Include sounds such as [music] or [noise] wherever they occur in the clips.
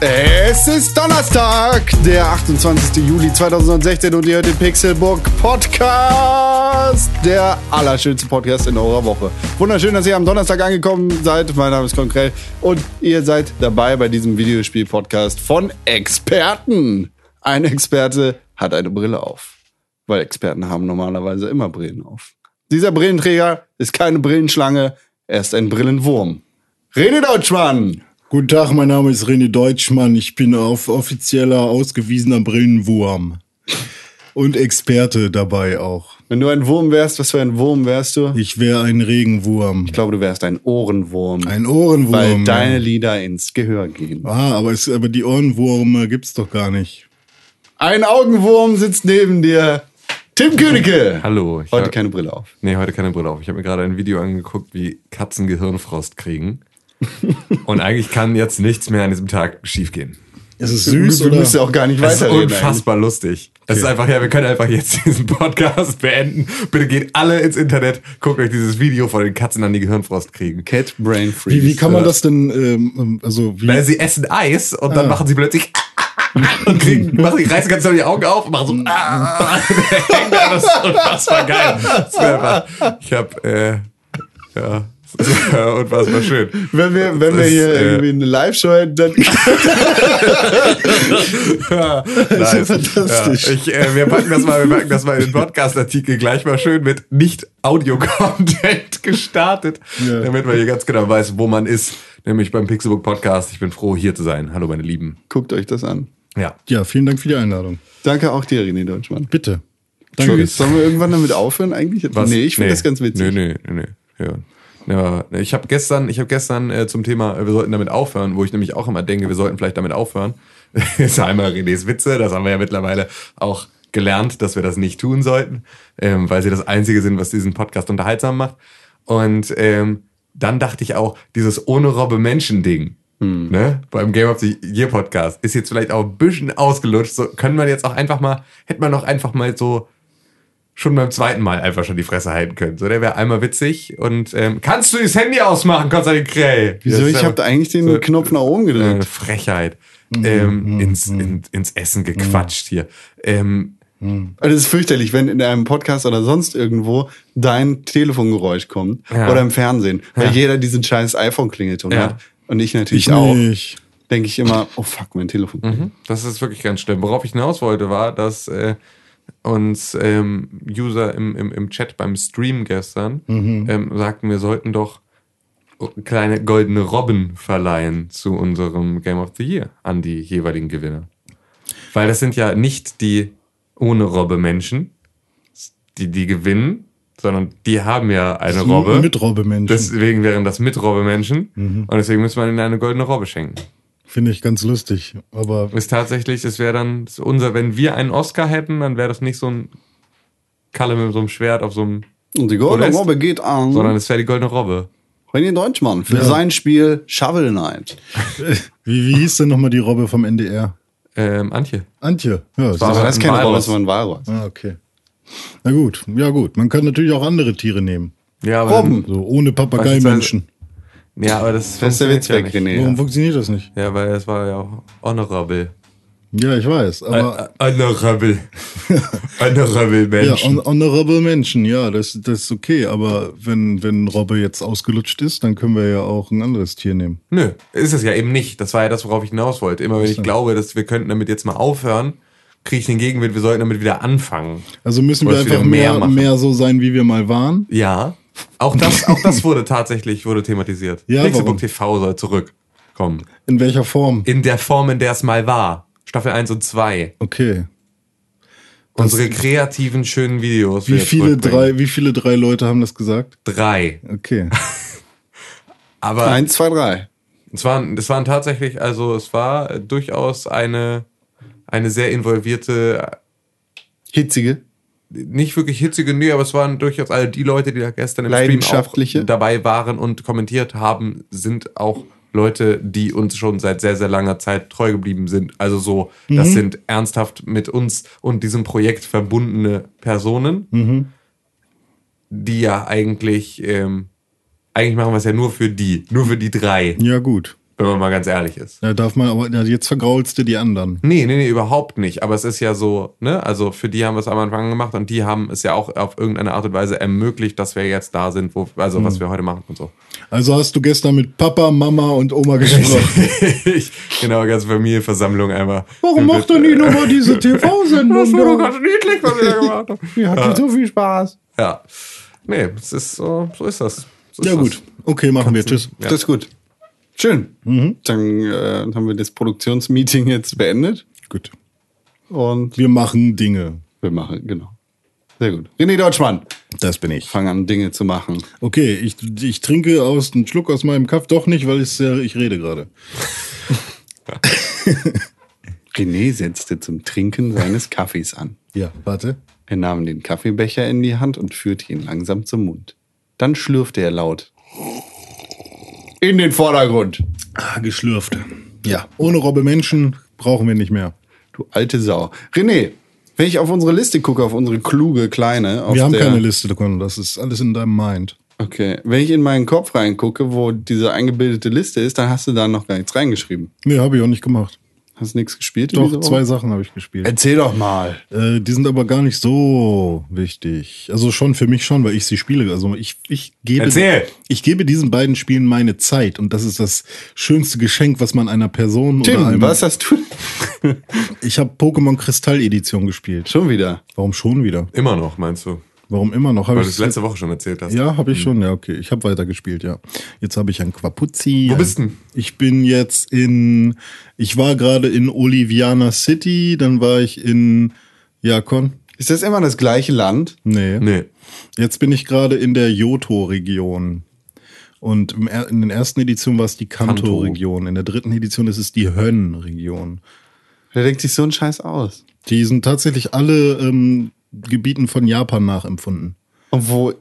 Es ist Donnerstag, der 28. Juli 2016 und ihr hört den Pixelbook Podcast, der allerschönste Podcast in eurer Woche. Wunderschön, dass ihr am Donnerstag angekommen seid. Mein Name ist Konkrell und ihr seid dabei bei diesem Videospiel-Podcast von Experten. Ein Experte hat eine Brille auf, weil Experten haben normalerweise immer Brillen auf. Dieser Brillenträger ist keine Brillenschlange, er ist ein Brillenwurm. Rene Deutschmann! Guten Tag, mein Name ist René Deutschmann. Ich bin auf offizieller, ausgewiesener Brillenwurm. Und Experte dabei auch. Wenn du ein Wurm wärst, was für ein Wurm wärst du? Ich wäre ein Regenwurm. Ich glaube, du wärst ein Ohrenwurm. Ein Ohrenwurm. Weil deine Lieder ins Gehör gehen. Ah, aber, es, aber die Ohrenwurme gibt's doch gar nicht. Ein Augenwurm sitzt neben dir. Tim Königke. Hallo. Ich Heute hab- keine Brille auf. Nee, heute keine Brille auf. Ich habe mir gerade ein Video angeguckt, wie Katzen Gehirnfrost kriegen. Und eigentlich kann jetzt nichts mehr an diesem Tag schiefgehen. Ist es Du, süß du oder? musst ja auch gar nicht Es ist unfassbar lustig. Es ist einfach, ja, wir können einfach jetzt [laughs] diesen Podcast beenden. Bitte geht alle ins Internet, guckt euch dieses Video von den Katzen an die Gehirnfrost kriegen. eigentlich. Cat Brain Freeze. Wie, wie kann man das denn, ähm, also wie, Weil sie essen Eis und dann Ah. machen sie plötzlich [laughs] und kriegen, machen, reißen ganz doll die Augen auf und machen so [laughs] das ist unfassbar geil. Das ist einfach, ich hab, äh, ja, [laughs] das ist äh, unfassbar schön. Wenn wir, wenn wir Das, hier äh, irgendwie eine Live-Show hätten, dann. [laughs] Ja, Das ist nice. fantastisch. Ja, ich, äh, wir packen das mal, wir packen das mal in den Podcast-Artikel gleich mal schön mit nicht Audio-Content [laughs] gestartet, Ja. damit man hier ganz genau weiß, wo man ist, nämlich beim Pixelbook Podcast. Ich bin froh, hier zu sein. Hallo, meine Lieben. Guckt euch das an. Ja. ja, vielen Dank für die Einladung. Danke auch dir, René Deutschmann. Bitte. Danke. Sollen wir irgendwann damit aufhören eigentlich? Was? Nee, ich finde das ganz witzig. Nee, nee, nee, nee. Ja. Ja, ich habe gestern, ich habe gestern äh, zum Thema, äh, wir sollten damit aufhören, wo ich nämlich auch immer denke, wir sollten vielleicht damit aufhören. [laughs] ist einmal Renés Witze, das haben wir ja mittlerweile auch gelernt, dass wir das nicht tun sollten, ähm, weil sie das Einzige sind, was diesen Podcast unterhaltsam macht. Und ähm, dann dachte ich auch, dieses ohne Robbe Menschen Ding. Ne? Beim Game of the Year Podcast ist jetzt vielleicht auch ein bisschen ausgelutscht. So können wir jetzt auch einfach mal, hätte man doch einfach mal so schon beim zweiten Mal einfach schon die Fresse halten können. So, der wäre einmal witzig und ähm, kannst du das Handy ausmachen, Konstantin Krell? Wieso? Das Ich habe da eigentlich den so- Knopf nach oben gedrückt. Frechheit. ähm, ins, in, ins Essen gequatscht hier. Ähm, Also es ist fürchterlich, wenn in einem Podcast oder sonst irgendwo dein Telefongeräusch kommt Ja. oder im Fernsehen, weil Ja. jeder diesen scheiß iPhone-Klingelton Ja. hat. Und ich natürlich Ich auch. nicht. Denke ich immer, oh fuck, mein Telefon. Mhm. Das ist wirklich ganz schlimm. Worauf ich hinaus wollte, war, dass äh, uns ähm, User im, im, im Chat beim Stream gestern ähm, sagten, wir sollten doch kleine goldene Robben verleihen zu unserem Game of the Year an die jeweiligen Gewinner. Weil das sind ja nicht die ohne Robbe Menschen, die die gewinnen, sondern die haben ja eine Robbe. Mit Robbe Menschen. Deswegen wären das mit Robbe Menschen. Und deswegen müssen wir ihnen eine goldene Robbe schenken. Finde ich ganz lustig. Aber ist tatsächlich, das wäre dann unser, wenn wir einen Oscar hätten, dann wäre das nicht so ein Kalle mit so einem Schwert auf so einem, Und die goldene Podest? Robbe geht an sondern es wäre die goldene Robbe. René Deutschmann für Ja. sein Spiel Shovel Knight. [laughs] wie, wie hieß denn nochmal die Robbe vom NDR? Ähm, Antje. Antje. Ja, das war das ist keine Walross. Robbe, das war ein Walross. ah, okay. Na gut, ja gut. Man kann natürlich auch andere Tiere nehmen. Ja, aber Robben. So ohne Papageimenschen. Ja, aber das, Das ist der Witz ja. René. Warum funktioniert das nicht? Ja, weil es war ja auch honorable. Ja, ich weiß. Aber Äh, honorable. [laughs] honorable ja, Menschen. hon- honorable Menschen, ja, das, das ist okay. Aber wenn, wenn Robbe jetzt ausgelutscht ist, dann können wir ja auch ein anderes Tier nehmen. Nö, ist es ja eben nicht. Das war ja das, worauf ich hinaus wollte. Immer wenn ich glaube, dass wir könnten damit jetzt mal aufhören, kriege ich den Gegenwind, wir sollten damit wieder anfangen. Also müssen wir einfach mehr mehr, mehr so sein, wie wir mal waren. Ja. Auch das, [laughs] auch das wurde tatsächlich wurde thematisiert. Ja, Pixelbook warum? TV soll zurückkommen. In welcher Form? In der Form, in der es mal war. Staffel 1 und 2. Okay. Unsere kreativen, schönen Videos. Wie viele, drei, wie viele drei Leute haben das gesagt? Drei. Okay. [laughs] Aber Eins, zwei, drei. es waren, es waren tatsächlich, also es war durchaus eine, eine sehr involvierte Hitzige. Nicht wirklich hitzige, nee, aber es waren durchaus alle die Leute, die da gestern im Stream auch dabei waren und kommentiert haben, sind auch Leute, die uns schon seit sehr, sehr langer Zeit treu geblieben sind. Also so, das sind ernsthaft mit uns und diesem Projekt verbundene Personen, die ja eigentlich, ähm, eigentlich machen wir es ja nur für die, nur für die drei, Ja, gut. Wenn man mal ganz ehrlich ist. Da darf man aber, ja, jetzt vergraulst du die anderen. Nee, nee, nee, überhaupt nicht. Aber es ist ja so, ne, also für die haben wir es am Anfang gemacht und die haben es ja auch auf irgendeine Art und Weise ermöglicht, dass wir jetzt da sind, wo, also was wir heute machen und so. Also hast du gestern mit Papa, Mama und Oma gesprochen. [laughs] ich, genau, ganze Familienversammlung einmal. Warum macht denn die nochmal diese [laughs] TV-Sendung? Das war doch ganz niedlich, was wir da gemacht haben. [laughs] Wir hatten so viel Spaß. Ja. Nee, es ist so, so ist das. So ist Ja das. gut, okay, machen wir. Tschüss. Ja. Das ist gut. Schön. Dann äh, haben wir das Produktionsmeeting jetzt beendet Gut. und Wir machen Dinge. wir machen, genau. Sehr gut. René Deutschmann, Das bin ich. fang an, Dinge zu machen. Okay, ich, ich trinke aus einen Schluck aus meinem Kaff. Doch nicht, weil ich, ich rede gerade. [laughs] René setzte zum Trinken seines Kaffees an. Ja, warte. Er nahm den Kaffeebecher in die Hand und führte ihn langsam zum Mund. Dann schlürfte er laut. In den Vordergrund. Ah, geschlürft. Ja, ohne Robbe Menschen brauchen wir nicht mehr. Du alte Sau. René, wenn ich auf unsere Liste gucke, auf unsere kluge Kleine. Wir haben keine Liste. Das ist alles in deinem Mind. Okay, wenn ich in meinen Kopf reingucke, wo diese eingebildete Liste ist, dann hast du da noch gar nichts reingeschrieben. Nee, habe ich auch nicht gemacht. Hast nichts gespielt? Doch, zwei Sachen habe ich gespielt. Erzähl doch mal. Äh, die sind aber gar nicht so wichtig. Also schon für mich schon, weil ich sie spiele. Also ich, ich gebe, Erzähl! ich gebe diesen beiden Spielen meine Zeit und das ist das schönste Geschenk, was man einer Person oder Tim, einem. was hast du? Ich habe Pokémon Kristall Edition gespielt. Schon wieder. Warum schon wieder? Immer noch, meinst du? Warum immer noch? Hab Weil du es letzte Woche schon erzählt hast. Ja, habe ich schon. Ja, okay. Ich habe weitergespielt, ja. Jetzt habe ich ein Quapuzzi. Wo bist denn? Ich bin jetzt in. Ich war gerade in Oliviana City, dann war ich in Jakon. Ist das immer das gleiche Land? Nee. Nee. Jetzt bin ich gerade in der Johto-Region. Und in den ersten Editionen war es die Kanto-Region. In der dritten Edition ist es die Hön-Region. Wer denkt sich so einen Scheiß aus? Die sind tatsächlich alle ähm, Gebieten von Japan nachempfunden. Und wo,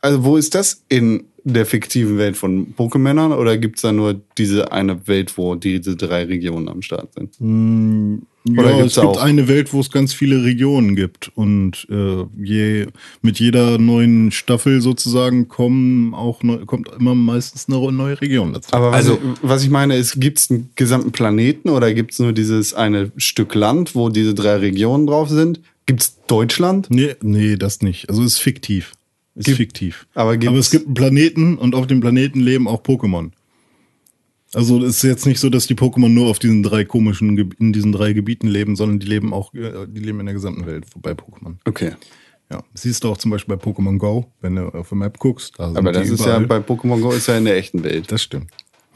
also wo ist das in der fiktiven Welt von Pokémonern oder gibt's da nur diese eine Welt, wo diese drei Regionen am Start sind? Oder ja, gibt's es gibt auch? eine Welt, wo es ganz viele Regionen gibt. Und äh, je, mit jeder neuen Staffel sozusagen kommen auch neu, kommt immer meistens eine neue Region dazu. Aber was, Also- ich, was ich meine ist, gibt's einen gesamten Planeten oder gibt's nur dieses eine Stück Land, wo diese drei Regionen drauf sind? Gibt's Deutschland? Nee, nee, das nicht. Also es ist fiktiv. Ist Gibt- fiktiv. aber aber es gibt einen Planeten und auf dem Planeten leben auch Pokémon. Also es ist jetzt nicht so, dass die Pokémon nur auf diesen drei komischen, Geb- in diesen drei Gebieten leben, sondern die leben auch, äh, die leben in der gesamten Welt bei Pokémon. Okay. Ja, siehst du auch zum Beispiel bei Pokémon Go, wenn du auf der Map guckst. Da Aber das ist ja überall. bei Pokémon Go ist ja in der echten Welt. Das stimmt.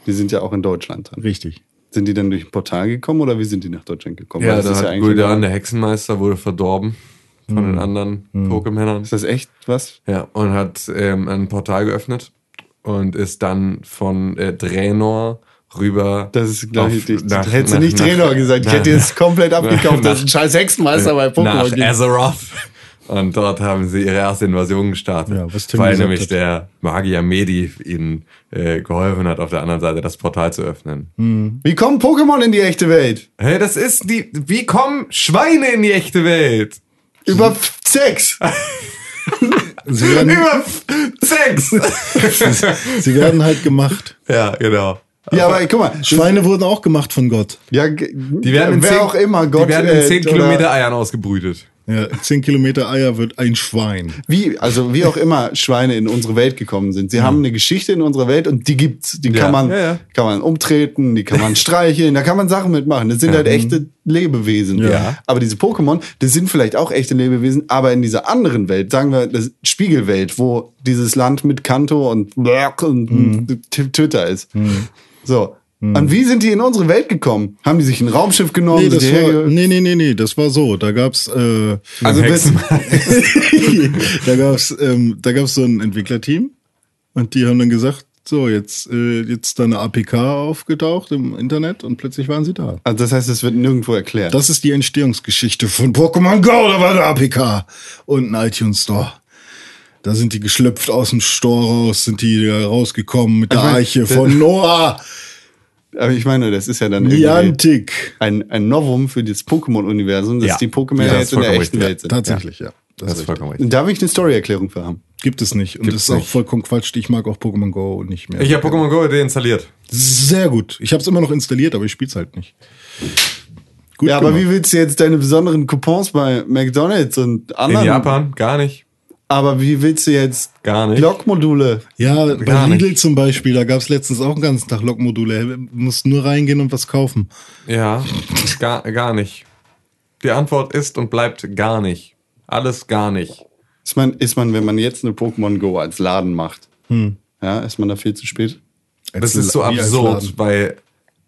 Die sind ja auch in Deutschland drin. Richtig. Sind die dann durch ein Portal gekommen oder wie sind die nach Deutschland gekommen? Ja, Weil das da ist hat eigentlich Gul'dan, der Hexenmeister, wurde verdorben von den anderen Pokémonern. Ist das echt was? Ja, und hat ähm, ein Portal geöffnet und ist dann von äh, Draenor rüber. Das ist, glaube ich, nicht. nach- hättest du nach- nicht nach- Trainer gesagt. Ich nach- hätte jetzt komplett [laughs] abgekauft, dass ein scheiß Hexenmeister bei nach Pokémon gibt. Azeroth. Und dort haben sie ihre erste Invasion gestartet. Ja, weil nämlich hat. der Magier Medi ihnen äh, geholfen hat, auf der anderen Seite das Portal zu öffnen. Wie kommen Pokémon in die echte Welt? Hey, das ist die. Wie kommen Schweine in die echte Welt? Über F- Sex. [laughs] Sie werden, Über Sex! [laughs] sie werden halt gemacht. ja, genau. Ja, aber guck mal. Schweine wurden auch gemacht von Gott. Ja, die werden wer zehn, auch immer Gott. Die werden in äh, 10 oder Kilometer Eiern ausgebrütet. Ja, 10 Kilometer Eier wird ein Schwein. Wie, also wie auch immer Schweine in unsere Welt gekommen sind. Sie haben eine Geschichte in unserer Welt und die gibt's. Die Ja, kann man, ja, ja. kann man umtreten, die kann man [laughs] streicheln, da kann man Sachen mitmachen. Das sind halt echte Lebewesen. Ja. Aber diese Pokémon, das sind vielleicht auch echte Lebewesen, aber in dieser anderen Welt, sagen wir, das Spiegelwelt, wo dieses Land mit Kanto und, und T- Twitter ist. So. Und wie sind die in unsere Welt gekommen? Haben die sich ein Raumschiff genommen? Nee, das war, nee, nee, nee, nee, das war so. Da gab's, äh, also bis, [laughs] da gab's, ähm, da gab's so ein Entwicklerteam und die haben dann gesagt, So, jetzt, äh, jetzt ist da eine APK aufgetaucht im Internet und plötzlich waren sie da. Also das heißt, es wird nirgendwo erklärt. Das ist die Entstehungsgeschichte von Pokémon Go, da war eine APK und ein iTunes Store. Da sind die geschlüpft aus dem Store raus, sind die rausgekommen mit der mein, Eiche von [laughs] Noah. Aber ich meine, das ist ja dann Niantic. ein, ein Novum für das Pokémon-Universum, dass Ja. die Pokémon Ja, das jetzt in der echten richtig. Welt sind. Tatsächlich, ja. Das ist richtig. vollkommen richtig. Darf ich eine Story-Erklärung für haben? Gibt es nicht. Und Gibt's das ist auch nicht. vollkommen Quatsch. Ich mag auch Pokémon Go nicht mehr. Ich habe Pokémon Go deinstalliert. Sehr gut. Ich habe es immer noch installiert, aber ich spiele es halt nicht. Gut ja, aber gemacht. wie willst du jetzt deine besonderen Coupons bei McDonalds und In anderen? Japan gar nicht. Aber wie willst du jetzt Gar nicht. Glockmodule? Ja, bei Gar Lidl nicht. zum Beispiel, da gab es letztens auch einen ganzen Tag Lokmodule. Du musst nur reingehen und was kaufen. Ja, gar, gar nicht. Die Antwort ist und bleibt gar nicht. Alles gar nicht. Ist man, ist man, wenn man jetzt eine Pokémon Go als Laden macht, ja, ist man da viel zu spät? Das Als ist so absurd, weil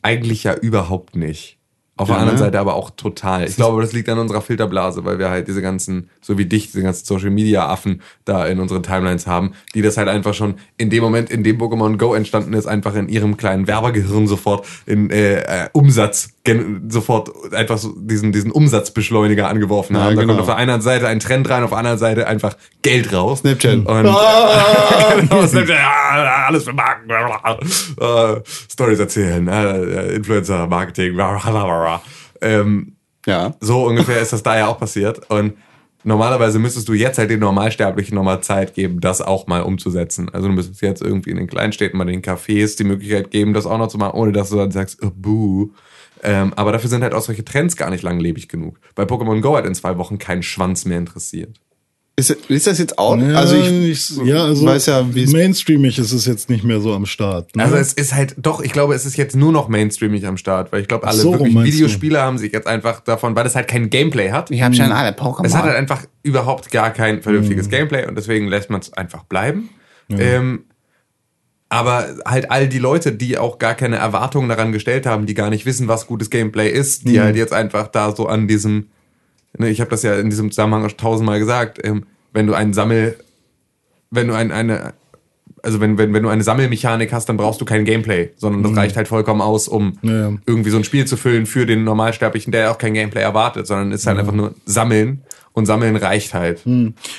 eigentlich ja überhaupt nicht. Auf Ja, der anderen ne? Seite aber auch total. Ich glaube, das liegt an unserer Filterblase, weil wir halt diese ganzen, so wie dich, diese ganzen Social Media Affen da in unseren Timelines haben, die das halt einfach schon in dem Moment, in dem Pokémon Go entstanden ist, einfach in ihrem kleinen Werbergehirn sofort in äh, äh, Umsatz sofort einfach so diesen diesen Umsatzbeschleuniger angeworfen Ja, haben. Da genau. kommt auf der einen Seite ein Trend rein, auf der anderen Seite einfach Geld raus. Snapchat. Und [laughs] [laughs] Genau, Snapchat, ja, alles für Marken. Äh, Stories erzählen, äh, Influencer, Marketing. Ähm, Ja. so ungefähr ist das da ja auch passiert. Und normalerweise müsstest du jetzt halt den Normalsterblichen nochmal Zeit geben, das auch mal umzusetzen. Also du müsstest jetzt irgendwie in den Kleinstädten mal den Cafés die Möglichkeit geben, das auch noch zu machen, ohne dass du dann sagst, oh, buh. Ähm, aber dafür sind halt auch solche Trends gar nicht langlebig genug. Bei Pokémon Go hat in zwei Wochen kein Schwanz mehr interessiert. Ist, ist das jetzt out? Ja, also ich, ich, ja, also weiß ja, wie es mainstreamig ist es jetzt nicht mehr so am Start. Ne? Also es ist halt, doch, ich glaube, es ist jetzt nur noch mainstreamig am Start, weil ich glaube, alle so, wirklich meinst du? Videospiele haben sich jetzt einfach davon, weil es halt kein Gameplay hat. ich habe schon alle Pokémon. Es hat halt einfach überhaupt gar kein vernünftiges Gameplay und deswegen lässt man es einfach bleiben. Ähm, aber halt all die Leute, die auch gar keine Erwartungen daran gestellt haben, die gar nicht wissen, was gutes Gameplay ist, die halt jetzt einfach da so an diesem, ne, ich habe das ja in diesem Zusammenhang auch tausendmal gesagt, ähm, wenn du einen Sammel, wenn du ein, eine, also wenn, wenn, wenn du eine Sammelmechanik hast, dann brauchst du kein Gameplay, sondern das reicht halt vollkommen aus, um Ja, irgendwie so ein Spiel zu füllen für den Normalsterblichen, der auch kein Gameplay erwartet, sondern ist halt einfach nur Sammeln und Sammeln reicht halt.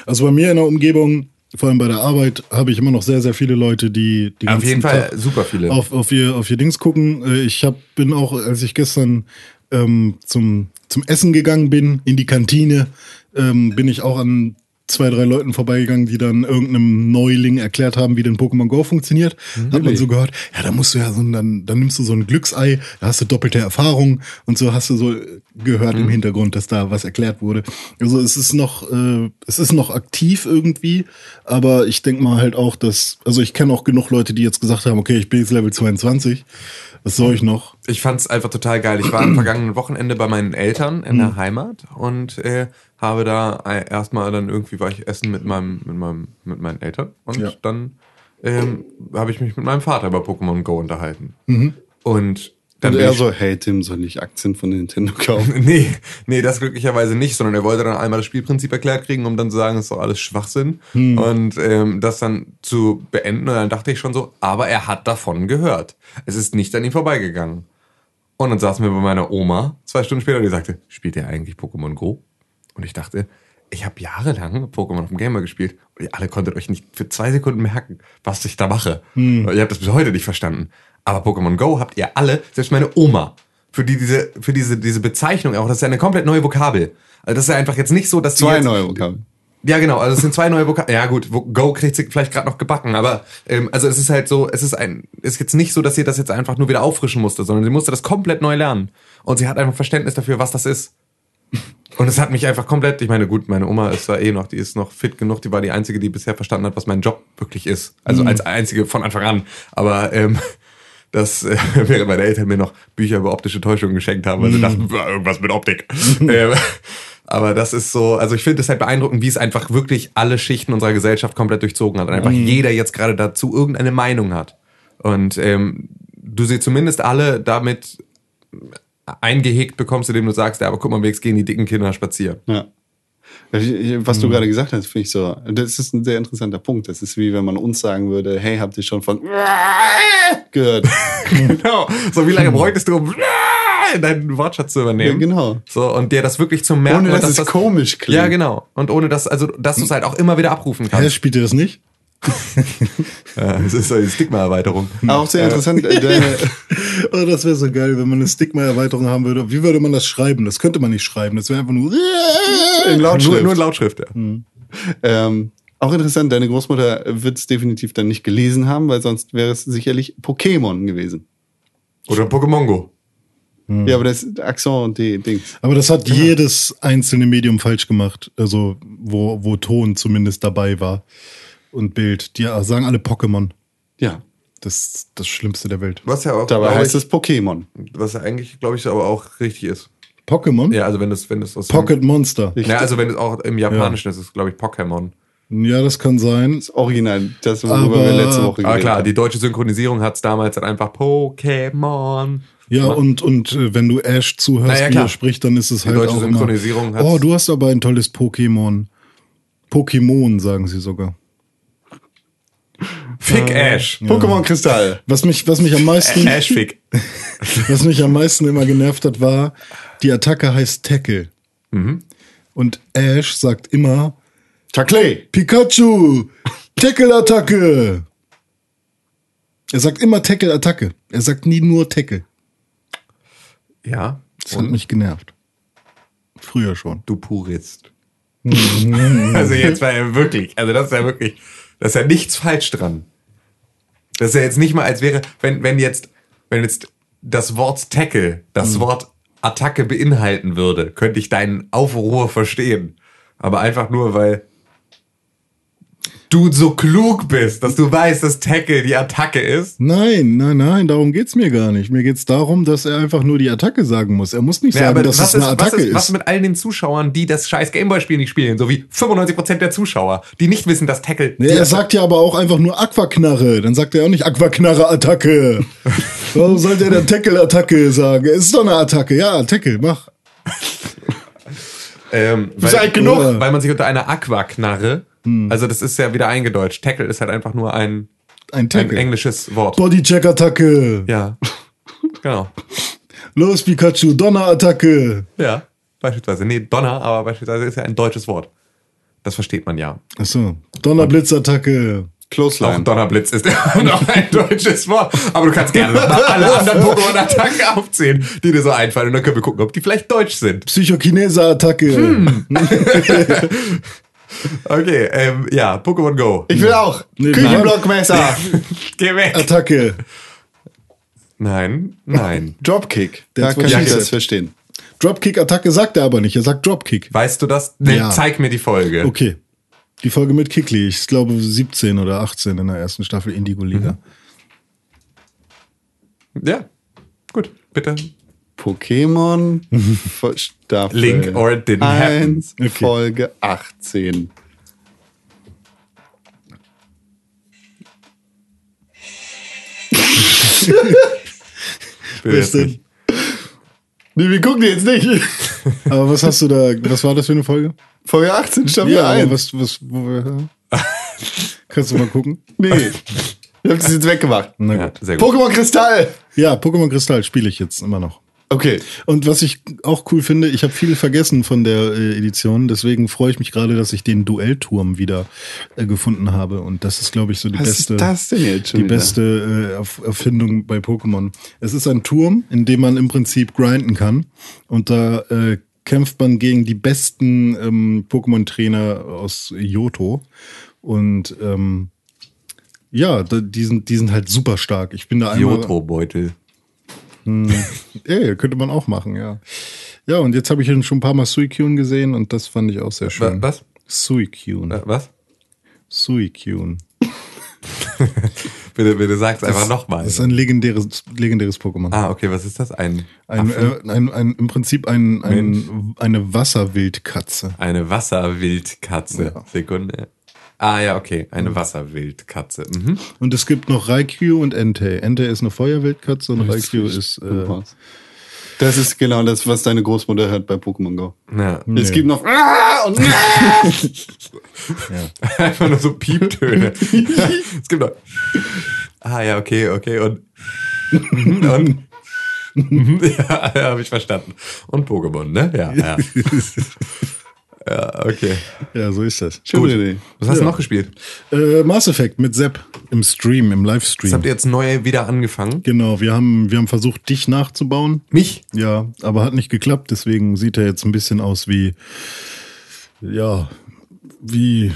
Also bei mir in der Umgebung, vor allem bei der Arbeit, habe ich immer noch sehr, sehr viele Leute, die die Auf jeden Fall Tag super viele. auf, auf, ihr, auf ihr Dings gucken. Äh, Ich hab, bin auch, als ich gestern ähm, zum, zum Essen gegangen bin, in die Kantine, ähm, bin ich auch an zwei, drei Leuten vorbeigegangen, die dann irgendeinem Neuling erklärt haben, wie denn Pokémon Go funktioniert. Hat man so gehört, ja, da musst du ja so, ein- dann, dann nimmst du so ein Glücksei, da hast du doppelte Erfahrung und so hast du so gehört im Hintergrund, dass da was erklärt wurde. Also es ist noch, äh, es ist noch aktiv irgendwie, aber ich denke mal halt auch, dass, also ich kenne auch genug Leute, die jetzt gesagt haben, okay, ich bin jetzt Level 22, was soll ich noch? Ich fand's einfach total geil. Ich war am vergangenen Wochenende bei meinen Eltern in der Heimat und äh, habe da äh, erstmal dann irgendwie war ich essen mit meinem mit meinem mit meinen Eltern und Ja. dann ähm, habe ich mich mit meinem Vater über Pokémon Go unterhalten. Und dann Und er so, hey Tim, soll ich Aktien von Nintendo kaufen? [laughs] Nee, nee, das glücklicherweise nicht, sondern er wollte dann einmal das Spielprinzip erklärt kriegen, um dann zu sagen, es ist doch alles Schwachsinn und ähm, das dann zu beenden. Und dann dachte ich schon so, aber er hat davon gehört. Es ist nicht an ihm vorbeigegangen. Und dann saßen wir bei meiner Oma zwei Stunden später und die sagte, spielt ihr eigentlich Pokémon Go? Und ich dachte, ich habe jahrelang Pokémon auf dem Gamer gespielt und ihr alle konntet euch nicht für zwei Sekunden merken, was ich da mache. Ihr habt das bis heute nicht verstanden. Aber Pokémon Go habt ihr alle, selbst meine Oma, für die diese, für diese, diese Bezeichnung auch, das ist ja eine komplett neue Vokabel. Also das ist ja einfach jetzt nicht so, dass die Zwei jetzt, neue Vokabeln. ja, genau. Also es sind zwei neue Vokabeln. Ja gut, Go kriegt sie vielleicht gerade noch gebacken, aber ähm, also es ist halt so, es ist ein, ist jetzt nicht so, dass sie das jetzt einfach nur wieder auffrischen musste, sondern sie musste das komplett neu lernen und sie hat einfach Verständnis dafür, was das ist. Und es hat mich einfach komplett, ich meine, gut, meine Oma ist da eh noch, die ist noch fit genug, die war die einzige, die bisher verstanden hat, was mein Job wirklich ist. Also als einzige von Anfang an. Aber ähm, das, äh, [laughs] während meine Eltern mir noch Bücher über optische Täuschung geschenkt haben, weil sie dachten, "Ja, irgendwas mit Optik. [laughs] ähm, aber das ist so, also ich finde es halt beeindruckend, wie es einfach wirklich alle Schichten unserer Gesellschaft komplett durchzogen hat und einfach jeder jetzt gerade dazu irgendeine Meinung hat. Und ähm, du sie zumindest alle damit eingehegt bekommst, indem du sagst, ja, aber guck mal, wenigstens gehen die dicken Kinder spazieren. Ja. Was du gerade gesagt hast, finde ich so, das ist ein sehr interessanter Punkt. Das ist wie wenn man uns sagen würde, hey, habt ihr schon von [laughs] gehört? [laughs] genau. So, wie lange bräuchtest du, um [laughs] deinen Wortschatz zu übernehmen? Ja, genau. So, und dir das wirklich zu merken. Ohne und dass es komisch klingt. Ja, genau. Und ohne dass, also, dass du es halt auch immer wieder abrufen Hä, kannst. spielt ihr das nicht? [laughs] Das ist eine Stigma-Erweiterung. Auch sehr interessant. äh, [laughs] Oh, das wäre so geil, wenn man eine Stigma-Erweiterung haben würde. Wie würde man das schreiben? Das könnte man nicht schreiben. Das wäre einfach nur. in Nur, Lautschrift. nur in Lautschrift, ja. Ähm, auch interessant, deine Großmutter wird es definitiv dann nicht gelesen haben, weil sonst wäre es sicherlich Pokémon gewesen. Oder Pokémon Go. Ja, aber das Accent und die Dings. Aber das hat jedes einzelne Medium falsch gemacht. Also, wo, wo Ton zumindest dabei war. Und Bild. Die sagen alle Pokémon. Ja. Das ist das Schlimmste der Welt. Was ja auch, Dabei heißt ich, es Pokémon. was ja eigentlich, glaube ich, aber auch richtig ist. Pokémon? Ja, also wenn es, wenn es aus Pocket Monster. Ja, also wenn es auch im Japanischen ist, ist es, glaube ich, Pokémon. Ja, das kann sein. Das Original, das, worüber Aber- wir letzte Woche Aber geredet klar, haben. die deutsche Synchronisierung hat es damals dann einfach Pokémon. Ja, und, und äh, wenn du Ash zuhörst, Na ja, wie klar. er spricht, dann ist es Die halt deutsche auch Synchronisierung immer, Oh, du hast aber ein tolles Pokémon. Pokémon, sagen sie sogar. Fick Ash. Pokémon Kristall. Was mich, was mich am meisten, Ash Fick. [laughs] was mich am meisten immer genervt hat, war, die Attacke heißt Tackle. Mhm. Und Ash sagt immer, Tackle. Pikachu, Tackle-Attacke. Er sagt immer Tackle-Attacke. Er sagt nie nur Tackle. Ja. Das hat mich genervt. Früher schon. Du Purist. [laughs] also jetzt war er wirklich, also das ist ja wirklich, da ist ja nichts falsch dran. Das ist ja jetzt nicht mal, als wäre, wenn, wenn jetzt, wenn jetzt das Wort Tackle, das Wort Attacke beinhalten würde, könnte ich deinen Aufruhr verstehen. Aber einfach nur, weil du so klug bist, dass du weißt, dass Tackle die Attacke ist. Nein, nein, nein, darum geht's mir gar nicht. Mir geht's darum, dass er einfach nur die Attacke sagen muss. Er muss nicht Ja, sagen, dass was es eine ist, was Attacke ist, ist. was mit all den Zuschauern, die das scheiß Gameboy-Spiel nicht spielen, so wie 95% der Zuschauer, die nicht wissen, dass Tackle. Nee, er sagt ja aber auch einfach nur Aquaknarre. Dann sagt er auch nicht Aquaknarre-Attacke. [laughs] Warum sollte er denn Tackle-Attacke sagen? Es ist doch eine Attacke. Ja, Tackle, mach. [laughs] ähm, weil, Seid genug. weil man sich unter einer Aquaknarre, also das ist ja wieder eingedeutscht. Tackle ist halt einfach nur ein, Ein ein englisches Wort. Bodycheck-Attacke. Ja. Genau. Los, Pikachu, Donner-Attacke. Ja. Beispielsweise. Nee, Donner, aber beispielsweise ist ja ein deutsches Wort. Das versteht man ja. Achso. Donnerblitzattacke. Auch Clothesline. Donnerblitz ist [laughs] noch ein deutsches Wort. Aber du kannst gerne alle [laughs] anderen Pokémon-Attacken aufzählen, die dir so einfallen. Und dann können wir gucken, ob die vielleicht deutsch sind. Psychokinese-Attacke. Hm. [laughs] Okay, ähm, ja, Pokémon Go. Ich will auch. Nee, Küchenblockmesser. [laughs] Geh weg. Attacke. Nein, nein. [laughs] Dropkick. Da kann ich das verstehen. Dropkick-Attacke sagt er aber nicht. Er sagt Dropkick. Weißt du das? Nee, Ja. zeig mir die Folge. Okay. Die Folge mit Kickly. Ich glaube 17 oder 18 in der ersten Staffel Indigo-Liga. Ja. Gut, bitte. Pokémon [laughs] Staffel Link or it didn't happen. 1, Okay. Folge 18. Bitte jetzt denn? nicht. [laughs] Nee, wir gucken die jetzt nicht. [laughs] Aber was hast du da, was war das für eine Folge? Folge 18, Staffel Ja, 1. aber was, was, wo kannst du mal gucken? Nee. Ich hab das jetzt weggemacht. Na Ja, gut. Pokémon Kristall. Ja, Pokémon Kristall spiele ich jetzt immer noch. Okay. Und was ich auch cool finde, ich habe viel vergessen von der äh, Edition, deswegen freue ich mich gerade, dass ich den Duellturm wieder äh, gefunden habe. Und das ist, glaube ich, so die Was beste. ist das denn jetzt schon die wieder? beste äh, Erf- Erfindung bei Pokémon. Es ist ein Turm, in dem man im Prinzip grinden kann. Und da äh, kämpft man gegen die besten ähm, Pokémon-Trainer aus Johto. Und ähm, ja, die, sind, die sind halt super stark. Ich bin da einmal. Johto-Beutel. Ey, könnte man auch machen, ja. Ja, und jetzt habe ich schon ein paar Mal Suicune gesehen und das fand ich auch sehr schön. Was? Suicune. Was? Suicune. [laughs] Bitte, bitte sag's einfach nochmal. Das ist ein legendäres, legendäres Pokémon. Ah, okay, was ist das? Ein, Ein, äh, ein, ein, Im Prinzip ein, ein, eine Wasserwildkatze. Eine Wasserwildkatze. Ja. Sekunde. Ah ja, okay. Eine Wasserwildkatze. Mhm. Und es gibt noch Raikou und Entei. Entei ist eine Feuerwildkatze und Raikou ist äh, Das ist genau das, was deine Großmutter hört bei Pokémon Go. Ja. Es gibt noch ah und [laughs] Einfach nur so Pieptöne. [laughs] es gibt noch. Ah ja, okay, okay. Und. und [laughs] ja, ja habe ich verstanden. Und Pokémon, ne? Ja, ja. Ja, okay. Ja, so ist das. Schöne Idee. Was hast du Ja. noch gespielt? Äh, Mass Effect mit Sepp im Stream, im Livestream. habt ihr jetzt neu wieder angefangen? Genau, wir haben, wir haben versucht, dich nachzubauen. Mich? Ja, aber hat nicht geklappt, deswegen sieht er jetzt ein bisschen aus wie, ja, wie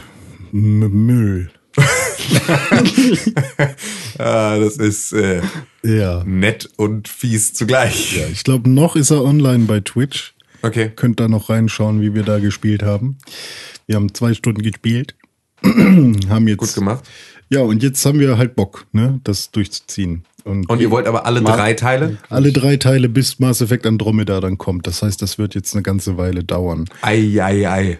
Müll. [laughs] Ah, das ist äh, Ja. nett und fies zugleich. ja ich glaube, noch ist er online bei Twitch. Okay. Könnt da noch reinschauen, wie wir da gespielt haben. Wir haben zwei Stunden gespielt. [clears throat] haben jetzt. Gut gemacht. Ja, und jetzt haben wir halt Bock, ne, das durchzuziehen. Und, Und ihr wollt aber alle drei Teile? alle drei Teile bis Mass Effect Andromeda dann kommt. Das heißt, das wird jetzt eine ganze Weile dauern. Ei, ei, ei.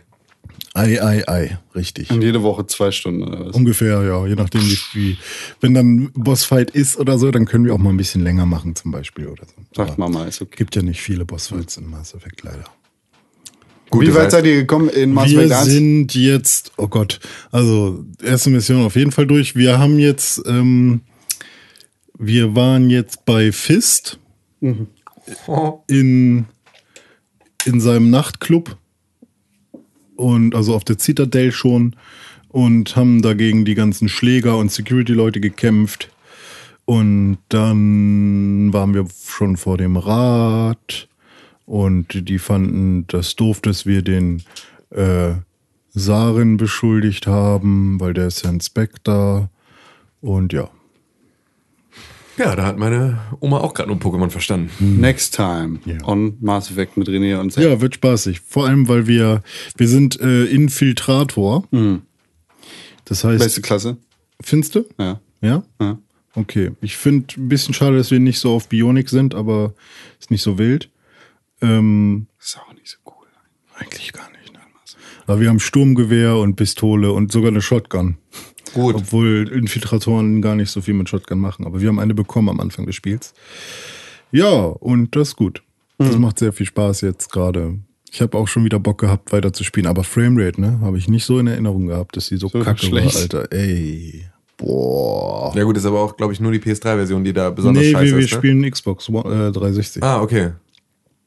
Ei, ei, ei, richtig. Und jede Woche zwei Stunden oder was? Ungefähr, ja, je nachdem, wie, wie wenn dann Bossfight ist oder so, dann können wir auch mal ein bisschen länger machen, zum Beispiel oder so. Sagt Aber Mama, ist okay. Gibt ja nicht viele Bossfights in Mass Effect leider. Gut, Wie weit seid- ihr gekommen in Mass wir Effect 1? sind jetzt, oh Gott, also erste Mission auf jeden Fall durch. Wir haben jetzt, ähm, wir waren jetzt bei Fist Oh. in, in seinem Nachtclub und also auf der Citadel schon und haben dagegen die ganzen Schläger und Security-Leute gekämpft. Und dann waren wir schon vor dem Rat und die fanden das doof, dass wir den äh, Sarin beschuldigt haben, weil der ist ja ein Spectre. Und ja. Ja, da hat meine Oma auch gerade nur Pokémon verstanden. Next time Ja. on Mass Effect mit René und Sam. Ja, wird spaßig. Vor allem, weil wir, wir sind äh, Infiltrator. Das heißt, Beste Klasse. findest du? Ja. Ja? ja. Okay. Ich finde ein bisschen schade, dass wir nicht so auf Bionik sind, aber ist nicht so wild. Ähm, Ist auch nicht so cool. eigentlich gar nicht. Ne? Aber wir haben Sturmgewehr und Pistole und sogar eine Shotgun. Gut. Obwohl Infiltratoren gar nicht so viel mit Shotgun machen. Aber wir haben eine bekommen am Anfang des Spiels. Ja, und das ist gut. Das macht sehr viel Spaß jetzt gerade. Ich habe auch schon wieder Bock gehabt, weiter zu spielen. Aber Framerate, ne, habe ich nicht so in Erinnerung gehabt, dass die so, kacke schlecht. war, Alter. Ey. Boah. Ja gut, ist aber auch, glaube ich, nur die PS3-Version, die da besonders Nee, scheiße wir, wir ist. Ne? spielen Xbox One, äh, 360. Ah, okay.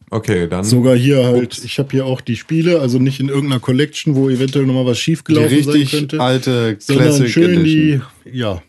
Okay, dann. Sogar hier halt, Ups. ich habe hier auch die Spiele, also nicht in irgendeiner Collection, wo eventuell nochmal was Die schiefgelaufen richtig sein könnte. alte Classic schön Edition. die, ja.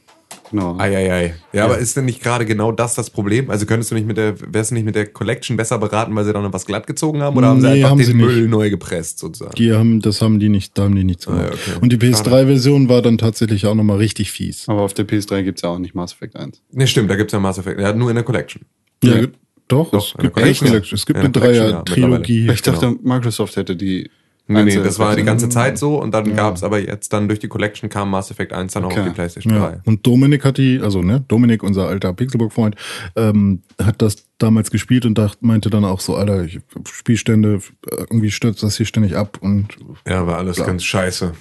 Genau. Eieiei. Ja, aber ist denn nicht gerade genau das das Problem? Also könntest du nicht mit der, wärst du nicht mit der Collection besser beraten, weil sie da noch was glatt gezogen haben? Oder haben sie Nee, einfach haben den sie nicht. Müll neu gepresst sozusagen? Die haben, das haben die nicht, da haben die nichts gemacht. Ah, ja, okay. Und die PS3-Version war dann tatsächlich auch nochmal richtig fies. Aber auf der PS3 gibt's ja auch nicht Mass Effect 1. Ne, stimmt, da gibt's ja Mass Effect. Ja, nur in der Collection. Ja, Ja. Doch, Doch, es gibt ja. Collection. Es gibt Ja, eine ja, Dreier-Trilogie. Ich dachte, Microsoft hätte die. Nee, nee, das war die ganze Zeit so und dann gab's aber jetzt dann durch die Collection kam Mass Effect 1 dann auch Okay. auf die PlayStation Ja. 3. Und Dominik hat die, also ne, Dominik, unser alter Pixelburg-Freund, ähm, hat das damals gespielt und dacht, meinte dann auch so, Alter, ich, Spielstände, irgendwie stürzt das hier ständig ab und Ja, war alles ganz scheiße.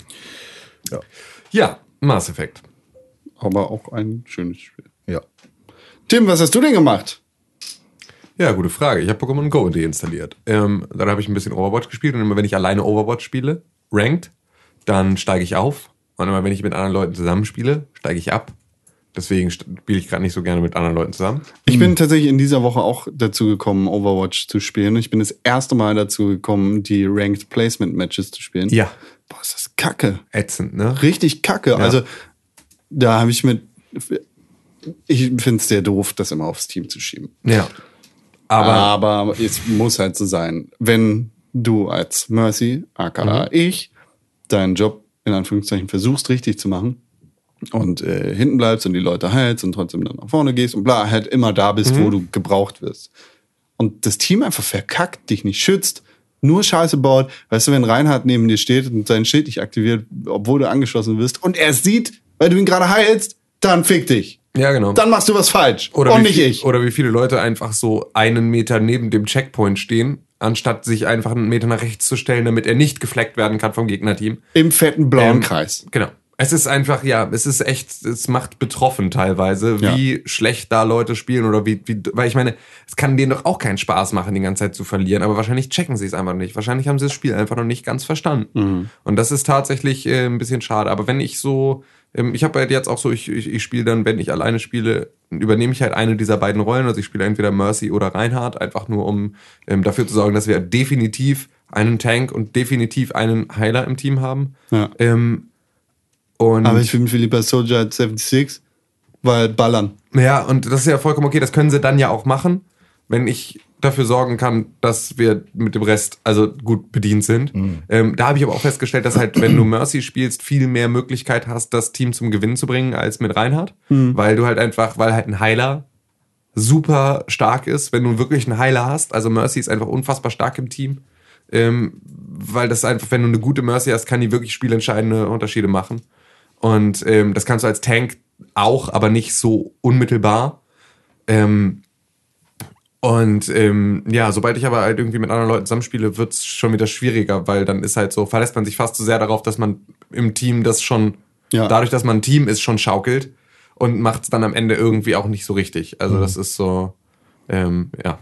Ja. Ja, Mass Effect. Aber auch ein schönes Spiel. ja. Tim, was hast du denn gemacht? Ja, gute Frage. Ich habe Pokémon Go deinstalliert. Ähm, dann habe ich ein bisschen Overwatch gespielt und immer wenn ich alleine Overwatch spiele, ranked, dann steige ich auf. Und immer wenn ich mit anderen Leuten zusammenspiele, steige ich ab. Deswegen spiele ich gerade nicht so gerne mit anderen Leuten zusammen. Ich bin tatsächlich in dieser Woche auch dazu gekommen, Overwatch zu spielen. Ich bin das erste Mal dazu gekommen, die Ranked Placement Matches zu spielen. Ja. Boah, ist das kacke. Ätzend, ne? Richtig kacke. Also, da habe ich mit. Ich finde es sehr doof, das immer aufs Team zu schieben. Ja. Aber Aber es muss halt so sein. Wenn du als Mercy, aka ich, deinen Job in Anführungszeichen versuchst richtig zu machen und äh, hinten bleibst und die Leute heilst und trotzdem dann nach vorne gehst und bla, halt immer da bist, wo du gebraucht wirst. Und das Team einfach verkackt, dich nicht schützt, nur Scheiße baut. Weißt du, wenn Reinhard neben dir steht und sein Schild nicht aktiviert, obwohl du angeschlossen wirst und er sieht, weil du ihn gerade heilst, dann fick dich. Ja, genau. Dann machst du was falsch. Oder und wie nicht viel, ich. Oder wie viele Leute einfach so einen Meter neben dem Checkpoint stehen, anstatt sich einfach einen Meter nach rechts zu stellen, damit er nicht gefleckt werden kann vom Gegnerteam. Im fetten blauen Ähm, Kreis. Genau. Es ist einfach, ja, es ist echt, es macht betroffen teilweise, Ja. wie schlecht da Leute spielen oder wie, wie, weil ich meine, es kann denen doch auch keinen Spaß machen, die ganze Zeit zu verlieren, aber wahrscheinlich checken sie es einfach nicht. Wahrscheinlich haben sie das Spiel einfach noch nicht ganz verstanden. Und das ist tatsächlich äh, ein bisschen schade. Aber wenn ich so, ich habe halt jetzt auch so, ich, ich, ich spiele dann, wenn ich alleine spiele, übernehme ich halt eine dieser beiden Rollen. Also ich spiele entweder Mercy oder Reinhardt, einfach nur um ähm, dafür zu sorgen, dass wir definitiv einen Tank und definitiv einen Heiler im Team haben. Ja. Ähm, Aber ich bin viel lieber Soldier als 76, weil ballern. ja, und das ist ja vollkommen okay. Das können sie dann ja auch machen, wenn ich dafür sorgen kann, dass wir mit dem Rest also gut bedient sind. Ähm, da habe ich aber auch festgestellt, dass halt, wenn du Mercy spielst, viel mehr Möglichkeit hast, das Team zum Gewinnen zu bringen als mit Reinhardt, weil du halt einfach, weil halt ein Heiler super stark ist, wenn du wirklich einen Heiler hast. Also Mercy ist einfach unfassbar stark im Team. Ähm, weil das einfach, wenn du eine gute Mercy hast, kann die wirklich spielentscheidende Unterschiede machen. Und ähm, das kannst du als Tank auch, aber nicht so unmittelbar. Ähm, und ähm, ja, sobald ich aber halt irgendwie mit anderen Leuten zusammenspiele, wird's schon wieder schwieriger, weil dann ist halt so, verlässt man sich fast zu sehr darauf, dass man im Team das schon, Ja. dadurch, dass man ein Team ist, schon schaukelt und macht's dann am Ende irgendwie auch nicht so richtig. Also das ist so, ähm, ja.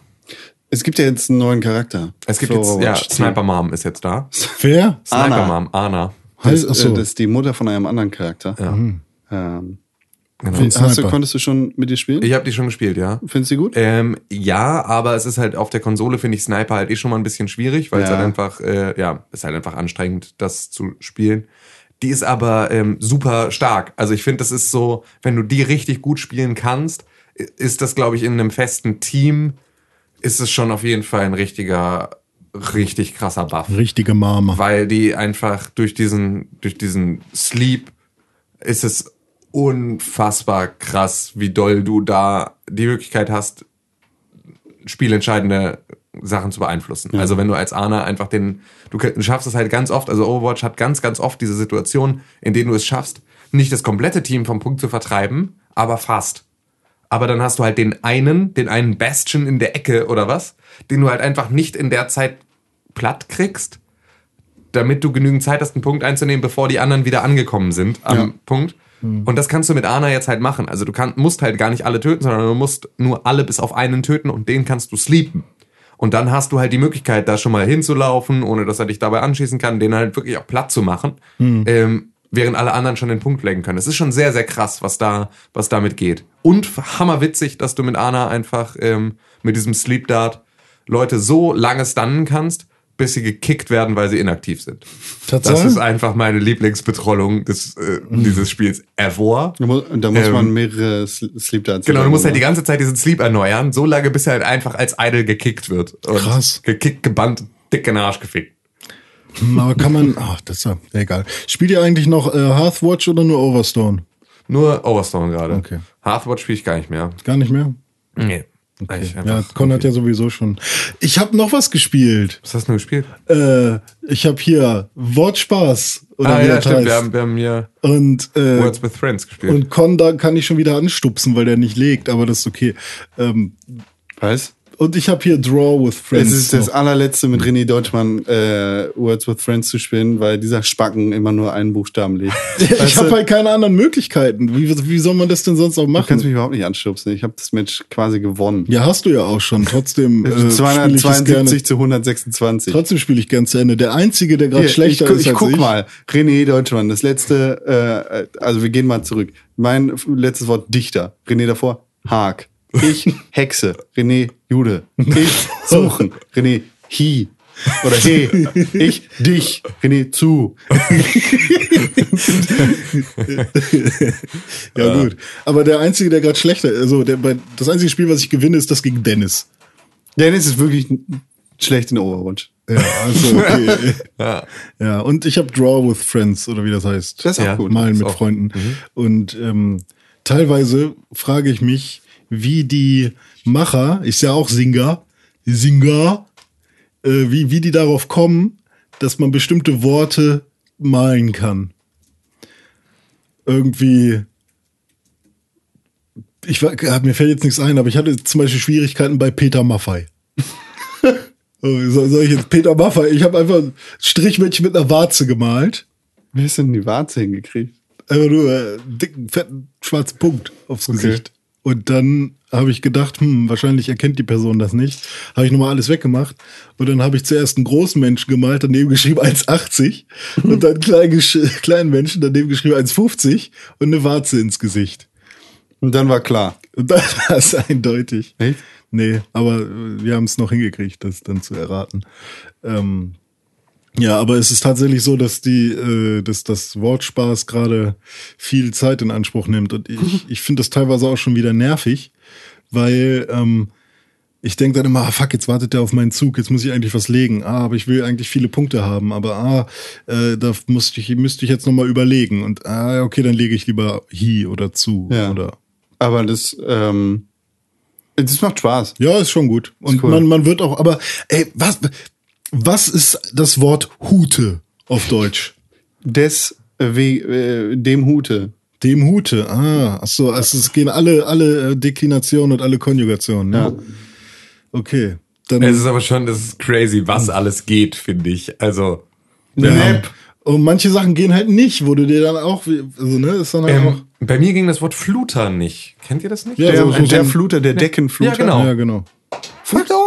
Es gibt ja jetzt einen neuen Charakter. Es gibt jetzt, ja. Sniper Mom ist jetzt da. [laughs] Wer? Sniper Ana. Mom, Ana. Das, äh, das ist die Mutter von einem anderen Charakter. Ja. Ähm, Genau. Hast du, konntest du schon mit ihr spielen? Ich habe die schon gespielt, ja. Findest du die gut? Ähm, ja, aber es ist halt auf der Konsole finde ich Sniper halt eh schon mal ein bisschen schwierig, weil es Ja. halt einfach, äh, ja, ist halt einfach anstrengend, das zu spielen. Die ist aber ähm, super stark. Also ich finde, das ist so, wenn du die richtig gut spielen kannst, ist das, glaube ich, in einem festen Team, ist es schon auf jeden Fall ein richtiger, richtig krasser Buff Richtige Mama. weil die einfach durch diesen, durch diesen Sleep ist es unfassbar krass, wie doll du da die Möglichkeit hast, spielentscheidende Sachen zu beeinflussen. Also wenn du als Ana einfach den, du schaffst es halt ganz oft, also Overwatch hat ganz, ganz oft diese Situation, in denen du es schaffst, nicht das komplette Team vom Punkt zu vertreiben, aber fast. Aber dann hast du halt den einen, den einen Bastion in der Ecke oder was, den du halt einfach nicht in der Zeit platt kriegst, damit du genügend Zeit hast, einen Punkt einzunehmen, bevor die anderen wieder angekommen sind am Ja. Punkt. Und das kannst du mit Ana jetzt halt machen. Also du kann, musst halt gar nicht alle töten, sondern du musst nur alle bis auf einen töten und den kannst du sleepen. Und dann hast du halt die Möglichkeit, da schon mal hinzulaufen, ohne dass er dich dabei anschießen kann, den halt wirklich auch platt zu machen, ähm, während alle anderen schon den Punkt legen können. Es ist schon sehr, sehr krass, was da, was damit geht. Und hammerwitzig, dass du mit Ana einfach ähm, mit diesem Sleep Dart Leute so lange stunnen kannst, bis sie gekickt werden, weil sie inaktiv sind. Das Tatsache? ist einfach meine Lieblingsbetrollung des, äh, dieses Spiels ever. Da muss, da muss Ähm, man mehrere Sl- Sleep Darts Genau, du musst halt die hintereinander. ganze Zeit diesen Sleep erneuern, so lange, bis er halt einfach als Idol gekickt wird. Und Krass. Gekickt, gebannt, dick in den Arsch gefickt. Hm, Aber kann man, ach, das ist ja egal. Spielt ihr eigentlich noch äh, Hearthwatch oder nur Overstone? Nur Overstone gerade. Okay. Hearthwatch spiele ich gar nicht mehr. Gar nicht mehr? Nee. Eigentlich Ja, Con hat ja sowieso schon. Ich habe noch was gespielt. Was hast du gespielt? Äh, ich habe hier Wortspaß oder ah wie ja, das stimmt. heißt. Wir haben, wir haben hier und äh, Words with Friends gespielt. und Con da kann ich schon wieder anstupsen, weil der nicht legt, aber das ist okay. Ähm, Was? Und ich habe hier Draw with Friends. Es ist das allerletzte mit René Deutschmann äh, Words with Friends zu spielen, weil dieser Spacken immer nur einen Buchstaben legt. [laughs] ich habe halt keine anderen Möglichkeiten. Wie, wie soll man das denn sonst auch Du kannst machen? mich überhaupt nicht anstupsen. Ich habe das Match quasi gewonnen. Ja, hast du ja auch schon. Trotzdem [laughs] äh, ich es 272 gerne. zu 126. Trotzdem spiele ich gern zu Ende. Der einzige, der gerade schlechter ich, ist ich als guck ich. mal. René Deutschmann, das letzte, äh, also wir gehen mal zurück. Mein letztes Wort Dichter. René davor, Haag. Ich, Hexe. René, Jude. Ich, suchen. René, hi. Oder he. Ich, dich. René, zu. [laughs] Ja, gut. Aber der einzige, der gerade schlechter, also der, das einzige Spiel, was ich gewinne, ist das gegen Dennis. Dennis ist wirklich schlecht in Overwatch. Ja, also okay. [laughs] ja. ja, und ich habe Draw with Friends oder wie das heißt. Das ist auch Ja. gut. Malen mit Freunden. Und ähm, teilweise frage ich mich, wie die Macher, ist ja auch Singer, Singer, äh, wie, wie die darauf kommen, dass man bestimmte Worte malen kann. Irgendwie. Ich war, ja, mir fällt jetzt nichts ein, aber ich hatte zum Beispiel Schwierigkeiten bei Peter Maffei. [laughs] Oh, soll, ich jetzt Peter Maffei? Ich habe einfach ein Strichmännchen mit einer Warze gemalt. Wie hast du denn die Warze hingekriegt? Einfach nur äh, dicken, fetten, schwarzen Punkt aufs Gesicht. Und dann habe ich gedacht, hm, wahrscheinlich erkennt die Person das nicht. Habe ich nochmal alles weggemacht. Und dann habe ich zuerst einen großen Menschen gemalt, daneben geschrieben 1,80. und dann einen kleinen, Menschen, daneben geschrieben 1,50 und eine Warze ins Gesicht. Und dann war klar. Und dann [laughs] war es eindeutig. Echt? Nee, aber wir haben es noch hingekriegt, das dann zu erraten. Ähm, ja, aber es ist tatsächlich so, dass die, äh, dass das Wortspaß gerade viel Zeit in Anspruch nimmt. Und ich, [laughs] ich finde das teilweise auch schon wieder nervig, weil ähm, ich denke dann immer, ah, fuck, jetzt wartet der auf meinen Zug, jetzt muss ich eigentlich was legen. Ah, aber ich will eigentlich viele Punkte haben, aber ah, äh, da musste ich, müsste ich jetzt nochmal überlegen. Und ah, okay, dann lege ich lieber hi oder zu. Ja. Oder Aber das, ähm, das macht Spaß. Ja, ist schon gut. Und cool. man, man wird auch, aber ey, was, was ist das Wort Hute auf Deutsch? Des, äh, we, äh, dem Hute. Dem Hute, ah, ach so, also es gehen alle, alle äh, Deklinationen und alle Konjugationen, ne? Ja. Okay. Dann, Es ist aber schon, das ist crazy, was alles geht, finde ich. Also, Nap. und manche Sachen gehen halt nicht, wo du dir dann auch, also, ne, ist dann halt auch, ähm, bei mir ging das Wort Fluter nicht. Kennt ihr das nicht? Ja, Der, so- so- der so- Fluter, der Deckenfluter. Ja, genau. ja, genau.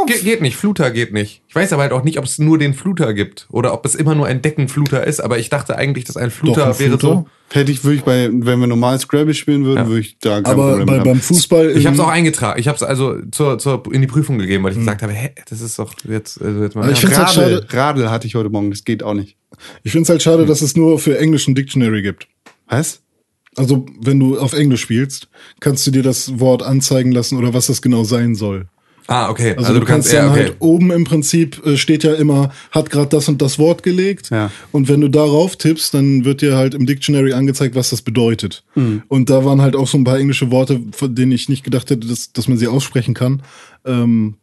Ge geht nicht, Fluter geht nicht. Ich weiß aber halt auch nicht, ob es nur den Fluter gibt oder ob es immer nur ein Deckenfluter ist, aber ich dachte eigentlich, dass ein Fluter Doch, ein wäre Fluter. so. Hätte ich, würde ich bei, wenn wir normal Scrabble spielen würden, Ja. würde ich da kein Aber Problem bei, beim. Fußball. Ich habe es auch eingetragen. Ich habe es also zur, zur, in die Prüfung gegeben, weil ich gesagt habe, hä, das ist doch jetzt, also jetzt mal. Aber ich find's halt Radl, schade- Radl hatte ich heute Morgen, das geht auch nicht. Ich finde es halt schade, dass es nur für englischen Dictionary gibt. Was? Also, wenn du auf Englisch spielst, kannst du dir das Wort anzeigen lassen oder was das genau sein soll. Ah, okay. Also, du, kannst, ja, dann okay. halt oben im Prinzip äh, steht ja immer, hat gerade das und das Wort gelegt. Ja. Und wenn du darauf tippst, dann wird dir halt im Dictionary angezeigt, was das bedeutet. Mhm. Und da waren halt auch so ein paar englische Worte, von denen ich nicht gedacht hätte, dass, dass man sie aussprechen kann. Ähm,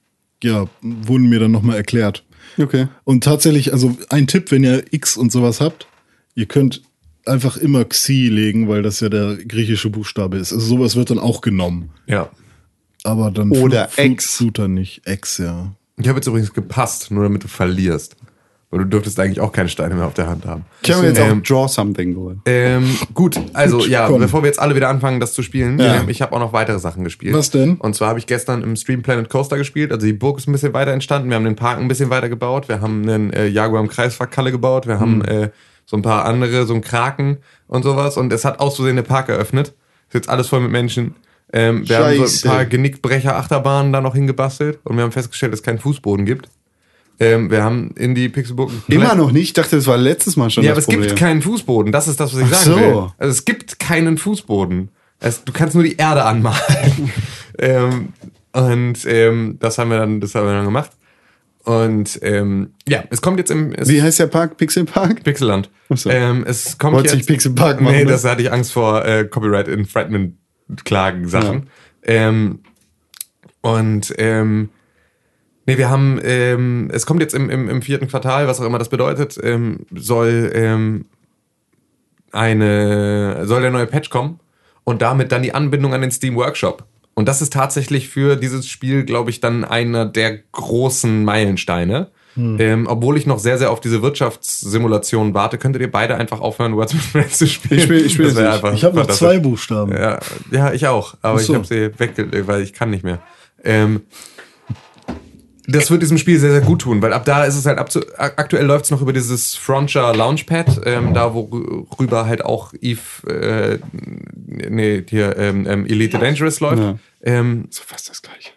ja, wurden mir dann nochmal erklärt. Okay. Und tatsächlich, also ein Tipp, wenn ihr X und sowas habt, ihr könnt einfach immer Xi legen, weil das ja der griechische Buchstabe ist. Also sowas wird dann auch genommen. Ja. Aber dann Oder Flu- Flu- X. Fluter nicht. X, ja. Ich habe jetzt übrigens gepasst, nur damit du verlierst. Weil du dürftest eigentlich auch keine Steine mehr auf der Hand haben. Ich habe jetzt Ähm, auch Draw Something geholt. Ähm, gut, also Gut, [laughs] ja, komm. bevor wir jetzt alle wieder anfangen, das zu spielen, Ja. ähm, ich habe auch noch weitere Sachen gespielt. Was denn? Und zwar habe ich gestern im Stream Planet Coaster gespielt. Also die Burg ist ein bisschen weiter entstanden. Wir haben den Park ein bisschen weiter gebaut. Wir haben einen äh, Jaguar im Kreisverkalle gebaut. Wir haben äh, so ein paar andere, so einen Kraken und sowas. Und es hat aus Versehen den Park eröffnet. Ist jetzt alles voll mit Menschen. Ähm, wir haben so Scheiße. ein paar Genickbrecher-Achterbahnen da noch hingebastelt. Und wir haben festgestellt, dass es keinen Fußboden gibt. Ähm, wir haben in die Pixelburg... Immer noch nicht? Ich dachte, das war letztes Mal schon Ja, aber es Problem. gibt keinen Fußboden. Das ist das, was ich Ach sagen so. will. Also es gibt keinen Fußboden. Es, du kannst nur die Erde anmalen. [laughs] ähm, und ähm, das haben wir dann, das haben wir dann gemacht. Und ähm, ja, es kommt jetzt im Wie heißt der Park? Pixel Park? Pixelland. So. Ähm, es kommt Wolltest jetzt. nicht Pixel Park machen, Nee, ne? das hatte ich Angst vor äh, Copyright Infringement Klagen Sachen. Ähm, und ähm, nee, wir haben, ähm, es kommt jetzt im, im, im vierten Quartal, was auch immer das bedeutet, ähm, soll ähm, eine, soll der neue Patch kommen und damit dann die Anbindung an den Steam Workshop. Und das ist tatsächlich für dieses Spiel, glaube ich, dann einer der großen Meilensteine. Ähm, obwohl ich noch sehr, sehr auf diese Wirtschaftssimulation warte, könntet ihr beide einfach aufhören, Words with Friends zu spielen. Ich spiel- ich spiel nicht. Ich habe noch zwei Buchstaben. Ja, ja, ich auch. Aber so. ich habe sie weggelegt, weil ich kann nicht mehr. Ähm, das wird diesem Spiel sehr, sehr gut tun, weil ab da ist es halt, aktuell läuft es noch über dieses Frontier Launchpad, ähm, da worüber halt auch Eve, äh, nee, hier, ähm, ähm, Elite Dangerous läuft. Ja. Ähm, So fast das gleiche.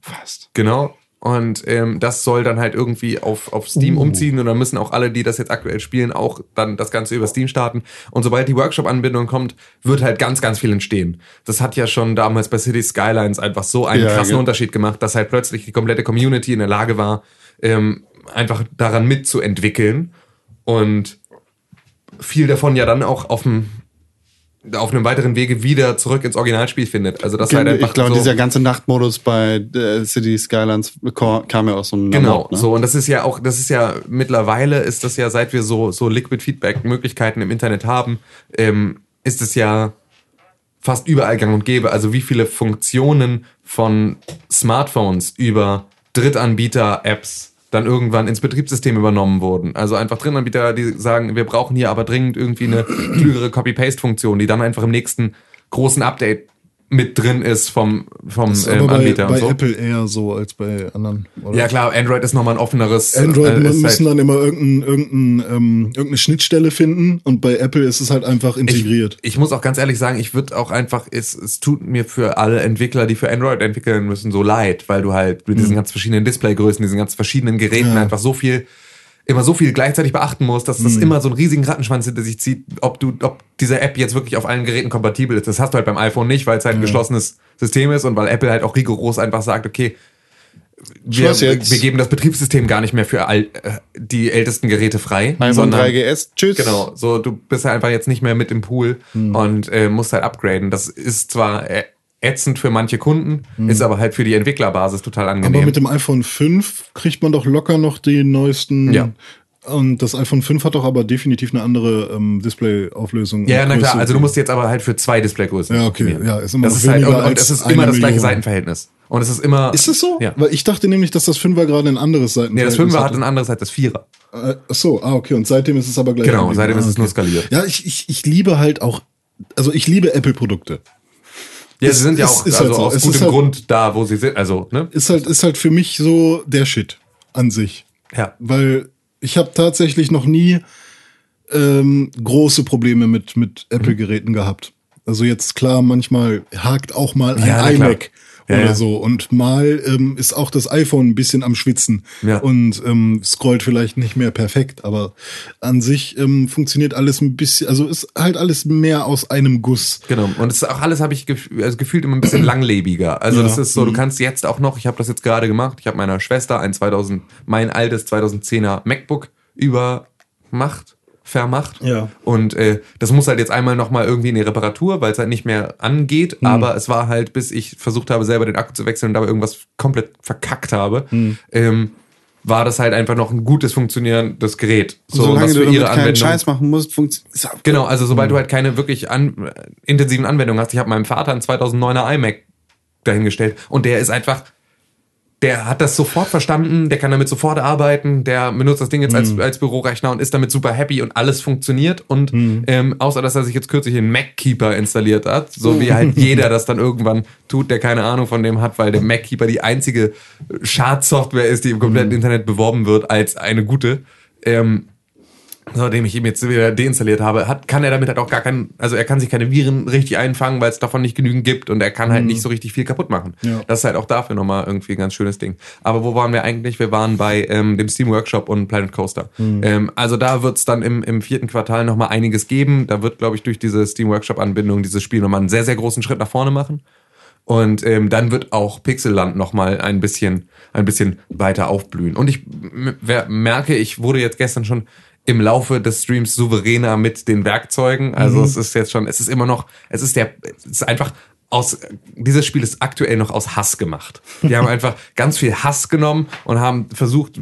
Fast. Genau. Und ähm, das soll dann halt irgendwie auf, auf Steam umziehen und dann müssen auch alle, die das jetzt aktuell spielen, auch dann das Ganze über Steam starten. Und sobald die Workshop-Anbindung kommt, wird halt ganz, ganz viel entstehen. Das hat ja schon damals bei City Skylines einfach so einen Ja, krassen ja. Unterschied gemacht, dass halt plötzlich die komplette Community in der Lage war, ähm, einfach daran mitzuentwickeln. Und viel davon ja dann auch auf dem auf einem weiteren Wege wieder zurück ins Originalspiel findet. Also das halt einfach ich glaube, so dieser ganze Nachtmodus bei äh, City Skylines kam ja aus so einem Genau, Nacht, ne? so und das ist ja auch, das ist ja mittlerweile ist das ja, seit wir so so Liquid Feedback Möglichkeiten im Internet haben, ähm, ist es ja fast überall Gang und Gäbe. Also wie viele Funktionen von Smartphones über Drittanbieter-Apps dann irgendwann ins Betriebssystem übernommen wurden. Also einfach Drittanbieter, die sagen, wir brauchen hier aber dringend irgendwie eine [clears throat] klügere Copy-Paste-Funktion, die dann einfach im nächsten großen Update mit drin ist vom, vom Das ist ähm, aber bei, Anbieter bei und so. Apple eher so als bei anderen. Oder? Ja klar, Android ist nochmal ein offeneres. Android äh, müssen halt- dann immer irgendein, irgendein, ähm, irgendeine Schnittstelle finden und bei Apple ist es halt einfach integriert. Ich, ich muss auch ganz ehrlich sagen, ich würde auch einfach, es, es tut mir für alle Entwickler, die für Android entwickeln müssen, so leid, weil du halt mit diesen ganz verschiedenen Displaygrößen, diesen ganz verschiedenen Geräten Mhm. Ja. einfach so viel, immer so viel gleichzeitig beachten musst, dass Mhm. das immer so einen riesigen Rattenschwanz hinter sich zieht, ob du, ob diese App jetzt wirklich auf allen Geräten kompatibel ist. Das hast du halt beim iPhone nicht, weil es halt ein geschlossenes System ist und weil Apple halt auch rigoros einfach sagt, okay, wir, wir geben das Betriebssystem gar nicht mehr für all, äh, die ältesten Geräte frei. iPhone sondern 3GS, tschüss. Genau, so du bist halt einfach jetzt nicht mehr mit im Pool Hm. und äh, musst halt upgraden. Das ist zwar äh, ätzend für manche Kunden, Hm. ist aber halt für die Entwicklerbasis total angenehm. Aber mit dem iPhone 5 kriegt man doch locker noch die neuesten. Ja. Und das iPhone 5 hat doch aber definitiv eine andere ähm, Display-Auflösung. ja, na klar, also du musst jetzt aber halt für zwei Displaygrößen. Ja, okay, ja, ist immer das ist halt, und, und es ist immer das gleiche. Seitenverhältnis. Und es ist immer. Ist es so? Ja. Weil ich dachte nämlich, dass das 5er gerade ein anderes Seiten Nee, das Fünfer hat ein anderes als das Vierer. Äh, ach so, ah, okay. Und seitdem ist es aber gleich. Genau, seitdem ah, ist es okay. nur skaliert. Ja, ich, ich, ich liebe halt auch, also ich liebe Apple-Produkte. Ja, Es sie sind ja ist- auch ist also halt so. aus Es gutem ist halt- Grund da, wo sie sind. Also, ne? Ist halt, ist halt für mich so der Shit an sich. Ja. Weil ich habe tatsächlich noch nie ähm, große Probleme mit, mit Mhm. Apple-Geräten gehabt. Also jetzt klar, manchmal hakt auch mal ein Ja, iMac Ja, oder ja. so. Und mal ähm, ist auch das iPhone ein bisschen am Schwitzen Ja. und ähm, scrollt vielleicht nicht mehr perfekt. Aber an sich ähm, funktioniert alles ein bisschen, also ist halt alles mehr aus einem Guss. Genau. Und es ist auch alles, habe ich gef also gefühlt immer ein bisschen langlebiger. Also das ist so, du kannst jetzt auch noch, ich habe das jetzt gerade gemacht, ich habe meiner Schwester ein 2000, mein altes 2010er MacBook übermacht, vermacht. Ja. Und äh, das muss halt jetzt einmal nochmal irgendwie in die Reparatur, weil es halt nicht mehr angeht. Aber es war halt, bis ich versucht habe, selber den Akku zu wechseln und dabei irgendwas komplett verkackt habe, ähm, war das halt einfach noch ein gutes funktionierendes Gerät. So, Solange was du für damit ihre keinen Anwendung Scheiß machen musst, funktioniert Genau, also sobald du halt keine wirklich an, äh, intensiven Anwendungen hast. Ich habe meinem Vater einen 2009er iMac dahingestellt und der ist einfach, der hat das sofort verstanden, der kann damit sofort arbeiten, der benutzt das Ding jetzt als, als Bürorechner und ist damit super happy und alles funktioniert. Und ähm, außer dass er sich jetzt kürzlich einen MacKeeper installiert hat, so wie halt jeder das dann irgendwann tut, der keine Ahnung von dem hat, weil der MacKeeper die einzige Schadsoftware ist, die im kompletten Internet beworben wird als eine gute. Ähm, Seitdem ich ihm jetzt wieder deinstalliert habe, hat, kann er damit halt auch gar keinen, also er kann sich keine Viren richtig einfangen, weil es davon nicht genügend gibt und er kann halt nicht so richtig viel kaputt machen. Ja. Das ist halt auch dafür nochmal irgendwie ein ganz schönes Ding. Aber wo waren wir eigentlich? Wir waren bei ähm, dem Steam Workshop und Planet Coaster. Ähm, also da wird's dann im, im vierten Quartal nochmal einiges geben. Da wird, glaube ich, durch diese Steam Workshop-Anbindung dieses Spiel nochmal einen sehr, sehr großen Schritt nach vorne machen. Und ähm, dann wird auch Pixelland noch mal ein bisschen, ein bisschen weiter aufblühen. Und ich merke, ich wurde jetzt gestern schon im Laufe des Streams souveräner mit den Werkzeugen. Also es ist jetzt schon, es ist immer noch, es ist der, es ist einfach aus, dieses Spiel ist aktuell noch aus Hass gemacht. Die haben [laughs] einfach ganz viel Hass genommen und haben versucht,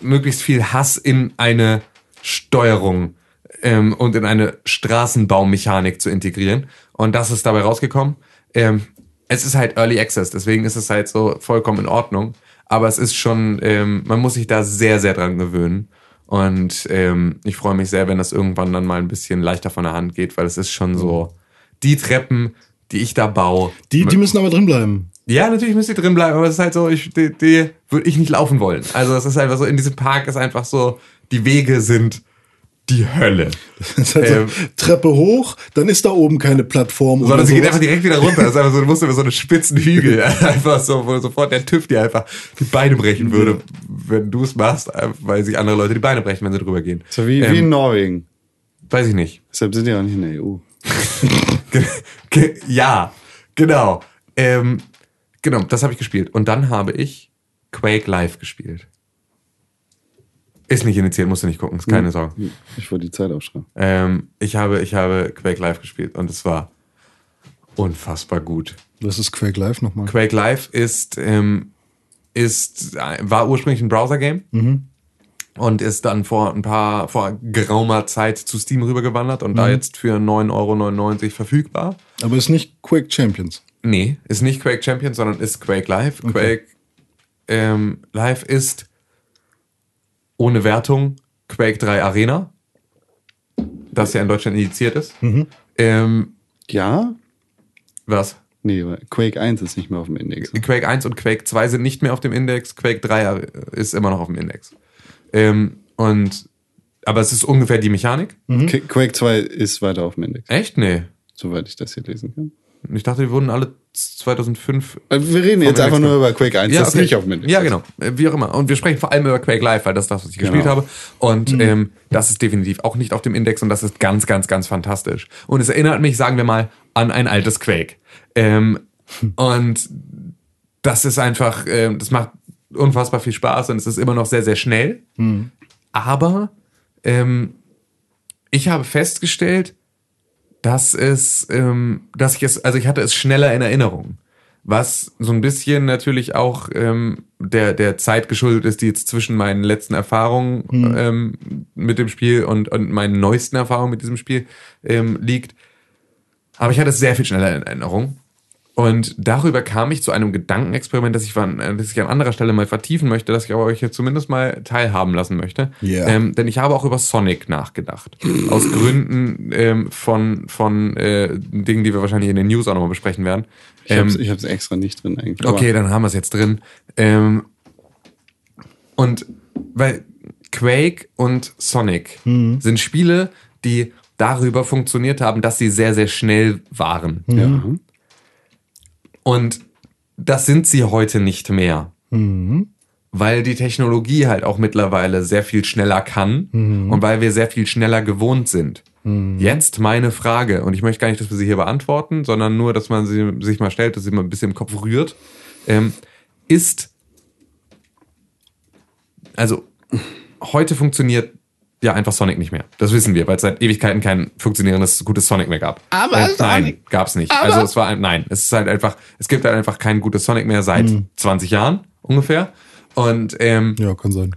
möglichst viel Hass in eine Steuerung ähm, und in eine Straßenbaumechanik zu integrieren. Und das ist dabei rausgekommen. Ähm, es ist halt Early Access, deswegen ist es halt so vollkommen in Ordnung. Aber es ist schon, ähm, man muss sich da sehr, sehr dran gewöhnen. Und ähm, ich freue mich sehr, wenn das irgendwann dann mal ein bisschen leichter von der Hand geht, weil es ist schon so, die Treppen, die ich da baue. Die, die müssen aber drin bleiben. Ja, natürlich müsst ihr drin bleiben, aber es ist halt so, ich, die, die würde ich nicht laufen wollen. Also es ist einfach so, in diesem Park ist einfach so, die Wege sind die Hölle. Das ist halt Ähm. so, Treppe hoch, dann ist da oben keine Plattform. Sondern sie geht einfach direkt wieder runter. Das ist einfach so, du musst über so einen spitzen Hügel. [laughs] Einfach so, wo sofort der TÜV dir einfach die Beine brechen würde, wenn du es machst, weil sich andere Leute die Beine brechen, wenn sie drüber gehen. So wie, wie in Ähm, Norwegen. Weiß ich nicht. Deshalb sind die auch nicht in der EU. [laughs] Ja, genau. Ähm, genau, das habe ich gespielt. Und dann habe ich Quake Live gespielt. Ist nicht initiiert, musst du nicht gucken, ist keine Sorge. Ich wollte die Zeit aufschreiben. Ähm, ich, habe, ich habe Quake Live gespielt und es war unfassbar gut. Das ist Quake Live nochmal. Quake Live ist, ähm, ist, äh, war ursprünglich ein Browser-Game und ist dann vor ein paar, vor geraumer Zeit zu Steam rübergewandert und da jetzt für 9,99 Euro verfügbar. Aber ist nicht Quake Champions. Nee, ist nicht Quake Champion, sondern ist Quake Live. Quake ähm, Live ist ohne Wertung Quake 3 Arena, das ja in Deutschland indiziert ist. Ähm, Ja? was? Nee, Quake 1 ist nicht mehr auf dem Index. Quake 1 und Quake 2 sind nicht mehr auf dem Index, Quake 3 ist immer noch auf dem Index. Ähm, und aber es ist ungefähr die Mechanik. Qu- Quake 2 ist weiter auf dem Index, Echt? Nee. soweit ich das hier lesen kann. Ich dachte, die wurden alle 2005 Äh, Wir reden jetzt einfach nur über Quake 1, das ist okay. nicht auf dem. Ja, genau. Äh, Wie auch immer. Und wir sprechen vor allem über Quake Live, weil das ist das, was ich gespielt Genau. habe. Und ähm, das ist definitiv auch nicht auf dem Index und das ist ganz, ganz, ganz fantastisch. Und es erinnert mich, sagen wir mal, an ein altes Quake. Ähm, und das ist einfach, ähm, das macht unfassbar viel Spaß und es ist immer noch sehr, sehr schnell. Aber ähm, ich habe festgestellt, dass es, ähm, dass ich es, also ich hatte es schneller in Erinnerung. Was so ein bisschen natürlich auch ähm, der, der Zeit geschuldet ist, die jetzt zwischen meinen letzten Erfahrungen ähm, mit dem Spiel und, und meinen neuesten Erfahrungen mit diesem Spiel ähm, liegt. Aber ich hatte es sehr viel schneller in Erinnerung. Und darüber kam ich zu einem Gedankenexperiment, das ich, an, das ich an anderer Stelle mal vertiefen möchte, das ich aber euch jetzt zumindest mal teilhaben lassen möchte. Ja. Ähm, denn ich habe auch über Sonic nachgedacht. Aus Gründen ähm, von, von äh, Dingen, die wir wahrscheinlich in den News auch nochmal besprechen werden. Ich hab's, Ähm, ich hab's extra nicht drin eigentlich. Okay, dann haben wir es jetzt drin. Ähm, und weil Quake und Sonic sind Spiele, die darüber funktioniert haben, dass sie sehr, sehr schnell waren. Aber, ja. Und das sind sie heute nicht mehr. Weil die Technologie halt auch mittlerweile sehr viel schneller kann und weil wir sehr viel schneller gewohnt sind. Jetzt meine Frage, und ich möchte gar nicht, dass wir sie hier beantworten, sondern nur, dass man sie sich mal stellt, dass sie mal ein bisschen im Kopf rührt, ähm, ist, also heute funktioniert ja einfach Sonic nicht mehr. Das wissen wir, weil es seit Ewigkeiten kein funktionierendes, gutes Sonic mehr gab. Aber äh, Sonic. Nein, gab's nicht. also es war, ein- nein, es ist halt einfach, es gibt halt einfach kein gutes Sonic mehr seit 20 Jahren ungefähr. Und, ähm, Ja, kann sein.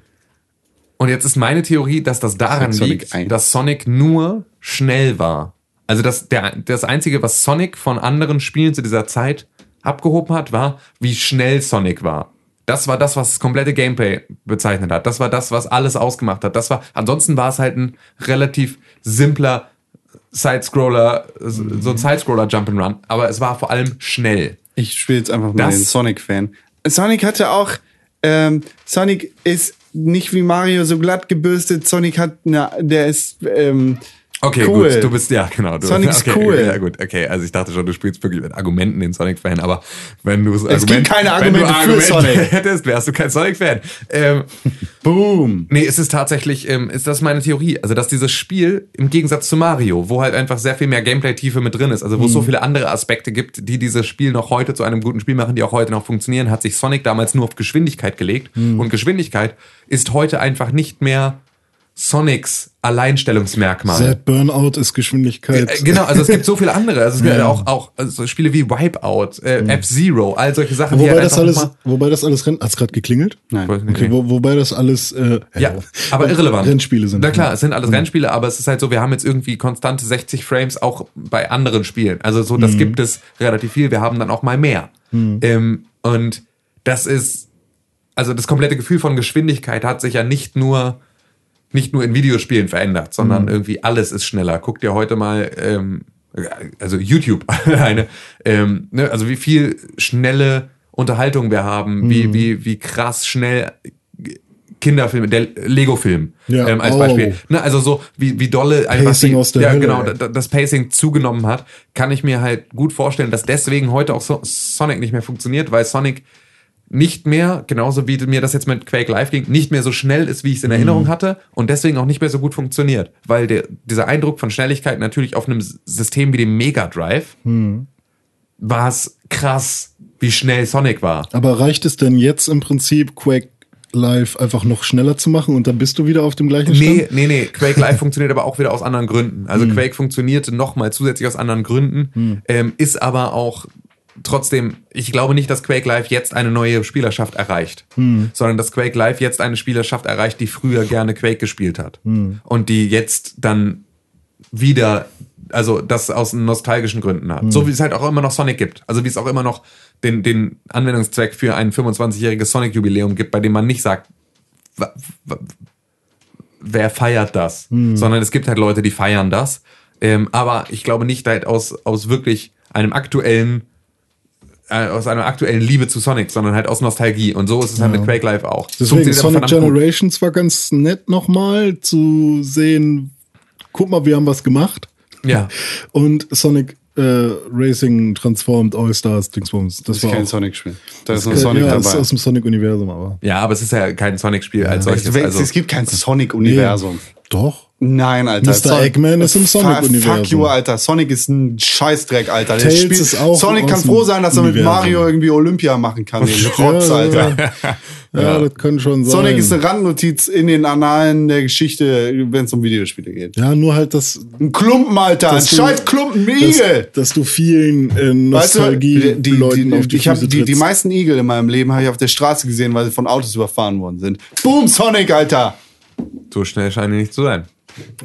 und jetzt ist meine Theorie, dass das daran Sonic liegt, 1. dass Sonic nur schnell war. Also das, der, das Einzige, was Sonic von anderen Spielen zu dieser Zeit abgehoben hat, war, wie schnell Sonic war. Das war das, was das komplette Gameplay bezeichnet hat. Das war das, was alles ausgemacht hat. Das war, ansonsten war es halt ein relativ simpler Sidescroller, so ein Sidescroller Jump'n'Run. Aber es war vor allem schnell. Ich spiele jetzt einfach mal Das- den Sonic-Fan. Sonic hatte auch, ähm, Sonic ist nicht wie Mario so glatt gebürstet. Sonic hat, na, der ist, ähm, Okay, cool. gut, du bist, ja, genau. Du, Sonic ist okay, cool. Ja, gut, okay. Also ich dachte schon, du spielst wirklich mit Argumenten den Sonic-Fan, aber wenn du Es gibt keine Argumente für Sonic. [laughs] hättest, wärst du kein Sonic-Fan. Ähm, [laughs] Boom. nee, es ist tatsächlich, ähm, ist das meine Theorie. Also, dass dieses Spiel im Gegensatz zu Mario, wo halt einfach sehr viel mehr Gameplay-Tiefe mit drin ist, also wo es so Mhm. viele andere Aspekte gibt, die dieses Spiel noch heute zu einem guten Spiel machen, die auch heute noch funktionieren, hat sich Sonic damals nur auf Geschwindigkeit gelegt. Mhm. Und Geschwindigkeit ist heute einfach nicht mehr Sonics Alleinstellungsmerkmal. Sad Burnout ist Geschwindigkeit. Äh, Genau, also es gibt so viele andere. Also es gibt [laughs] auch, auch also Spiele wie Wipeout, äh, F-Zero, all solche Sachen, die Wobei halt das, alles, wobei das alles Renn. Hat's gerade geklingelt? Nein. Okay, wo, wobei das alles äh, ja, aber irrelevant. Rennspiele sind. Na klar, es sind alles Rennspiele, aber es ist halt so, wir haben jetzt irgendwie konstante 60 Frames auch bei anderen Spielen. Also so, das gibt es relativ viel. Wir haben dann auch mal mehr. Ähm, und das ist, also das komplette Gefühl von Geschwindigkeit hat sich ja nicht nur nicht nur in Videospielen verändert, sondern irgendwie alles ist schneller. Guck dir heute mal, ähm, also YouTube [laughs] alleine, ähm, ne, also wie viel schnelle Unterhaltung wir haben, wie, wie, wie krass schnell Kinderfilme, der Lego-Film Ja, ähm, als oh. Beispiel. Ne, also so, wie, wie dolle einfach Pacing die, aus der ja, Hölle, genau, das Pacing zugenommen hat, kann ich mir halt gut vorstellen, dass deswegen heute auch so Sonic nicht mehr funktioniert, weil Sonic nicht mehr, genauso wie mir das jetzt mit Quake Live ging, nicht mehr so schnell ist, wie ich es in Mhm. Erinnerung hatte und deswegen auch nicht mehr so gut funktioniert. Weil der, dieser Eindruck von Schnelligkeit natürlich auf einem System wie dem Mega Drive Mhm. war es krass, wie schnell Sonic war. Aber reicht es denn jetzt im Prinzip, Quake Live einfach noch schneller zu machen und dann bist du wieder auf dem gleichen Stand? Nee, nee, nee. Quake Live [laughs] funktioniert aber auch wieder aus anderen Gründen. Also Quake funktionierte nochmal zusätzlich aus anderen Gründen, ähm, ist aber auch trotzdem, ich glaube nicht, dass Quake Live jetzt eine neue Spielerschaft erreicht, sondern dass Quake Live jetzt eine Spielerschaft erreicht, die früher gerne Quake gespielt hat und die jetzt dann wieder, also das aus nostalgischen Gründen hat. So wie es halt auch immer noch Sonic gibt. Also wie es auch immer noch den, den Anwendungszweck für ein 25-jähriges Sonic-Jubiläum gibt, bei dem man nicht sagt, wer feiert das? Sondern es gibt halt Leute, die feiern das. Ähm, aber ich glaube nicht halt aus, aus wirklich einem aktuellen, äh, aus einer aktuellen Liebe zu Sonic, sondern halt aus Nostalgie. Und so ist es halt mit Quake Live auch. Es Deswegen Sonic. Generations war ganz nett nochmal zu sehen, guck mal, wir haben was gemacht. Ja. Und Sonic äh, Racing Transformed All-Stars Dingsbums. Das, Das ist war kein auch, Sonic-Spiel. Da ist nur äh, Sonic ja, ist dabei. aus dem Sonic-Universum, aber. Ja, aber es ist ja kein Sonic-Spiel als solches. Es, Also, es gibt kein Sonic-Universum. Doch. Nein, Alter. Mr. Son- Eggman ist im Sonic-Universum. Fuck you, Alter. Sonic ist ein Scheißdreck, Alter. Der Tails spielt- ist auch Sonic kann froh sein, dass er mit Universum. Mario irgendwie Olympia machen kann. [laughs] Den Rotz, Alter. [laughs] Ja, das kann schon sein. Sonic ist eine Randnotiz in den Annalen der Geschichte, wenn es um Videospiele geht. ja, nur halt das. Ein Klumpen, Alter. Ein dass du- scheiß Klumpen, ein dass, Igel. dass du vielen äh, Weißt du, Nostalgie-Leuten die, die, auf die ich hab Füße die, die meisten Igel in meinem Leben habe ich auf der Straße gesehen, weil sie von Autos überfahren worden sind. Boom, Sonic, Alter. so schnell scheinen die nicht zu sein.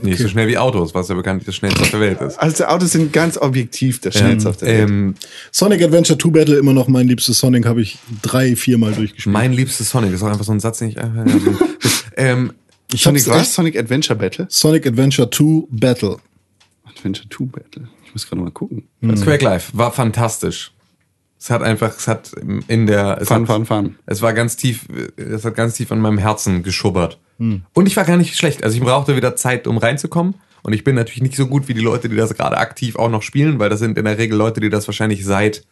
Nicht so schnell wie Autos, was ja bekanntlich das schnellste auf der Welt ist. Also Autos sind ganz objektiv das schnellste auf der Welt. Ähm, Sonic Adventure 2 Battle immer noch mein liebstes Sonic, habe ich drei, viermal durchgespielt. mein liebstes Sonic ist auch einfach so ein Satz, den ich einfach. So, ähm, ich Sonic hab's was? echt- Sonic Adventure Battle? Sonic Adventure 2 Battle. Adventure 2 Battle. Ich muss gerade mal gucken. Quake Live war fantastisch. Es hat einfach, es hat in der, es Fun, hat, fun, fun. Es war ganz tief, es hat ganz tief an meinem Herzen geschubbert. Und ich war gar nicht schlecht. Also ich brauchte wieder Zeit, um reinzukommen. Und ich bin natürlich nicht so gut wie die Leute, die das gerade aktiv auch noch spielen, weil das sind in der Regel Leute, die das wahrscheinlich seit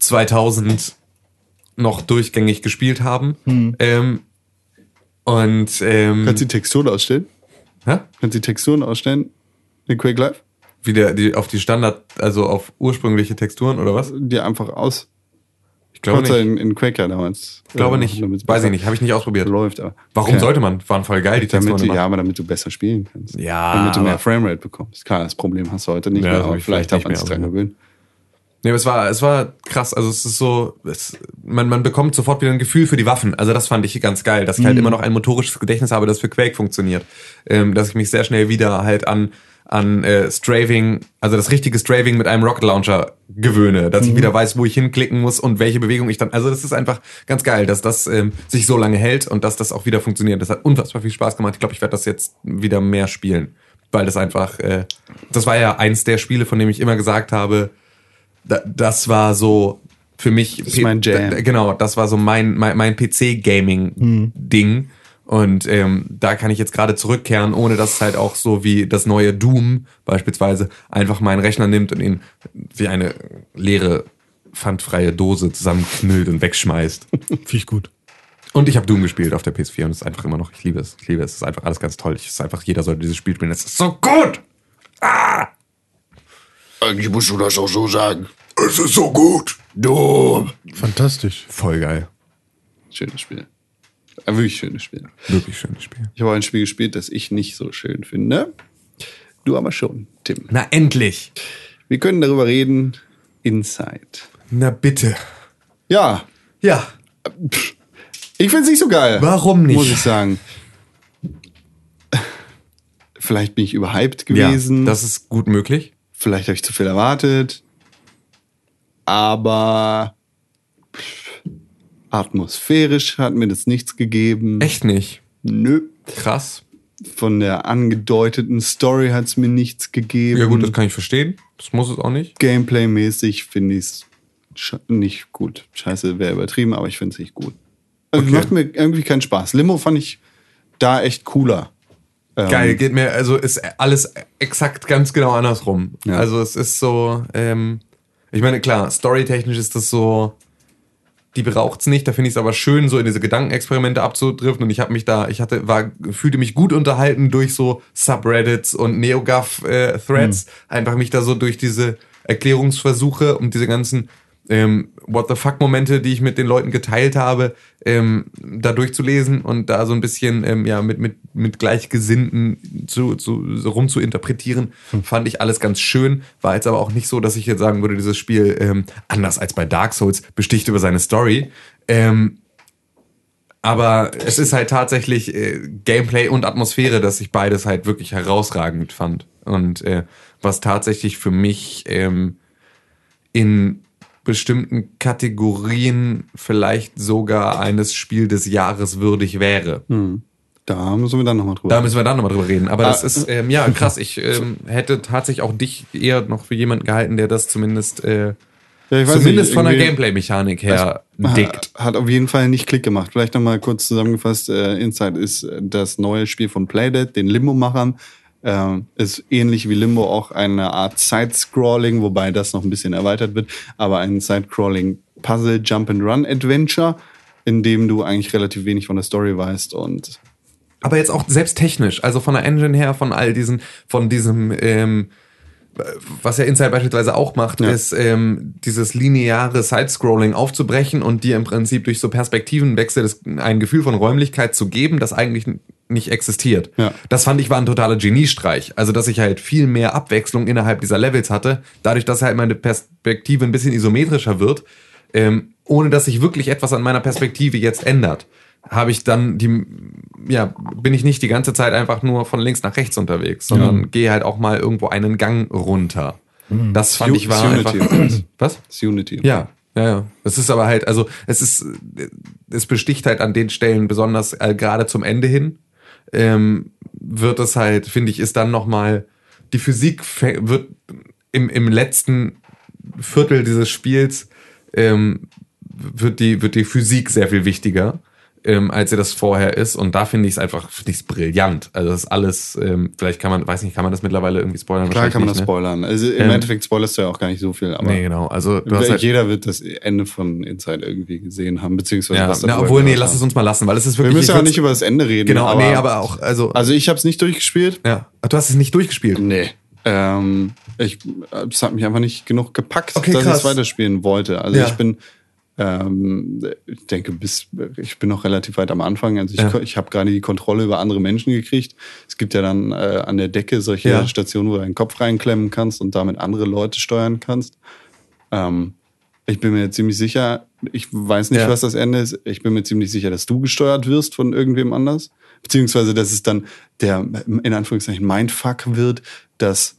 2000 noch durchgängig gespielt haben. Ähm, und ähm, Kannst du die Texturen ausstellen? hä? Kannst du die Texturen ausstellen? In Quake Live? wieder die, auf die Standard, also auf ursprüngliche Texturen oder was? Die einfach aus. Ich glaube nicht. in, in Quake ja damals. Ich glaube äh, nicht. Weiß ich nicht. Habe ich nicht ausprobiert. Läuft, aber. Warum Okay. sollte man? Waren voll geil, die Texturen. Damit du, ja, aber damit du besser spielen kannst. Ja, Damit du mehr Framerate bekommst. Klar, das Problem hast du heute nicht Ja, mehr, aber ich vielleicht hat man sich dran gewöhnt. Nee, aber es war, es war krass. Also es ist so, es, man, man bekommt sofort wieder ein Gefühl für die Waffen. Also das fand ich ganz geil, dass ich halt immer noch ein motorisches Gedächtnis habe, das für Quake funktioniert. Ähm, dass ich mich sehr schnell wieder halt an an äh, Straving, also das richtige Straving mit einem Rocket Launcher gewöhne, dass ich wieder weiß, wo ich hinklicken muss und welche Bewegung ich dann. Also das ist einfach ganz geil, dass das ähm, sich so lange hält und dass das auch wieder funktioniert. Das hat unfassbar viel Spaß gemacht. Ich glaube, ich werde das jetzt wieder mehr spielen, weil das einfach, äh, das war ja eins der Spiele, von dem ich immer gesagt habe, da, das war so für mich. Das ist mein Jam. Genau, das war so mein, mein, mein PC-Gaming-Ding. Und ähm, da kann ich jetzt gerade zurückkehren, ohne dass es halt auch so wie das neue Doom beispielsweise einfach meinen Rechner nimmt und ihn wie eine leere, pfandfreie Dose zusammenknüllt und wegschmeißt. [laughs] Finde ich gut. Und ich habe Doom gespielt auf der PS4 und es ist einfach immer noch, ich liebe es. Ich liebe es. Es ist einfach alles ganz toll. Es ist einfach, jeder sollte dieses Spiel spielen. Es ist so gut! Eigentlich musst du das auch so sagen. Es ist so gut. Du. Fantastisch. Voll geil. Schönes Spiel. Ein wirklich schönes Spiel. Wirklich schönes Spiel. Ich habe auch ein Spiel gespielt, das ich nicht so schön finde. Du aber schon, Tim. Na endlich! Wir können darüber reden. Inside. Na bitte. Ja, Ja. ich finde es nicht so geil. Warum nicht? Muss ich sagen. Vielleicht bin ich überhyped gewesen. Ja, das ist gut möglich. Vielleicht habe ich zu viel erwartet. Aber atmosphärisch hat mir das nichts gegeben. Echt nicht. Nö. Krass. Von der angedeuteten Story hat es mir nichts gegeben. Ja gut, das kann ich verstehen. Das muss es auch nicht. Gameplay-mäßig finde ich es nicht gut. Scheiße, wäre übertrieben, aber ich finde es nicht gut. Also Okay. macht mir irgendwie keinen Spaß. Limo fand ich da echt cooler. Ähm, Geil, geht mir, also ist alles exakt ganz genau andersrum. Ja. Also es ist so, ähm, ich meine, klar, storytechnisch ist das so, die braucht's nicht, da finde ich es aber schön, so in diese Gedankenexperimente abzudriften. Und ich habe mich da, ich hatte, war, fühlte mich gut unterhalten durch so Subreddits und NeoGAF-Threads, einfach mich da so durch diese Erklärungsversuche und diese ganzen ähm, What the fuck-Momente, die ich mit den Leuten geteilt habe, ähm, da durchzulesen und da so ein bisschen ähm, ja, mit, mit, mit Gleichgesinnten zu, zu, so rum zu interpretieren, fand ich alles ganz schön. War jetzt aber auch nicht so, dass ich jetzt sagen würde, dieses Spiel, ähm, anders als bei Dark Souls, besticht über seine Story. Ähm, aber es ist halt tatsächlich äh, Gameplay und Atmosphäre, dass ich beides halt wirklich herausragend fand. Und äh, was tatsächlich für mich ähm, in bestimmten Kategorien vielleicht sogar eines Spiel des Jahres würdig wäre. Da müssen wir dann nochmal drüber Da müssen wir dann nochmal drüber reden. Aber das Ah, ist, ähm, ja, [laughs] krass. Ich ähm, hätte tatsächlich auch dich eher noch für jemanden gehalten, der das zumindest, äh, Ja, zumindest nicht, von der Gameplay-Mechanik her dickt. Hat auf jeden Fall nicht Klick gemacht. Vielleicht nochmal kurz zusammengefasst. Äh, Inside ist das neue Spiel von Playdead, den Limbo-Machern. Ähm, ist ähnlich wie Limbo auch eine Art Side-Scrolling, wobei das noch ein bisschen erweitert wird, aber ein Side-Scrolling Puzzle Jump and Run Adventure, in dem du eigentlich relativ wenig von der Story weißt und Aber jetzt auch selbst technisch, also von der Engine her, von all diesen, von diesem, ähm, was ja Inside beispielsweise auch macht, Ja. ist ähm, dieses lineare Sidescrolling aufzubrechen und dir im Prinzip durch so Perspektivenwechsel das, ein Gefühl von Räumlichkeit zu geben, das eigentlich nicht existiert. Ja. Das fand ich war ein totaler Geniestreich. Also, dass ich halt viel mehr Abwechslung innerhalb dieser Levels hatte, dadurch, dass halt meine Perspektive ein bisschen isometrischer wird, ähm, ohne dass sich wirklich etwas an meiner Perspektive jetzt ändert, habe ich dann die, ja, bin ich nicht die ganze Zeit einfach nur von links nach rechts unterwegs, sondern gehe halt auch mal irgendwo einen Gang runter. Das fand ich war Unity einfach. [clears throat] Was? das ist Unity. Ja, ja, ja. Es ist aber halt, also es ist, es besticht halt an den Stellen besonders äh, gerade zum Ende hin, ähm, wird es halt, finde ich, ist dann noch mal die Physik wird im, im letzten Viertel dieses Spiels ähm, wird die wird die Physik sehr viel wichtiger. Ähm, als sie das vorher ist und da finde ich es einfach finde ich es brillant also das ist alles ähm, vielleicht kann man weiß nicht kann man das mittlerweile irgendwie spoilern Klar kann man das Wahrscheinlich spoilern. Also im Ähm, Endeffekt spoilerst du ja auch gar nicht so viel, aber ne? nee genau also halt, jeder wird das Ende von Inside irgendwie gesehen haben, beziehungsweise ja, was da na, obwohl nee lass es uns mal lassen weil es ist Wir wirklich müssen ich ja auch nicht über das Ende reden. Genau, nee, aber auch, also, Also ich habe es nicht durchgespielt. ja. Ach, Du hast es nicht durchgespielt. Nee. Ähm, ich, es hat mich einfach nicht genug gepackt, Okay, dass ich es weiterspielen wollte. Also Ja. ich bin, ähm, ich denke, bis ich bin noch relativ weit am Anfang. Also ich, Ja. ich habe gerade die Kontrolle über andere Menschen gekriegt. Es gibt ja dann äh, an der Decke solche Ja. Stationen, wo du deinen Kopf reinklemmen kannst und damit andere Leute steuern kannst. Ähm, ich bin mir ziemlich sicher, ich weiß nicht, Ja. was das Ende ist. Ich bin mir ziemlich sicher, dass du gesteuert wirst von irgendwem anders. Beziehungsweise, dass es dann der, in Anführungszeichen, Mindfuck wird, dass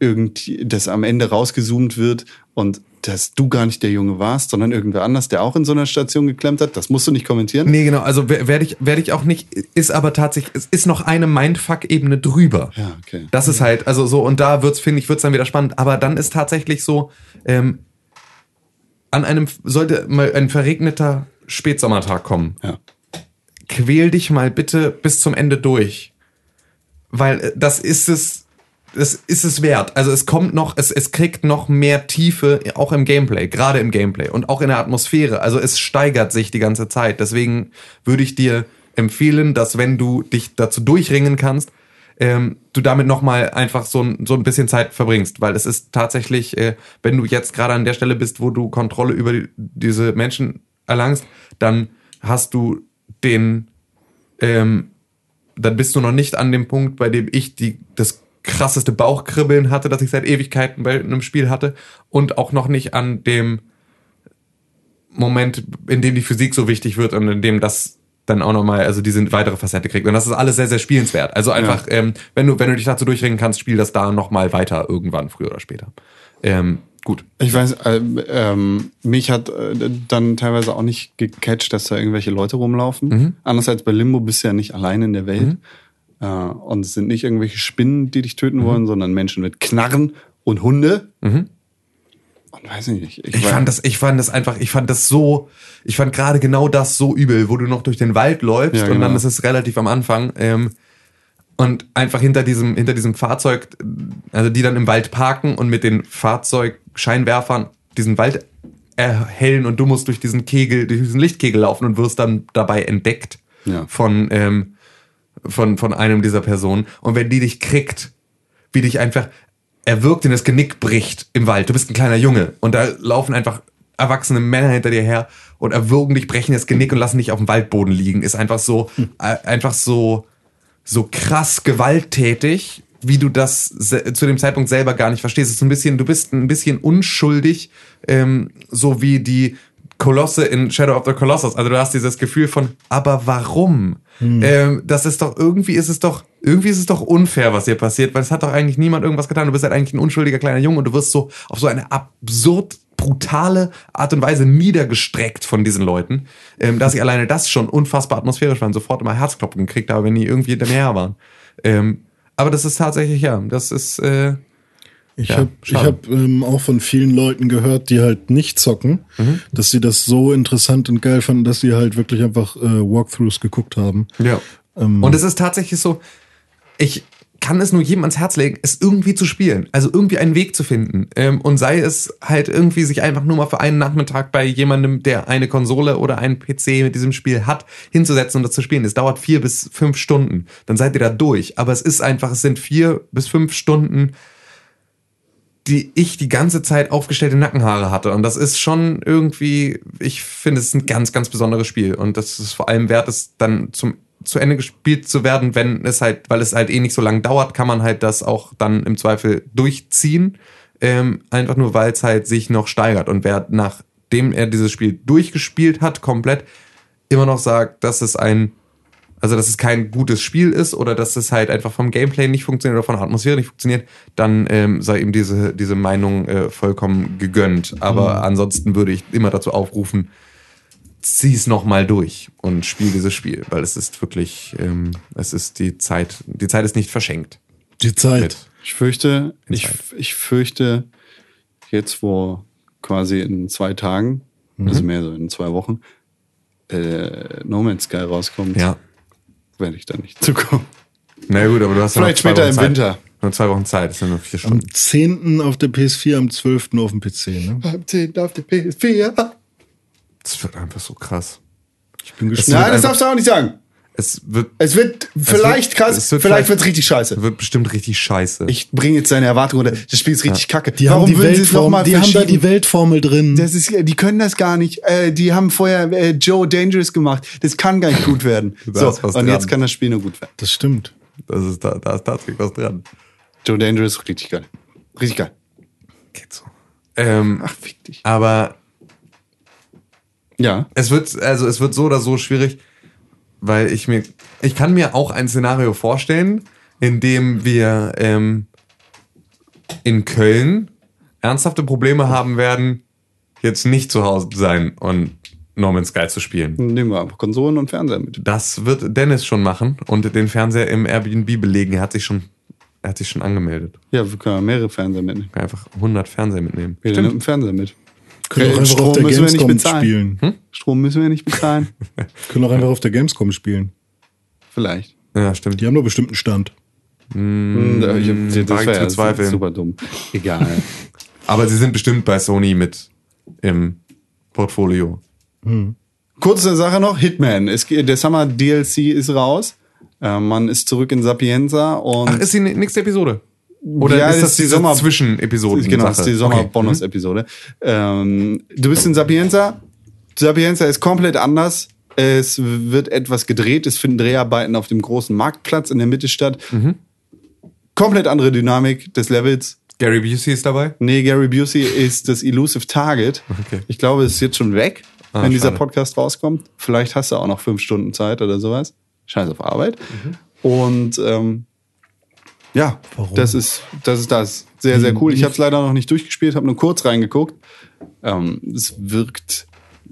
irgendwie, dass am Ende rausgezoomt wird und dass du gar nicht der Junge warst, sondern irgendwer anders, der auch in so einer Station geklemmt hat. Das musst du nicht kommentieren. Nee, genau, also wer- werde ich, werde ich auch nicht, ist aber tatsächlich, es ist noch eine Mindfuck-Ebene drüber. Ja, okay. Das ist halt, also so, und da wird's, finde ich, wird's dann wieder spannend. Aber dann ist tatsächlich so, ähm, an einem, sollte mal ein verregneter Spätsommertag kommen. Ja. quäl dich mal bitte bis zum Ende durch. Weil äh, das ist es, das ist es wert. Also es kommt noch, es, es kriegt noch mehr Tiefe, auch im Gameplay, gerade im Gameplay und auch in der Atmosphäre. Also es steigert sich die ganze Zeit. Deswegen würde ich dir empfehlen, dass wenn du dich dazu durchringen kannst, ähm, du damit nochmal einfach so ein, so ein bisschen Zeit verbringst, weil es ist tatsächlich, äh, wenn du jetzt gerade an der Stelle bist, wo du Kontrolle über die, diese Menschen erlangst, dann hast du den, ähm, dann bist du noch nicht an dem Punkt, bei dem ich die, das krasseste Bauchkribbeln hatte, das ich seit Ewigkeiten bei einem Spiel hatte und auch noch nicht an dem Moment, in dem die Physik so wichtig wird und in dem das dann auch nochmal, also diese weitere Facette kriegt. Und das ist alles sehr, sehr spielenswert. Also einfach, ähm, wenn du, wenn du dich dazu durchringen kannst, spiel das da nochmal weiter irgendwann, früher oder später. Ähm, gut. Ich weiß, ähm, ähm, mich hat äh, dann teilweise auch nicht gecatcht, dass da irgendwelche Leute rumlaufen. Mhm. Anders als bei Limbo bist du ja nicht allein in der Welt. Äh, und es sind nicht irgendwelche Spinnen, die dich töten Mhm. wollen, sondern Menschen mit Knarren und Hunde. Und weiß ich nicht. Ich war- fand das, ich fand das einfach, ich fand das so, ich fand gerade genau das so übel, wo du noch durch den Wald läufst Ja, und dann genau. ist es relativ am Anfang ähm, und einfach hinter diesem, hinter diesem Fahrzeug, also die dann im Wald parken und mit den Fahrzeugscheinwerfern diesen Wald erhellen und du musst durch diesen Kegel, durch diesen Lichtkegel laufen und wirst dann dabei entdeckt Ja. von, ähm, von, von einem dieser Personen. Und wenn die dich kriegt, wie dich einfach erwürgt in das Genick bricht im Wald. Du bist ein kleiner Junge und da laufen einfach erwachsene Männer hinter dir her und erwürgen dich, brechen das Genick und lassen dich auf dem Waldboden liegen. Ist einfach so, äh, einfach so, so krass gewalttätig, wie du das zu dem Zeitpunkt selber gar nicht verstehst. Es ist ein bisschen, du bist ein bisschen unschuldig, ähm, so wie die Kolosse in Shadow of the Colossus. Also du hast dieses Gefühl von, aber warum? Ähm, das ist doch, irgendwie ist es doch, irgendwie ist es doch unfair, was hier passiert, weil es hat doch eigentlich niemand irgendwas getan. Du bist halt eigentlich ein unschuldiger kleiner Junge und du wirst so auf so eine absurd brutale Art und Weise niedergestreckt von diesen Leuten, ähm, dass ich alleine das schon unfassbar atmosphärisch war und sofort immer Herzklopfen gekriegt habe, wenn die irgendwie hinter mir her waren. Ähm, aber das ist tatsächlich, ja, das ist, äh, Ich Ja, habe hab, ähm, auch von vielen Leuten gehört, die halt nicht zocken, Mhm. dass sie das so interessant und geil fanden, dass sie halt wirklich einfach äh, Walkthroughs geguckt haben. Ja. und es ist tatsächlich so, ich kann es nur jedem ans Herz legen, es irgendwie zu spielen. Also irgendwie einen Weg zu finden. Ähm, und sei es halt irgendwie sich einfach nur mal für einen Nachmittag bei jemandem, der eine Konsole oder einen PC mit diesem Spiel hat, hinzusetzen und das zu spielen. Es dauert vier bis fünf Stunden. Dann seid ihr da durch. Aber es ist einfach, es sind vier bis fünf Stunden die ich die ganze Zeit aufgestellte Nackenhaare hatte. Und das ist schon irgendwie, ich finde es ist ein ganz, ganz besonderes Spiel. Und das ist vor allem wert, es dann zum zu Ende gespielt zu werden, wenn es halt, weil es halt eh nicht so lange dauert, kann man halt das auch dann im Zweifel durchziehen. Ähm, einfach nur, weil es halt sich noch steigert. Und wer nachdem er dieses Spiel durchgespielt hat, komplett, immer noch sagt, dass es ein also dass es kein gutes Spiel ist oder dass es halt einfach vom Gameplay nicht funktioniert oder von der Atmosphäre nicht funktioniert, dann ähm, sei ihm diese, diese Meinung äh, vollkommen gegönnt. Aber ansonsten würde ich immer dazu aufrufen, zieh es nochmal durch und spiel dieses Spiel, weil es ist wirklich, ähm, es ist die Zeit, die Zeit ist nicht verschenkt. Die Zeit. Mit. Ich fürchte, ich, ich fürchte, jetzt wo quasi in zwei Tagen, also mehr so in zwei Wochen, äh, No Man's Sky rauskommt, Ja. Werde ich da nicht zukommen. Na gut, aber du hast ja noch Vielleicht zwei später Wochen im Zeit. Winter. Nur zwei Wochen Zeit, das sind nur vier Stunden. Am 10. auf der PS4, am 12. auf dem PC. Ne? Beim 10 auf der PS4. Das wird einfach so krass. Ich bin Es gespannt. Nein, das darfst du auch nicht sagen. Es wird, Es wird vielleicht wird- krass, es wird vielleicht wird's richtig scheiße. wird bestimmt richtig scheiße. Ich bringe jetzt deine Erwartungen runter. Das Spiel ist richtig kacke. Die Warum haben die, würden sie es noch Weltform, mal die haben da die Weltformel drin. Das ist, die können das gar nicht. Äh, die haben vorher äh, Joe Dangerous gemacht. Das kann gar nicht gut werden. [laughs] So, ist was und dran. jetzt kann das Spiel nur gut werden. Das stimmt. Das ist, da, da ist tatsächlich was dran. Joe Dangerous, richtig geil. Richtig geil. Geht so. Ähm, Ach, fick dich. aber Ja. es wird, also es wird so oder so schwierig, weil ich mir, ich kann mir auch ein Szenario vorstellen, in dem wir ähm, in Köln ernsthafte Probleme haben werden, jetzt nicht zu Hause zu sein und No Man's Sky zu spielen. Nehmen wir einfach Konsolen und Fernseher mit. Das wird Dennis schon machen und den Fernseher im Airbnb belegen. Er hat sich schon, er hat sich schon angemeldet. Ja, wir können mehrere Fernseher mitnehmen. Einfach 100 Fernseher mitnehmen. Wir nehmen einen Fernseher mit. Können auch einfach Strom auf der müssen wir nicht Gamescom bezahlen. spielen. Strom müssen wir nicht bezahlen. [laughs] Können auch einfach auf der Gamescom spielen. Vielleicht. Ja, stimmt. Die haben nur bestimmt einen Stand. Hm, ich hab, das wage ich wär zu ja bezweifeln. super dumm. Egal. [laughs] Aber sie sind bestimmt bei Sony mit im Portfolio. Kurze Sache noch, Hitman. Es, geht- der Summer DLC ist raus. Äh, man ist zurück in Sapienza und Ach, ist die nächste Episode? Oder Ja, ist das das ist die Sommer- Zwischenepisoden? Genau, das ist die Okay. Sommer-Bonus-Episode. Ähm, du bist in Sapienza. Sapienza ist komplett anders. Es wird etwas gedreht. Es finden Dreharbeiten auf dem großen Marktplatz in der Mitte statt. Mhm. Komplett andere Dynamik des Levels. Gary Busey ist dabei? Nee, Gary Busey ist das Elusive Target. Okay. Ich glaube, es ist jetzt schon weg, Ah, wenn dieser schade. Podcast rauskommt. Vielleicht hast du auch noch fünf Stunden Zeit oder sowas. Scheiß auf Arbeit. Mhm. Und ähm, ja, Warum? das ist das. Ist das. Sehr, sehr cool. Ich habe es leider noch nicht durchgespielt, habe nur kurz reingeguckt. Ähm, es wirkt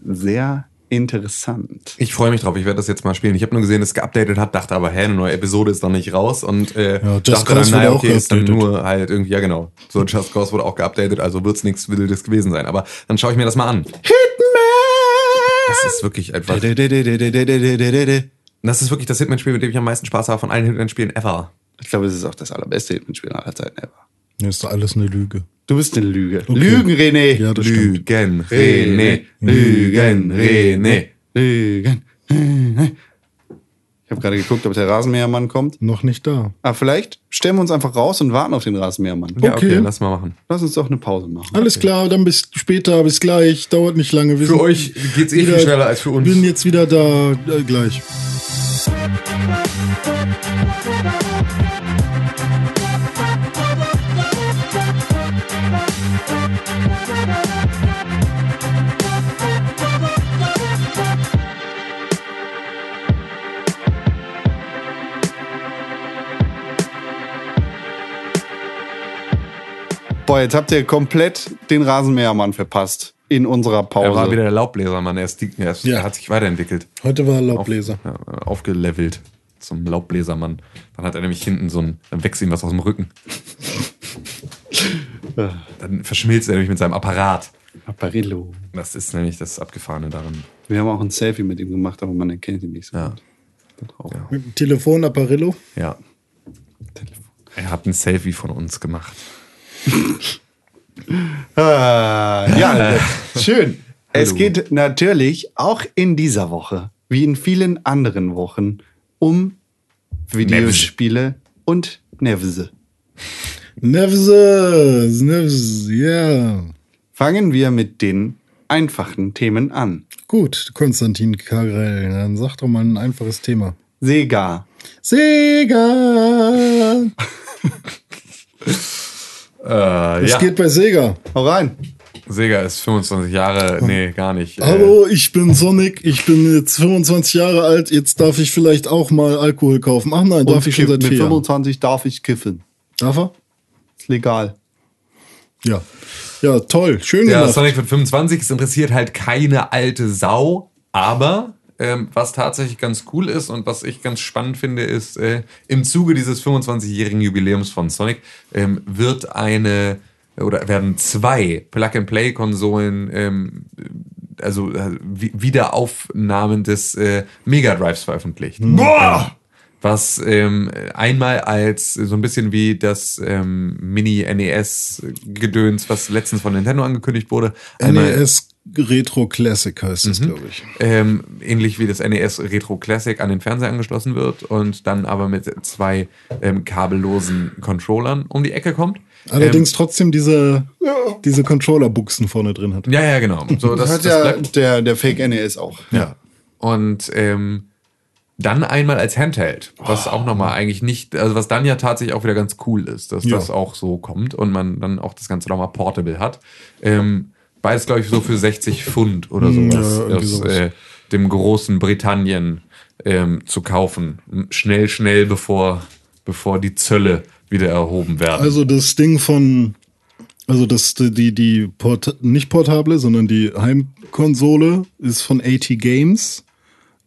sehr interessant. Ich freue mich drauf, ich werde das jetzt mal spielen. Ich habe nur gesehen, dass es geupdatet hat, dachte aber, hä, eine neue Episode ist noch nicht raus und äh, Ja, Just dachte dann, naja, okay, ist dann nur halt irgendwie, ja genau, so Just Cause wurde auch geupdatet, also wird's nichts Wildes gewesen sein. Aber dann schaue ich mir das mal an. Das ist wirklich einfach, Ich das ist wirklich das Hitman-Spiel, mit dem ich am meisten Spaß habe von allen Hitman-Spielen ever. glaube, es ist auch das allerbeste Hitman-Spiel aller Zeiten ever. Das ist alles eine Lüge. Du bist eine Lüge. Lügen, René. Ja, das stimmt. Lügen, René, Lügen, René. Lügen. René. Ich habe gerade geguckt, ob der Rasenmähermann kommt. Noch nicht da. Ah, vielleicht stellen wir uns einfach raus und warten auf den Rasenmähermann. Ja, okay, Okay. lass mal machen. Lass uns doch eine Pause machen. Alles klar, dann bis später, bis gleich. Dauert nicht lange. Wir Für sind euch geht's eh viel schneller als für uns. bin jetzt wieder da äh, gleich. Boah, jetzt habt ihr komplett den Rasenmähermann verpasst in unserer Pause. Er war wieder der Laubbläsermann. Er, ist, die- er, ist, Ja. er hat sich weiterentwickelt. Heute war Auf, Laubbläser. ja, aufgelevelt zum Laubbläsermann. Dann hat er nämlich hinten so ein, dann wächst ihm was aus dem Rücken. [laughs] dann verschmilzt er nämlich mit seinem Apparat. Apparillo. Das ist nämlich das Abgefahrene daran. Wir haben auch ein Selfie mit ihm gemacht, aber man erkennt ihn nicht so Ja. gut. Drauf. Mit dem Telefon Apparillo. Ja. Er hat ein Selfie von uns gemacht. [laughs] Ah, ja, [laughs] schön. Es geht natürlich auch in dieser Woche, wie in vielen anderen Wochen, um Videospiele und Nevse. Nevses, Nevs, ja. Fangen wir mit den einfachen Themen an. Gut, Konstantin Karel, dann sag doch mal ein einfaches Thema. Sega. Sega! [laughs] Äh, Was ja, geht bei Sega? Hau rein. Sega ist 25 Jahre, nee, gar nicht. Äh, Hallo, ich bin Sonic, ich bin jetzt 25 Jahre alt, jetzt darf ich vielleicht auch mal Alkohol kaufen. Ach nein, darf ich schon seit mit vier Jahren. 25 darf ich kiffen. Darf er? Ist legal. Ja. Ja, toll, schön Ja, gemacht. Sonic wird 25, es interessiert halt keine alte Sau, aber ähm, was tatsächlich ganz cool ist und was ich ganz spannend finde, ist, äh, im Zuge dieses 25-jährigen Jubiläums von Sonic ähm, wird eine oder werden zwei Plug-and-Play-Konsolen, ähm, also äh, Wi- Wiederaufnahmen des äh, Mega Drives veröffentlicht. Boah! was ähm, einmal als so ein bisschen wie das ähm, Mini-NES-Gedöns, was letztens von Nintendo angekündigt wurde. NES Retro Classic heißt es, glaube ich. ähm, ähnlich wie das NES Retro Classic an den Fernseher angeschlossen wird und dann aber mit zwei ähm, kabellosen Controllern um die Ecke kommt. Allerdings trotzdem diese, diese Controller-Buchsen vorne drin hat. Ähm, ja, ja, genau. So, das, Das hat ja bleibt. der, der Fake NES auch. Ja. Und ähm, dann einmal als Handheld, was auch nochmal eigentlich nicht, also was dann ja tatsächlich auch wieder ganz cool ist, dass Ja. das auch so kommt und man dann auch das Ganze nochmal portable hat. Ähm, beides, glaube ich, so für 60 Pfund oder Hm, Ja, sowas, irgendwie aus äh, dem großen Britannien ähm, zu kaufen. Schnell, schnell, bevor, bevor die Zölle wieder erhoben werden. Also das Ding von, also das, die, die Port, nicht portable, sondern die Heimkonsole ist von AT Games.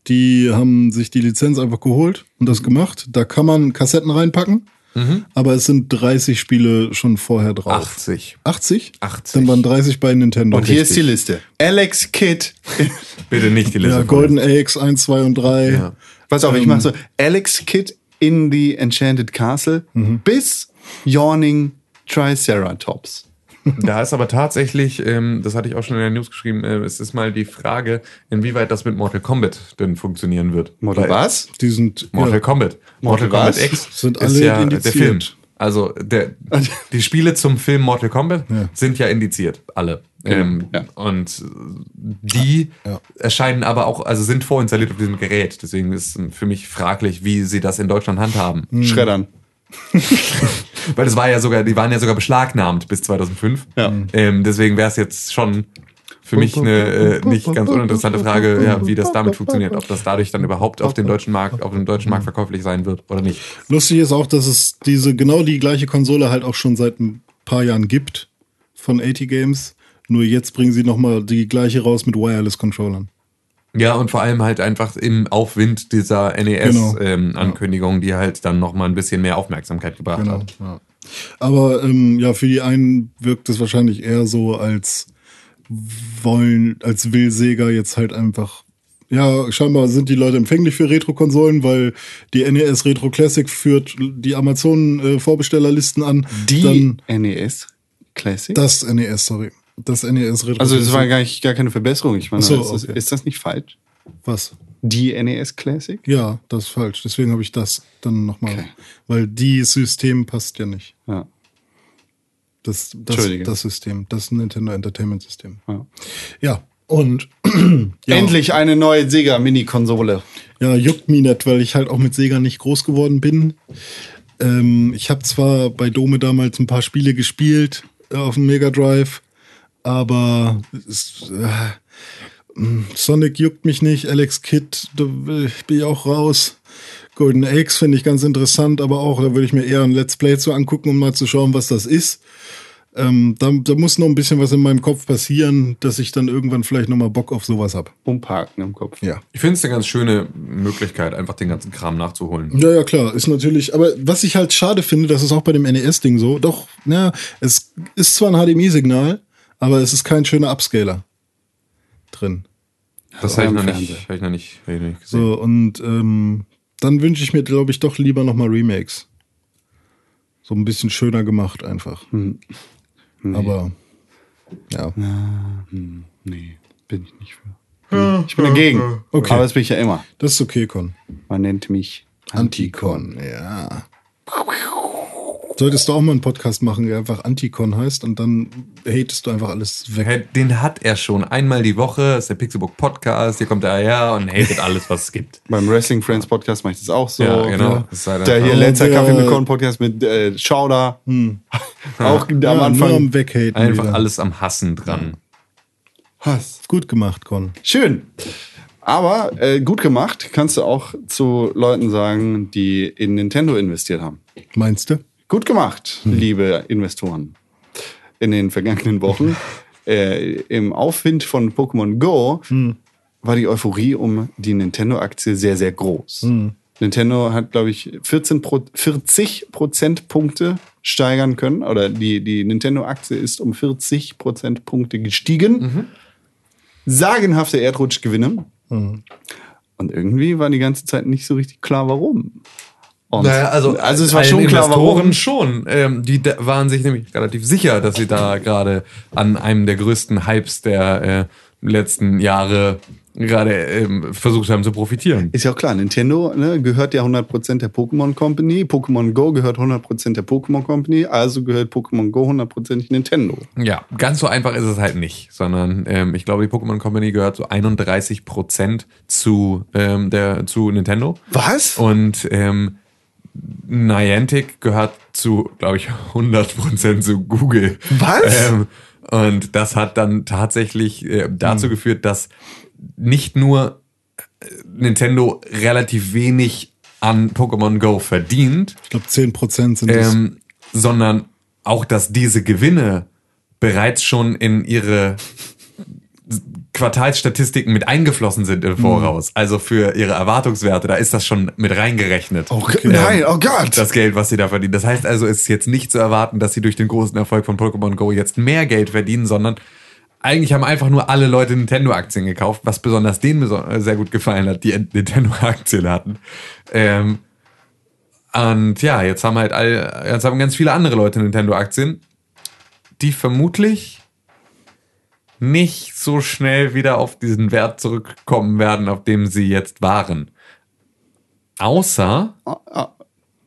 Die haben sich die Lizenz einfach geholt und das gemacht. Da kann man Kassetten reinpacken, aber es sind 30 Spiele schon vorher drauf. 80. 80? 80. Dann waren 30 bei Nintendo. Und hier ist die Liste. Alex Kidd. [laughs] Bitte nicht die Liste. ja, Golden Eggs 1, 2 und 3. Ja. Pass auf, Ähm. ich mach so. Alex Kidd in the Enchanted Castle Mhm. bis Yawning Triceratops. Da ist aber tatsächlich, ähm, das hatte ich auch schon in der News geschrieben, äh, es ist mal die Frage, inwieweit das mit Mortal Kombat denn funktionieren wird. Mortal was? Die sind Mortal ja, Kombat. Mortal, Mortal Kombat? X Sind ist alle ja indiziert. der Film. Also der, [laughs] die Spiele zum Film Mortal Kombat Ja. sind ja indiziert, alle. Ähm, ja. Und die Ja. erscheinen aber auch, also sind vorinstalliert auf diesem Gerät. Deswegen ist für mich fraglich, wie sie das in Deutschland handhaben. Hm. Schreddern. [laughs] Weil das war ja sogar, die waren ja sogar beschlagnahmt bis 2005. Ja. Ähm, deswegen wäre es jetzt schon für mich eine äh, nicht ganz uninteressante Frage, ja, wie das damit funktioniert, ob das dadurch dann überhaupt auf den deutschen Markt, auf dem deutschen Markt verkäuflich sein wird oder nicht. Lustig ist auch, dass es diese genau die gleiche Konsole halt auch schon seit ein paar Jahren gibt von AT Games. Nur jetzt bringen sie noch mal die gleiche raus mit Wireless Controllern. Ja, und vor allem halt einfach im Aufwind dieser Genau. NES-Ankündigung, die halt dann noch mal ein bisschen mehr Aufmerksamkeit gebracht Genau. hat. Ja. Aber ähm, ja, für die einen wirkt es wahrscheinlich eher so, als wollen, als will Sega jetzt halt einfach. Ja, scheinbar sind die Leute empfänglich für Retro-Konsolen, weil die NES Retro Classic führt die Amazon-Vorbestellerlisten an. Die Dann NES Classic? das NES, sorry. Das NES Retro also das war gar, nicht, gar keine Verbesserung. Ich meine, so, ist, das, okay. ist das nicht falsch? Was? Die NES Classic? Ja, das ist falsch. Deswegen habe ich das dann nochmal. Okay. Weil die System passt ja nicht. Ja. Das, das, das System, das Nintendo Entertainment System. ja. Ja, und [clears throat] ja, Endlich eine neue Sega Mini-Konsole. ja, juckt mich nicht, weil ich halt auch mit Sega nicht groß geworden bin. Ähm, ich habe zwar bei Dome damals ein paar Spiele gespielt äh, auf dem Mega Drive, aber es, äh, Sonic juckt mich nicht, Alex Kidd, da will ich- bin ich auch raus. Golden Eggs finde ich ganz interessant, aber auch, da würde ich mir eher ein Let's Play zu angucken, um mal zu schauen, was das ist. Ähm, da, da muss noch ein bisschen was in meinem Kopf passieren, dass ich dann irgendwann vielleicht nochmal Bock auf sowas hab. Umparken im Kopf. Ja. Ich finde es eine ganz schöne Möglichkeit, einfach den ganzen Kram nachzuholen. Ja, ja, klar, ist natürlich, aber was ich halt schade finde, das ist auch bei dem NES-Ding so, doch, ja, es ist zwar ein HDMI-Signal, aber es ist kein schöner Upscaler drin. Das Also habe ich, noch nicht- hab ich noch nicht, hab ich noch nicht gesehen. So, und ähm, dann wünsche ich mir, glaube ich, doch lieber nochmal Remakes. So ein bisschen schöner gemacht einfach. Aber, ja. Nee, bin ich nicht für. Ich bin dagegen. Okay. Aber das bin ich ja immer. Das ist okay, Con. Man nennt mich Anticon, ja. Solltest du auch mal einen Podcast machen, der einfach Anticon heißt und dann hatest du einfach alles weg. Den hat er schon einmal die Woche, ist der Pixelbook Podcast, hier kommt er her und hatet alles, was es gibt. [laughs] Beim Wrestling Friends Podcast mache ich das auch so. Ja, genau. Ja. Der hier auch- letzter Kaffee mit Korn Podcast mit äh, Schauder. [laughs] Auch am Ja, nur Anfang. am Weghaten. Einfach wieder. alles am Hassen dran. Hass. Gut gemacht, Con. Schön. Aber äh, gut gemacht, kannst du auch zu Leuten sagen, die in Nintendo investiert haben. Meinst du? Gut gemacht, liebe Investoren. In den vergangenen Wochen [laughs] äh, im Aufwind von Pokémon Go war die Euphorie um die Nintendo-Aktie sehr, sehr groß. Nintendo hat, glaube ich, 14 Pro 40 Prozentpunkte steigern können. Oder die, die Nintendo-Aktie ist um 40 Prozentpunkte gestiegen. Sagenhafte Erdrutschgewinne. Und irgendwie war die ganze Zeit nicht so richtig klar, warum. Und also es war schon klar, Investoren warum. schon. Ähm, die waren sich nämlich relativ sicher, dass sie da gerade an einem der größten Hypes der äh, letzten Jahre gerade ähm, versucht haben zu profitieren. Ist ja auch klar, Nintendo ne, gehört ja 100% der Pokémon Company, Pokémon Go gehört 100% der Pokémon Company, also gehört Pokémon Go 100% Nintendo. Ja, ganz so einfach ist es halt nicht, sondern ähm, ich glaube, die Pokémon Company gehört so 31 Prozent zu, ähm, der, zu Nintendo. Was? Und ähm, Niantic gehört zu, glaube ich, 100% zu Google. Was? Ähm, und das hat dann tatsächlich äh, dazu geführt, dass nicht nur äh, Nintendo relativ wenig an Pokémon Go verdient, Ich glaube, 10% sind es. ähm, sondern auch, dass diese Gewinne bereits schon in ihre Quartalsstatistiken mit eingeflossen sind im Voraus. Also für ihre Erwartungswerte, da ist das schon mit reingerechnet. Oh, nein, oh Gott. Das Geld, was sie da verdienen. Das heißt also, es ist jetzt nicht zu erwarten, dass sie durch den großen Erfolg von Pokémon Go jetzt mehr Geld verdienen, sondern eigentlich haben einfach nur alle Leute Nintendo-Aktien gekauft, was besonders denen beso- sehr gut gefallen hat, die [laughs] Nintendo-Aktien hatten. Ähm, und ja, jetzt haben halt all, jetzt haben ganz viele andere Leute Nintendo-Aktien, die vermutlich nicht so schnell wieder auf diesen Wert zurückkommen werden, auf dem sie jetzt waren. Außer,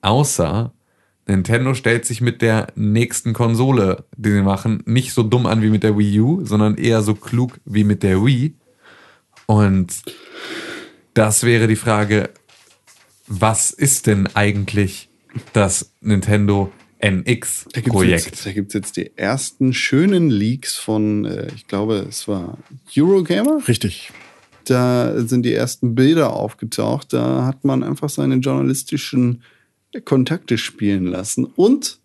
außer Nintendo stellt sich mit der nächsten Konsole, die sie machen, nicht so dumm an wie mit der Wii U, sondern eher so klug wie mit der Wii. Und das wäre die Frage, was ist denn eigentlich das Nintendo Jetzt, da gibt es jetzt die ersten schönen Leaks von, äh, ich glaube, es war Eurogamer. Richtig. Da sind die ersten Bilder aufgetaucht. Da hat man einfach seine journalistischen Kontakte spielen lassen und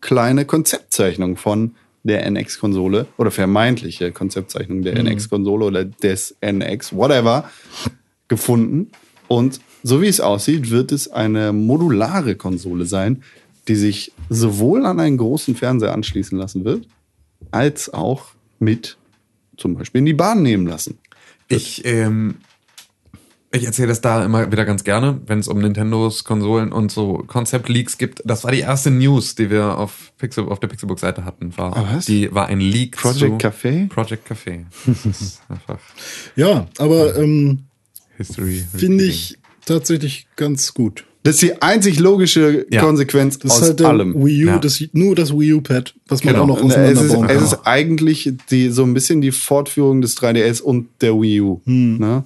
kleine Konzeptzeichnungen von der NX-Konsole oder vermeintliche Konzeptzeichnung der NX-Konsole oder des NX, whatever, gefunden. Und so wie es aussieht, wird es eine modulare Konsole sein, die sich sowohl an einen großen Fernseher anschließen lassen wird, als auch mit zum Beispiel in die Bahn nehmen lassen. Ich, ähm, ich erzähle das da immer wieder ganz gerne, wenn es um Nintendos Konsolen und so Concept-Leaks gibt. Das war die erste News, die wir auf, Pixel, auf der Pixelbook-Seite hatten. War, Ah, was? Die war ein Leak Project zu Café? Project Café. [laughs] Das ist einfach Ja, aber ähm, History. finde ich tatsächlich ganz gut. Das ist die einzig logische Ja. Konsequenz Das aus ist halt allem. Wii U, Ja. das, nur das Wii U-Pad, was man Genau. auch noch Und es ist, auseinanderbauen es kann. ist eigentlich die, so ein bisschen die Fortführung des 3DS und der Wii U. Ne?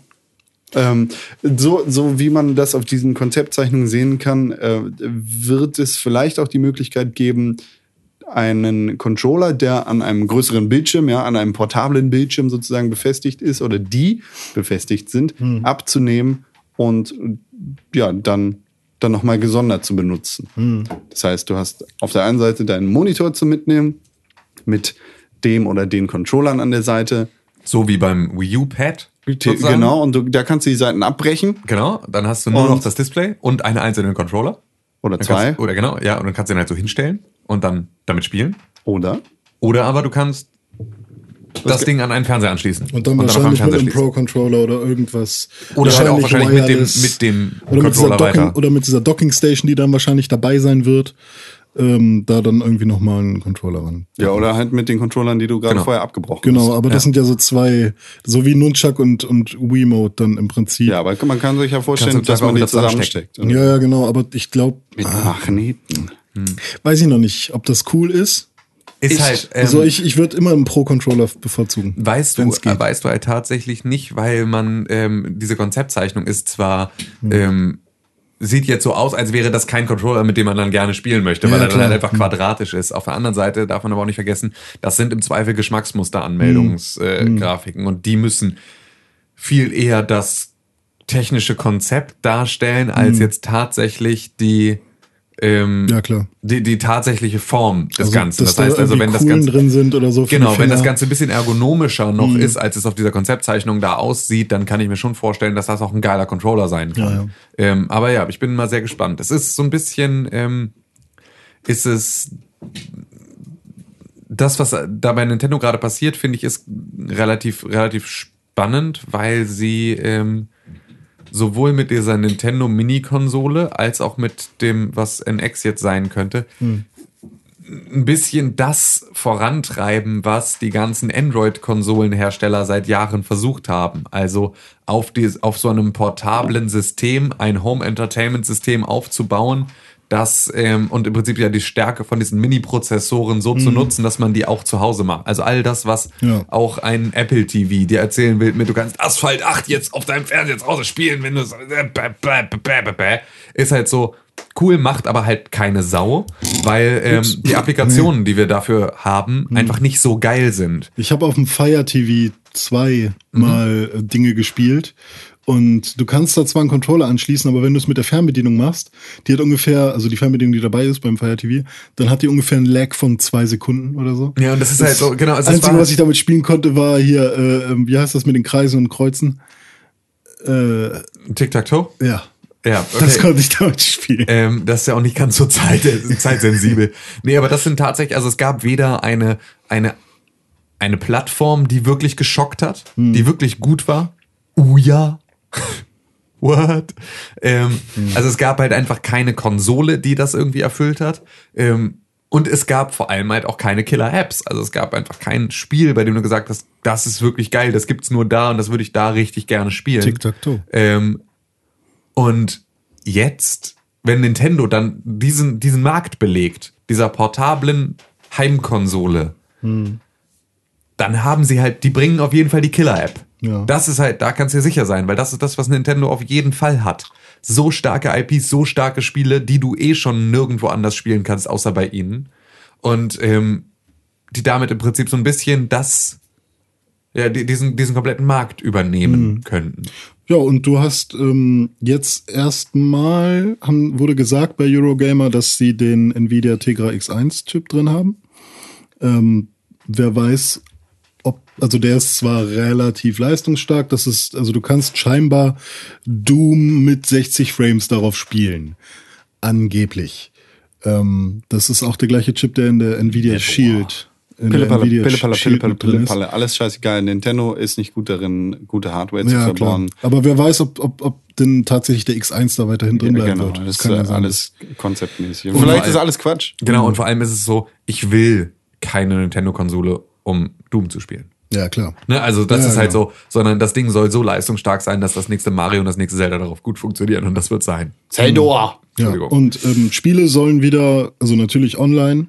Ähm, so, so wie man das auf diesen Konzeptzeichnungen sehen kann, äh, wird es vielleicht auch die Möglichkeit geben, einen Controller, der an einem größeren Bildschirm, ja, an einem portablen Bildschirm sozusagen befestigt ist oder die befestigt sind, abzunehmen und ja, dann, dann nochmal gesondert zu benutzen. Das heißt, du hast auf der einen Seite deinen Monitor zu mitnehmen, mit dem oder den Controllern an der Seite. So wie beim Wii U Pad. sozusagen. Genau, und du, da kannst du die Seiten abbrechen Genau, dann hast du nur Und- noch das Display und einen einzelnen Controller. oder Dann zwei. Kannst, oder genau, ja, und dann kannst du den halt so hinstellen und dann damit spielen. Oder Oder aber du kannst das Ding an einen Fernseher anschließen. Und dann auf wahrscheinlich mit einem. Pro-Controller oder irgendwas. Oder halt auch wahrscheinlich mit dem, mit dem oder mit, Controller Docking, weiter. oder mit dieser Docking-Station, die dann wahrscheinlich dabei sein wird, ähm, da dann irgendwie nochmal einen Controller ran. ja, oder halt mit den Controllern, die du gerade Genau. vorher abgebrochen Genau, hast. aber das sind ja so zwei, so wie Nunchuck und, und Wiimote dann im Prinzip. Ja, aber man kann sich ja vorstellen, dass man die zusammensteckt. ja, ja, genau, aber ich glaube, Mit Magneten. weiß ich noch nicht, ob das cool ist. Ist halt, ähm, Also ich, ich würde immer einen Pro-Controller bevorzugen. Weißt du, geht. äh, weißt du halt tatsächlich nicht, weil man ähm, diese Konzeptzeichnung ist zwar Hm. ähm, sieht jetzt so aus, als wäre das kein Controller, mit dem man dann gerne spielen möchte, weil Ja, er dann halt einfach quadratisch ist. Auf der anderen Seite darf man aber auch nicht vergessen, das sind im Zweifel Geschmacksmuster-Anmeldungsgrafiken äh, Grafiken und die müssen viel eher das technische Konzept darstellen, als jetzt tatsächlich die ähm, Ja, klar. die, die tatsächliche Form des Also, Ganzen. Das heißt da also, wenn das Ganze drin sind oder so. Genau, wenn das. Ganze ein bisschen ergonomischer noch ist, als es auf dieser Konzeptzeichnung da aussieht, dann kann ich mir schon vorstellen, dass das auch ein geiler Controller sein kann. Ja, ja. Ähm, aber ja, ich bin mal sehr gespannt. Es ist so ein bisschen, ähm, ist es das, was da bei Nintendo gerade passiert, finde ich, ist relativ, relativ spannend, weil sie ähm, sowohl mit dieser Nintendo Mini-Konsole als auch mit dem, was NX jetzt sein könnte, ein bisschen das vorantreiben, was die ganzen Android-Konsolenhersteller seit Jahren versucht haben. Also auf, die, auf so einem portablen System ein Home-Entertainment-System aufzubauen, das ähm, und im Prinzip ja die Stärke von diesen Mini-Prozessoren so zu nutzen, dass man die auch zu Hause macht. Also all das, was Ja. auch ein Apple TV dir erzählen will, mit du kannst Asphalt 8 jetzt auf deinem Fernseher zu Hause spielen, wenn du so- ist halt so cool, macht aber halt keine Sau, weil ähm, die Applikationen, die wir dafür haben, einfach nicht so geil sind. Ich habe auf dem Fire TV 2 Mhm. mal äh, Dinge gespielt. Und du kannst da zwar einen Controller anschließen, aber wenn du es mit der Fernbedienung machst, die hat ungefähr, also die Fernbedienung, die dabei ist beim Fire TV, dann hat die ungefähr einen Lag von zwei Sekunden oder so. Ja, und das ist halt so, genau. Das Also es Einzige, was ich damit spielen konnte, war hier, äh, ähm, wie heißt das mit den Kreisen und Kreuzen? Äh, Tic-Tac-Toe? ja. Ja, Das okay. konnte ich damit spielen. Ähm, das ist ja auch nicht ganz so zeit, zeitsensibel. Nee, aber das sind tatsächlich, also es gab weder eine, eine, eine Plattform, die wirklich geschockt hat, die wirklich gut war. Uh ja. What? Ähm, Also es gab halt einfach keine Konsole, die das irgendwie erfüllt hat. Ähm, und es gab vor allem halt auch keine Killer-Apps. Also es gab einfach kein Spiel, bei dem du gesagt hast, das ist wirklich geil, das gibt's nur da und das würde ich da richtig gerne spielen. Tic-Tac-Toe. Ähm, und jetzt, wenn Nintendo dann diesen, diesen Markt belegt, dieser portablen Heimkonsole, dann haben sie halt, die bringen auf jeden Fall die Killer-App. Ja. Das ist halt, da kannst du dir sicher sein, weil das ist das, was Nintendo auf jeden Fall hat. So starke IPs, so starke Spiele, die du eh schon nirgendwo anders spielen kannst, außer bei ihnen. Und ähm, die damit im Prinzip so ein bisschen das, ja, die- diesen, diesen kompletten Markt übernehmen könnten. Ja, und du hast ähm, jetzt erstmal, wurde gesagt bei Eurogamer, dass sie den Nvidia Tegra X1-Chip drin haben. Ähm, wer weiß, ob, also der ist zwar relativ leistungsstark, das ist, also du kannst scheinbar Doom mit 60 Frames darauf spielen. Angeblich. Ähm, das ist auch der gleiche Chip, der in der Nvidia Shield. In der Pillepalle, Nvidia ist. Pillepalle. Alles scheißegal. Nintendo ist nicht gut darin, gute Hardware zu Ja, klar. verbauen. Aber wer weiß, ob, ob, ob denn tatsächlich der X1 da weiterhin drin bleiben genau, wird. das ist kann ja sein, alles konzeptmäßig. Und vielleicht ist alles Quatsch. Genau, und vor allem ist es so, ich will keine Nintendo-Konsole, um Doom zu spielen. Ja, klar. Ne, also das Ja, ist halt genau. so, sondern das Ding soll so leistungsstark sein, dass das nächste Mario und das nächste Zelda darauf gut funktionieren und das wird sein. Zeldor! Ja, Entschuldigung. und ähm, Spiele sollen wieder, also natürlich online.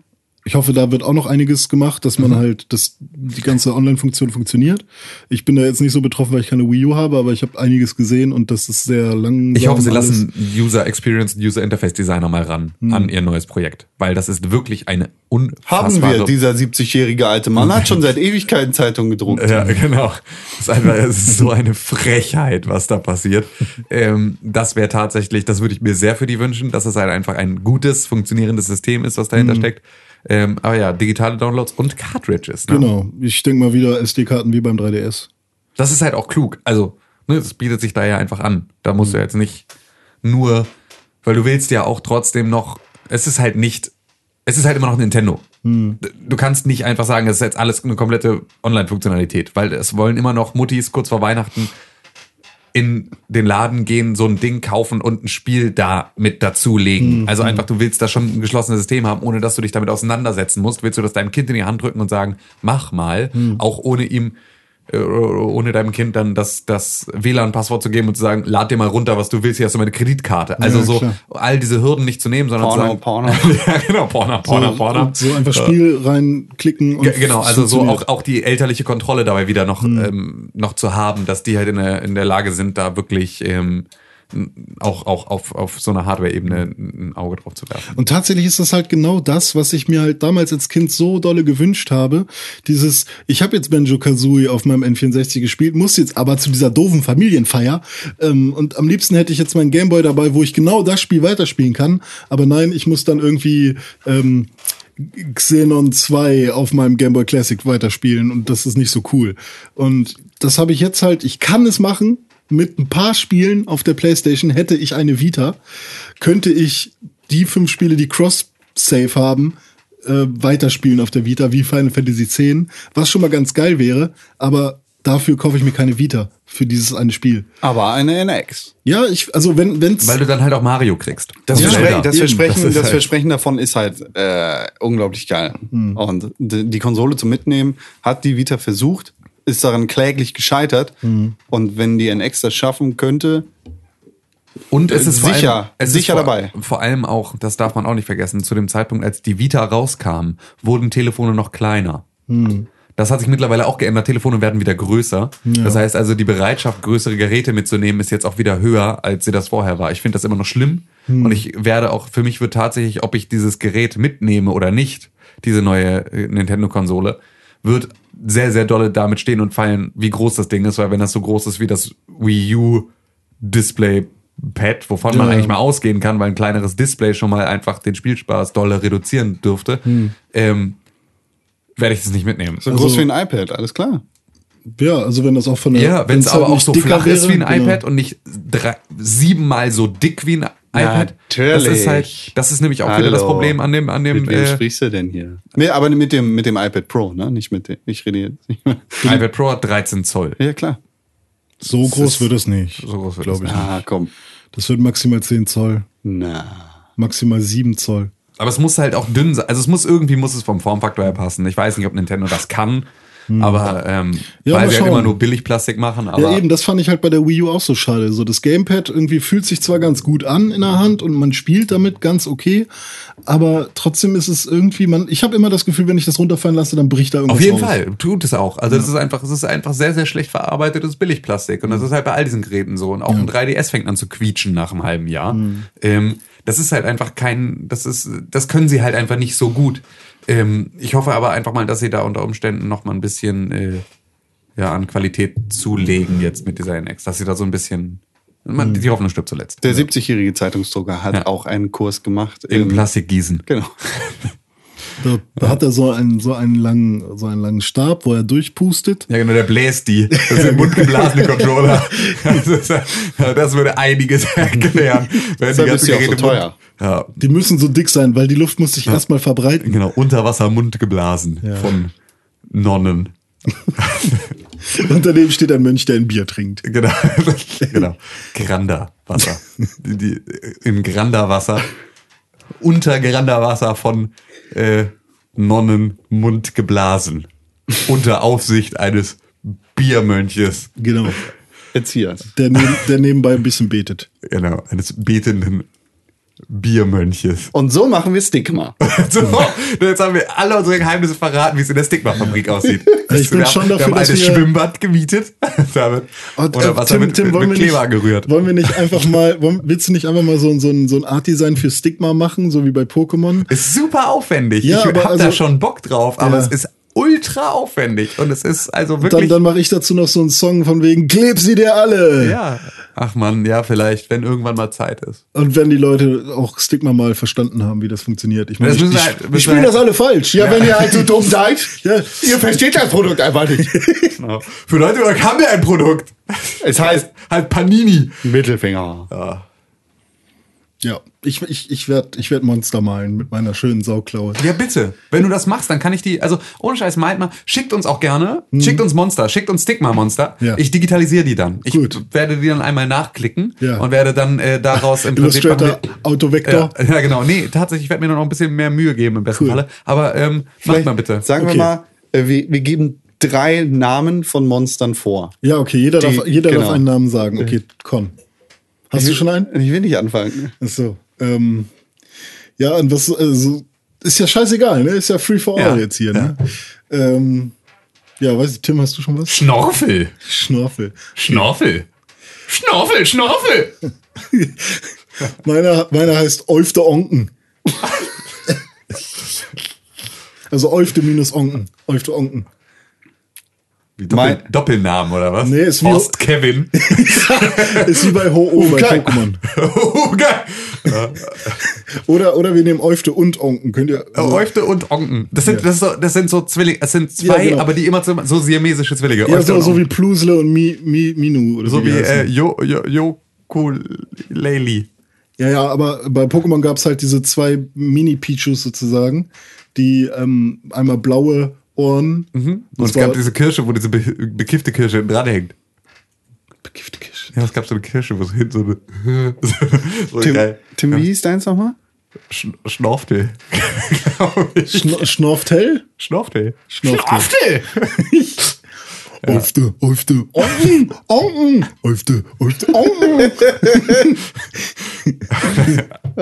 Ich hoffe, da wird auch noch einiges gemacht, dass man Mhm. halt, dass die ganze Online-Funktion funktioniert. Ich bin da jetzt nicht so betroffen, weil ich keine Wii U habe, aber ich habe einiges gesehen und das ist sehr langsam. Ich hoffe, sie alles. lassen User Experience und User Interface Designer mal ran an ihr neues Projekt, weil das ist wirklich eine unfassbare... Haben wir. Dieser 70-jährige alte Mann hat schon seit [laughs] Ewigkeiten Zeitungen gedruckt. Ja, genau. Das ist einfach, es ist so eine Frechheit, was da passiert. Ähm, das wäre tatsächlich, das würde ich mir sehr für die wünschen, dass es halt einfach ein gutes, funktionierendes System ist, was dahinter steckt. Ähm, aber ja, digitale Downloads und Cartridges. Ne? Genau. Ich denke mal wieder SD-Karten wie beim 3DS. Das ist halt auch klug. Also, ne, das bietet sich da ja einfach an. Da musst du jetzt nicht nur, weil du willst ja auch trotzdem noch, es ist halt nicht, es ist halt immer noch Nintendo. Du kannst nicht einfach sagen, es ist jetzt alles eine komplette Online-Funktionalität, weil es wollen immer noch Muttis kurz vor Weihnachten in den Laden gehen, so ein Ding kaufen und ein Spiel da mit dazulegen. Also einfach, du willst da schon ein geschlossenes System haben, ohne dass du dich damit auseinandersetzen musst. Willst du das deinem Kind in die Hand drücken und sagen, mach mal, auch ohne ihm ohne deinem Kind dann das, das WLAN-Passwort zu geben und zu sagen, lad dir mal runter, was du willst, hier hast du meine Kreditkarte. Also Ja, so klar. all diese Hürden nicht zu nehmen, sondern Porno, zu sagen, Porno. [laughs] ja, genau, Porno, Porno, so, Porno. so einfach Spiel reinklicken und Ge- Genau, also so auch, auch die elterliche Kontrolle dabei wieder noch, ähm, noch zu haben, dass die halt in der, in der Lage sind, da wirklich ähm, auch, auch auf, auf so einer Hardware-Ebene ein Auge drauf zu werfen. Und tatsächlich ist das halt genau das, was ich mir halt damals als Kind so dolle gewünscht habe. Dieses, ich habe jetzt Benjo Kazooie auf meinem N64 gespielt, muss jetzt aber zu dieser doofen Familienfeier. Ähm, und am liebsten hätte ich jetzt meinen Gameboy dabei, wo ich genau das Spiel weiterspielen kann. Aber nein, ich muss dann irgendwie ähm, Xenon 2 auf meinem Game Boy Classic weiterspielen und das ist nicht so cool. Und das habe ich jetzt halt, ich kann es machen. Mit ein paar Spielen auf der Playstation hätte ich eine Vita, könnte ich die fünf Spiele, die Cross-Save haben, äh, weiterspielen auf der Vita, wie Final Fantasy X, was schon mal ganz geil wäre, aber dafür kaufe ich mir keine Vita für dieses eine Spiel. Aber eine NX. Ja, ich, also wenn, wenn's, Weil du dann halt auch Mario kriegst. Das, Ja, Versprechen, Zelda. das. Versprechen, Das das, halt- Versprechen davon ist halt äh, unglaublich geil. Und die, die Konsole zum Mitnehmen hat die Vita versucht, ist daran kläglich gescheitert. Und wenn die NX das schaffen könnte, Und es ist Sicher, allem, es sicher ist vor, dabei. Vor allem auch, das darf man auch nicht vergessen, zu dem Zeitpunkt, als die Vita rauskam, wurden Telefone noch kleiner. Das hat sich mittlerweile auch geändert. Telefone werden wieder größer. Das heißt also, die Bereitschaft, größere Geräte mitzunehmen, ist jetzt auch wieder höher, als sie das vorher war. Ich finde das immer noch schlimm. Und ich werde auch, für mich wird tatsächlich, ob ich dieses Gerät mitnehme oder nicht, diese neue äh, Nintendo-Konsole, wird sehr, sehr dolle damit stehen und fallen, wie groß das Ding ist, weil wenn das so groß ist wie das Wii U Display Pad, wovon man Ja. eigentlich mal ausgehen kann, weil ein kleineres Display schon mal einfach den Spielspaß dolle reduzieren dürfte, ähm, werde ich das nicht mitnehmen. so Also- groß wie ein iPad, alles klar. ja, also wenn das auch von der Ja, wenn es aber halt auch so flach ist wie ein wäre, genau. iPad und nicht drei, siebenmal so dick wie ein iPad. Das ist Natürlich. halt, das ist nämlich auch wieder das Hallo. Problem an dem, an dem Mit wem äh, sprichst du denn hier? Nee, aber mit dem, mit dem iPad Pro, ne? Nicht mit dem. Ich rede jetzt nicht mehr. [laughs] iPad Pro hat 13 Zoll. Ja, klar. So groß wird es nicht. So groß wird glaube es ich. Ah, komm. Das wird maximal 10 Zoll, Na. maximal 7 Zoll. Aber es muss halt auch dünn sein. Also es muss irgendwie muss es vom Formfaktor her passen. Ich weiß nicht, ob Nintendo das kann, aber ähm, Hm. Ja, weil sie halt immer nur Billigplastik machen. Aber ja, eben, das fand ich halt bei der Wii U auch so schade. So, das Gamepad irgendwie fühlt sich zwar ganz gut an in der Hand und man spielt damit ganz okay, aber trotzdem ist es irgendwie, man, ich habe immer das Gefühl, wenn ich das runterfallen lasse, dann bricht da irgendwas Auf jeden raus. Fall, tut es auch. Also das ist einfach, es ist einfach sehr, sehr schlecht verarbeitetes Billigplastik. Und das ist halt bei all diesen Geräten so. Und auch ein 3DS fängt an zu quietschen nach einem halben Jahr. Ähm, das ist halt einfach kein, das ist, das können sie halt einfach nicht so gut. Ähm, ich hoffe aber einfach mal, dass sie da unter Umständen noch mal ein bisschen äh, ja, an Qualität zulegen jetzt mit dieser NX. Dass sie da so ein bisschen, man, die Hoffnung stirbt zuletzt. Der 70-jährige Zeitungsdrucker hat Ja. auch einen Kurs gemacht. In im- Plastik gießen. Genau. [laughs] Da, da hat er so einen, so einen langen, so einen langen Stab, wo er durchpustet. Ja, genau, der bläst die. Das ist ein mundgeblasene [laughs] Controller. Das, ist, das würde einiges [laughs] erklären. Wenn die auch so teuer. Ja, Die müssen so dick sein, weil die Luft muss sich erstmal verbreiten. genau, Unterwasser Mund geblasen von Nonnen. [laughs] Und daneben steht ein Mönch, der ein Bier trinkt. Genau, genau. Granda-Wasser. Die, die, Im Granda-Wasser, unter Granda-Wasser von äh, Nonnen Mund geblasen. Unter Aufsicht eines Biermönches. Genau. Erziehers. Der, neben, der nebenbei ein bisschen betet. Genau, eines betenden Biermönches. Und so machen wir Stigma. [laughs] So, jetzt haben wir alle unsere Geheimnisse verraten, wie es in der Stigma-Fabrik aussieht. [laughs] Ich bin wir haben, schon dafür, wir haben dass ein wir- Schwimmbad gemietet. [laughs] damit, Und, oder äh, Wasser mit, mit, mit Kleber nicht, gerührt. wollen wir nicht einfach mal, wollen, willst du nicht einfach mal so, ein- so ein, so ein Art-Design für Stigma machen, so wie bei Pokémon? Ist super aufwendig. Ja, ich hab da also- schon Bock drauf, aber Ja. es ist ultra aufwendig und es ist also Dann, wirklich. dann mache ich dazu noch so einen Song von wegen, kleb sie dir alle. ja. Ach man, ja, vielleicht, wenn irgendwann mal Zeit ist. Und wenn die Leute auch Stigma mal verstanden haben, wie das funktioniert. Ich meine, ich, ich, halt- ich spiele wir das halt- alle falsch. Ja, wenn ihr halt so dumm seid, [laughs] Ja. ihr versteht das Produkt einfach nicht. [laughs] Für Leute haben wir ein Produkt. Es heißt Halt Panini. Mittelfinger. Ja, ich, ich, ich werde ich werd Monster malen mit meiner schönen Sauklaue. Ja, bitte. Wenn du das machst, dann kann ich die, also ohne Scheiß, meint mal, schickt uns auch gerne, schickt uns Monster, schickt uns Stigma-Monster. Ja. Ich digitalisiere die dann. Ich Gut. werde die dann einmal nachklicken Ja. und werde dann äh, daraus im Prinzip... Illustrator, Autovektor. Ja, [laughs] ja, genau. Nee, tatsächlich, ich werde mir noch ein bisschen mehr Mühe geben im besten Cool. Falle. Aber ähm, macht mal bitte. Sagen Okay. wir mal, äh, wir, wir geben drei Namen von Monstern vor. Ja, okay, jeder, Die- darf, jeder genau. darf einen Namen sagen. Okay, Con. Hast du schon einen? Ich will nicht anfangen. Ach so. Ähm, ja, und was, also, ist ja scheißegal, ne? Ist ja free for all Ja, jetzt hier, ne? Ähm, ja, weiß ich, Tim, hast du schon was? Schnorfel. Schnorfel. Schnorfel. Schnorfel, Schnorfel. [laughs] Meiner, meiner heißt Eufte Onken. [laughs] also Eufte minus Onken. Eufte Onken. Wie Doppel, Mein- Doppelnamen oder was? Nee, ist wie- Horst Kevin. [laughs] Ist wie bei Ho-Oh bei. [laughs] Pokémon. [laughs] geil. Oder, oder wir nehmen Eufte und Onken. Könnt ihr. Äh, Eufte und Onken. Das sind, Ja. das, so, das sind so Zwillinge, es sind zwei, Ja, genau. aber die immer so, so siamesische Zwillinge. ja, so, so wie. Plusle und Mi, Mi, Minu. Oder so wie die äh. Jo, Jo, Jokuleli. Ja, ja, aber bei Pokémon gab es halt diese zwei Mini-Pichus sozusagen, die ähm, einmal blaue Und Das es gab diese Kirsche, wo diese be bekiffte Kirsche dranhängt. Bekiffte Kirsche. Ja, es gab so eine Kirsche, wo es hinten so eine. [laughs] so Tim, geil. Tim wie hieß deins nochmal? Sch [laughs] Schnorftel. Schnorftel? Schnorftel. Schnorftel. [laughs] Eufte, Eufte, Onken, Onken, Eufte, Eufte, Onken. [laughs] Äh,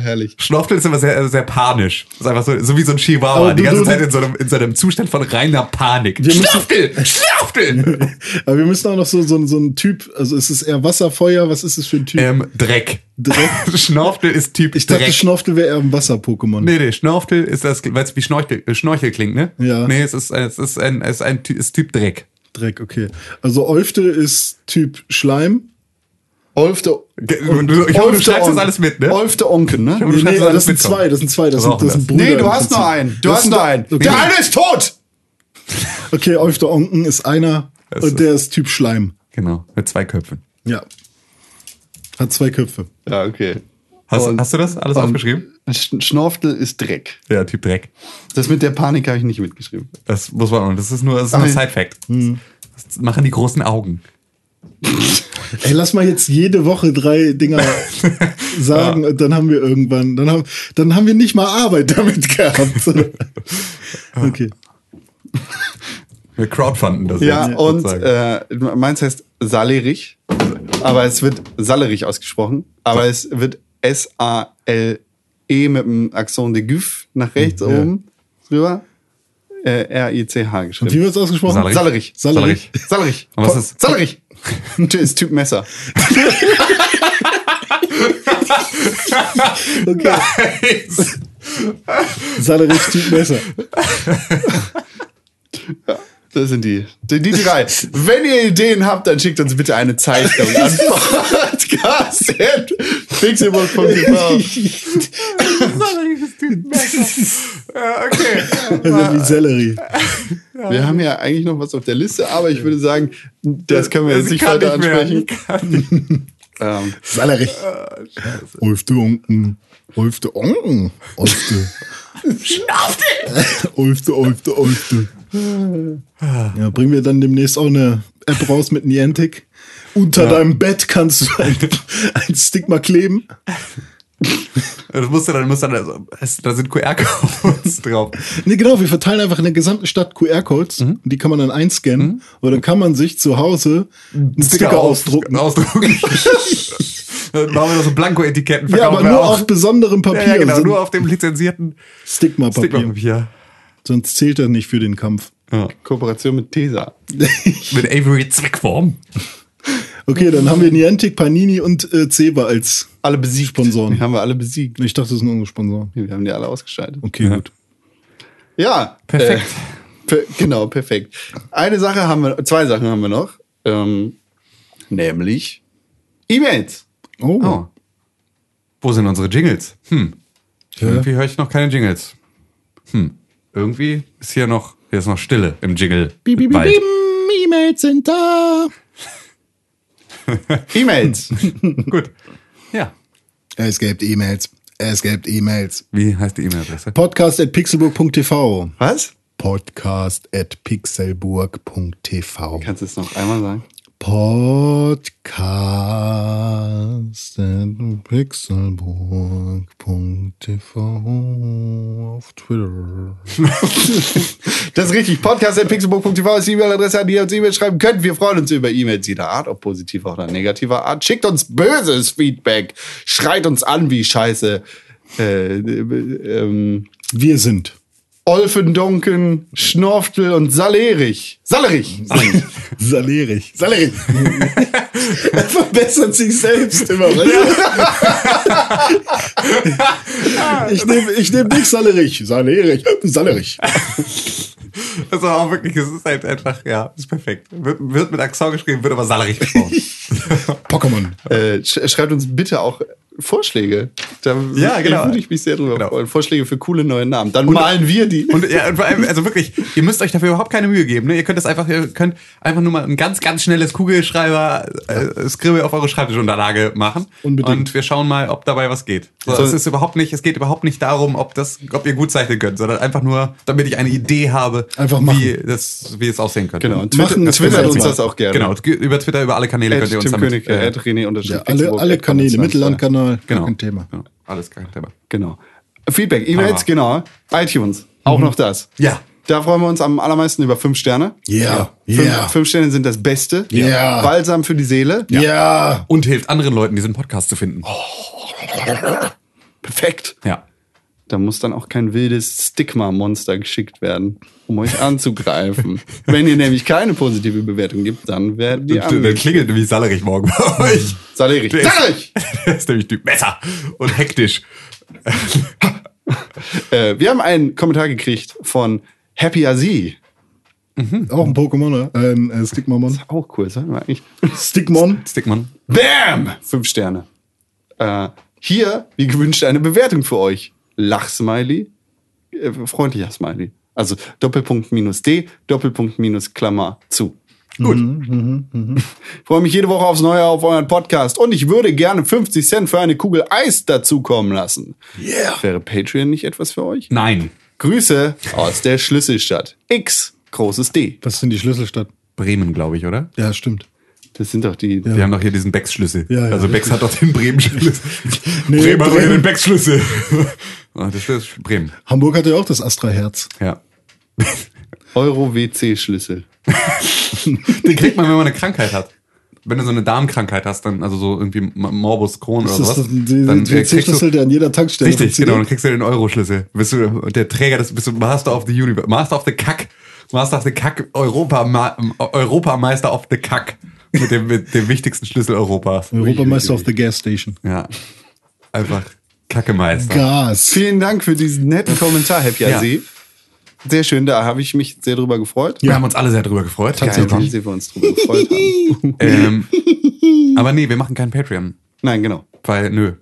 herrlich. Schnorftel ist immer sehr, sehr panisch. Das ist einfach so, so wie so ein Chihuahua. Die ganze du- Zeit in so, einem, in so einem Zustand von reiner Panik. Schnorftel! Schnorftel! [laughs] Aber wir müssen auch noch so, so, so ein Typ, also ist es eher Wasser, Feuer, was ist es für ein Typ? ähm, Dreck. Dreck. [laughs] Schnorftel ist Typ ich dachte, Dreck. Schnorftel wäre eher ein Wasser-Pokémon. Nee, nee, Schnorftel ist das, weil es wie Schnorchel, äh, Schnorchel klingt, ne? Ja. Nee, es ist, es ist ein, es ist ein ist Typ Dreck. Dreck, okay. Also Eufte ist Typ Schleim. Olfte. Du- du- ich hoffe, du schreibst das alles mit, ne? Olfte Onken, ne? hoffe, du Nee, nee, alles das sind zwei, das sind zwei, das sind, das sind das. Brüder. Nee, du hast nur einen. Du Das hast nur einen. Okay. Der eine ist tot! Okay, Eufte Onken ist einer Das und ist- der ist Typ Schleim. Genau, mit zwei Köpfen. Ja. Hat zwei Köpfe. Ja, okay. Hast, Und- hast du das alles aufgeschrieben? Sch Schnorftel ist Dreck. Ja, Typ Dreck. Das mit der Panik habe ich nicht mitgeschrieben. Das muss man, und das ist nur, das ist nur Aber- Side-Fact. Hm. Das machen die großen Augen. Ey, lass mal jetzt jede Woche drei Dinger [laughs] sagen und dann haben wir irgendwann, dann haben, dann haben wir nicht mal Arbeit damit gehabt. [laughs] okay. Wir crowdfunden das Ja, jetzt, und äh, meins heißt Salerich, aber es wird Salerich ausgesprochen, aber es wird S-A-L-E mit dem Accent de Güff nach rechts Ja. oben rüber, äh, R-I-C-H Und wie geschrieben. wird es ausgesprochen? Salerich. Salerich. Salerich. Und was ist- Salerich. ist Typ Messer. [laughs] Okay. Nice. Salerich Typ Messer. [laughs] Das sind die. Die, die drei. Wenn ihr Ideen habt, dann schickt uns bitte eine Zeichnung an [laughs] podcast.pixelburg.tv. [laughs] ja, okay. Also wie Sellerie. [laughs] Wir haben ja eigentlich noch was auf der Liste, aber ich würde sagen, das können wir jetzt nicht weiter nicht mehr. ansprechen. Sie kann nicht. Ähm, Salerich. Olfte Onken. Olfte Onken. Olfte. Olfte, Olfte, Olfte. Ja, bringen wir dann demnächst auch eine App raus mit Niantic. Unter deinem Bett kannst du ein, ein Stigma kleben. Das musst du dann, musst dann, also, da sind QR-Codes [laughs] drauf. Nee, genau, wir verteilen einfach in der gesamten Stadt QR-Codes. Mhm. Die kann man dann einscannen. Und dann kann man sich zu Hause einen Sticker, ausdrucken. Ausdrucken. [laughs] dann machen wir noch so Blanko-Etiketten. Ja, aber nur auch. auf besonderem Papier. Ja, ja, genau, nur auf dem lizenzierten Stigma-Papier. Stigma-Papier. Sonst zählt er nicht für den Kampf. Ja. Kooperation mit Tesa. [laughs] Mit Avery Zweckform. Okay, dann haben wir Niantic, Panini und äh, Zeba als Alle besiegt. Sponsoren. Die haben wir alle besiegt. Ich dachte, das sind unsere Sponsoren. Wir haben die alle ausgeschaltet. Okay, gut. Ja. Perfekt. Äh, per, genau, perfekt. Eine Sache haben wir, zwei Sachen haben wir noch. Ähm, Nämlich E-Mails. Oh. Oh. Wo sind unsere Jingles? Hm. Irgendwie höre ich noch keine Jingles. Hm. Irgendwie ist hier noch, hier ist noch Stille im Jingle. Bim, bim, bim, E-Mails sind da. [laughs] E-Mails. [laughs] Gut. Ja. Es gibt E-Mails. Es gibt E-Mails. Wie heißt die E-Mail-Adresse? Podcast at pixelburg.tv. Was? Podcast at pixelburg.tv. Kannst du es noch einmal sagen? Podcast at pixelburg.tv auf Twitter. Das ist richtig. Podcast.pixelbook.tv ist die E-Mail-Adresse, an die ihr uns E-Mail schreiben könnt. Wir freuen uns über E-Mails jeder Art, ob positiver oder negativer Art. Schickt uns böses Feedback. Schreit uns an, wie scheiße. Äh, äh, ähm, Wir sind Olfendunken, Schnorftel und Salerich. Salerich. [laughs] Salerich. Salerich. er verbessert sich selbst immer. [laughs] Ich nehme ich nehm dich Salerich. Salerich. Salerich. Das ist aber auch wirklich, es ist halt einfach, ja, ist perfekt. Wird, wird mit Accent geschrieben, wird aber sallerig gesprochen. [laughs] Pokémon. äh, sch schreibt uns bitte auch Vorschläge. Da Ja, genau. würde ich mich sehr drüber Genau. freuen. Vorschläge für coole neue Namen. Dann malen wir die. Und ja, und vor allem, also wirklich, ihr müsst euch dafür überhaupt keine Mühe geben. Ne? Ihr könnt das einfach, ihr könnt einfach nur mal ein ganz, ganz schnelles Kugelschreiber, äh, Skribbel auf eure Schreibtischunterlage machen. Unbedingt. Und wir schauen mal, ob dabei was geht. So, So- es ist überhaupt nicht, es geht überhaupt nicht darum, ob das, ob ihr gut zeichnen könnt, sondern einfach nur, damit ich eine Idee habe, Einfach machen. wie das, wie es aussehen könnte. Genau. Und Twitter, Machen, das twittert uns das auch gerne. Genau, über Twitter, über alle Kanäle könnt ihr uns Tim damit. König, äh, René Ja, alle, alle Kanäle. 25. Mittellandkanal. genau, Kein Thema. Genau, alles kein Thema. Genau. Feedback, E-Mails, genau. iTunes, auch noch das. Ja. Da freuen wir uns am allermeisten über fünf Sterne. Ja. Fünf, Ja. fünf Sterne sind das Beste. Ja. Balsam für die Seele. Ja. Und hilft anderen Leuten, diesen Podcast zu finden. Perfekt. Ja. Da muss dann auch kein wildes Stigma-Monster geschickt werden, um euch anzugreifen. [laughs] Wenn ihr nämlich keine positive Bewertung gibt, dann werden die Dann angegriffen. klingelt nämlich Sallerich morgen bei euch. Salerich. Der ist- Salerich! [laughs] Der ist nämlich Typ Messer und hektisch. [laughs] Äh, wir haben einen Kommentar gekriegt von Happy Azi. Auch ein Pokémon, ne? Ein äh, Stigmamon. Auch cool, sagen wir eigentlich. Stigmon. Stickmann. Bam! Fünf Sterne. Äh, hier, wie gewünscht, eine Bewertung für euch. Lachsmiley, äh, freundlicher Smiley. Also Doppelpunkt minus D, Doppelpunkt minus Klammer zu. Gut. Ich freue mich jede Woche aufs Neue auf euren Podcast und ich würde gerne 50 Cent für eine Kugel Eis dazukommen lassen. Yeah. Wäre Patreon nicht etwas für euch? Nein. Grüße aus der Schlüsselstadt. X, großes D. Was sind die Schlüsselstadt? Bremen, glaube ich, oder? Ja, stimmt. Das sind doch die. Die haben doch hier diesen Becks-Schlüssel. Ja, ja, also Becks hat doch den Bremen-Schlüssel. [laughs] Nee, Bremen hat doch den Becks-Schlüssel. [laughs] Ah, das ist Bremen. Hamburg hatte ja auch das Astra-Herz. Ja. [laughs] Euro-WC-Schlüssel. Den kriegt man, wenn man eine Krankheit hat. Wenn du so eine Darmkrankheit hast, dann, also so irgendwie Morbus Crohn oder Das ist sowas, das, die, dann die äh, kriegst du, WC-Schlüssel, der an jeder Tankstelle Richtig, funktioniert. genau, dann kriegst du den Euro-Schlüssel. Bist du der Träger des, bist du Master of the Universe, Master of the Kack, Master of the Kack, Europa, Europameister of the Kack. Mit dem, mit dem wichtigsten Schlüssel Europas. Europameister of the Gas Station. Ja. Einfach Kackemeister. Gas. Vielen Dank für diesen netten Kommentar, Happy Ja. Azi. Sehr schön, da habe ich mich sehr drüber gefreut. Wir haben uns alle sehr drüber gefreut. Tatsächlich, Geil, sehr wir uns drüber gefreut haben. [laughs] ähm, aber nee, wir machen keinen Patreon. Nein, genau. Weil, nö.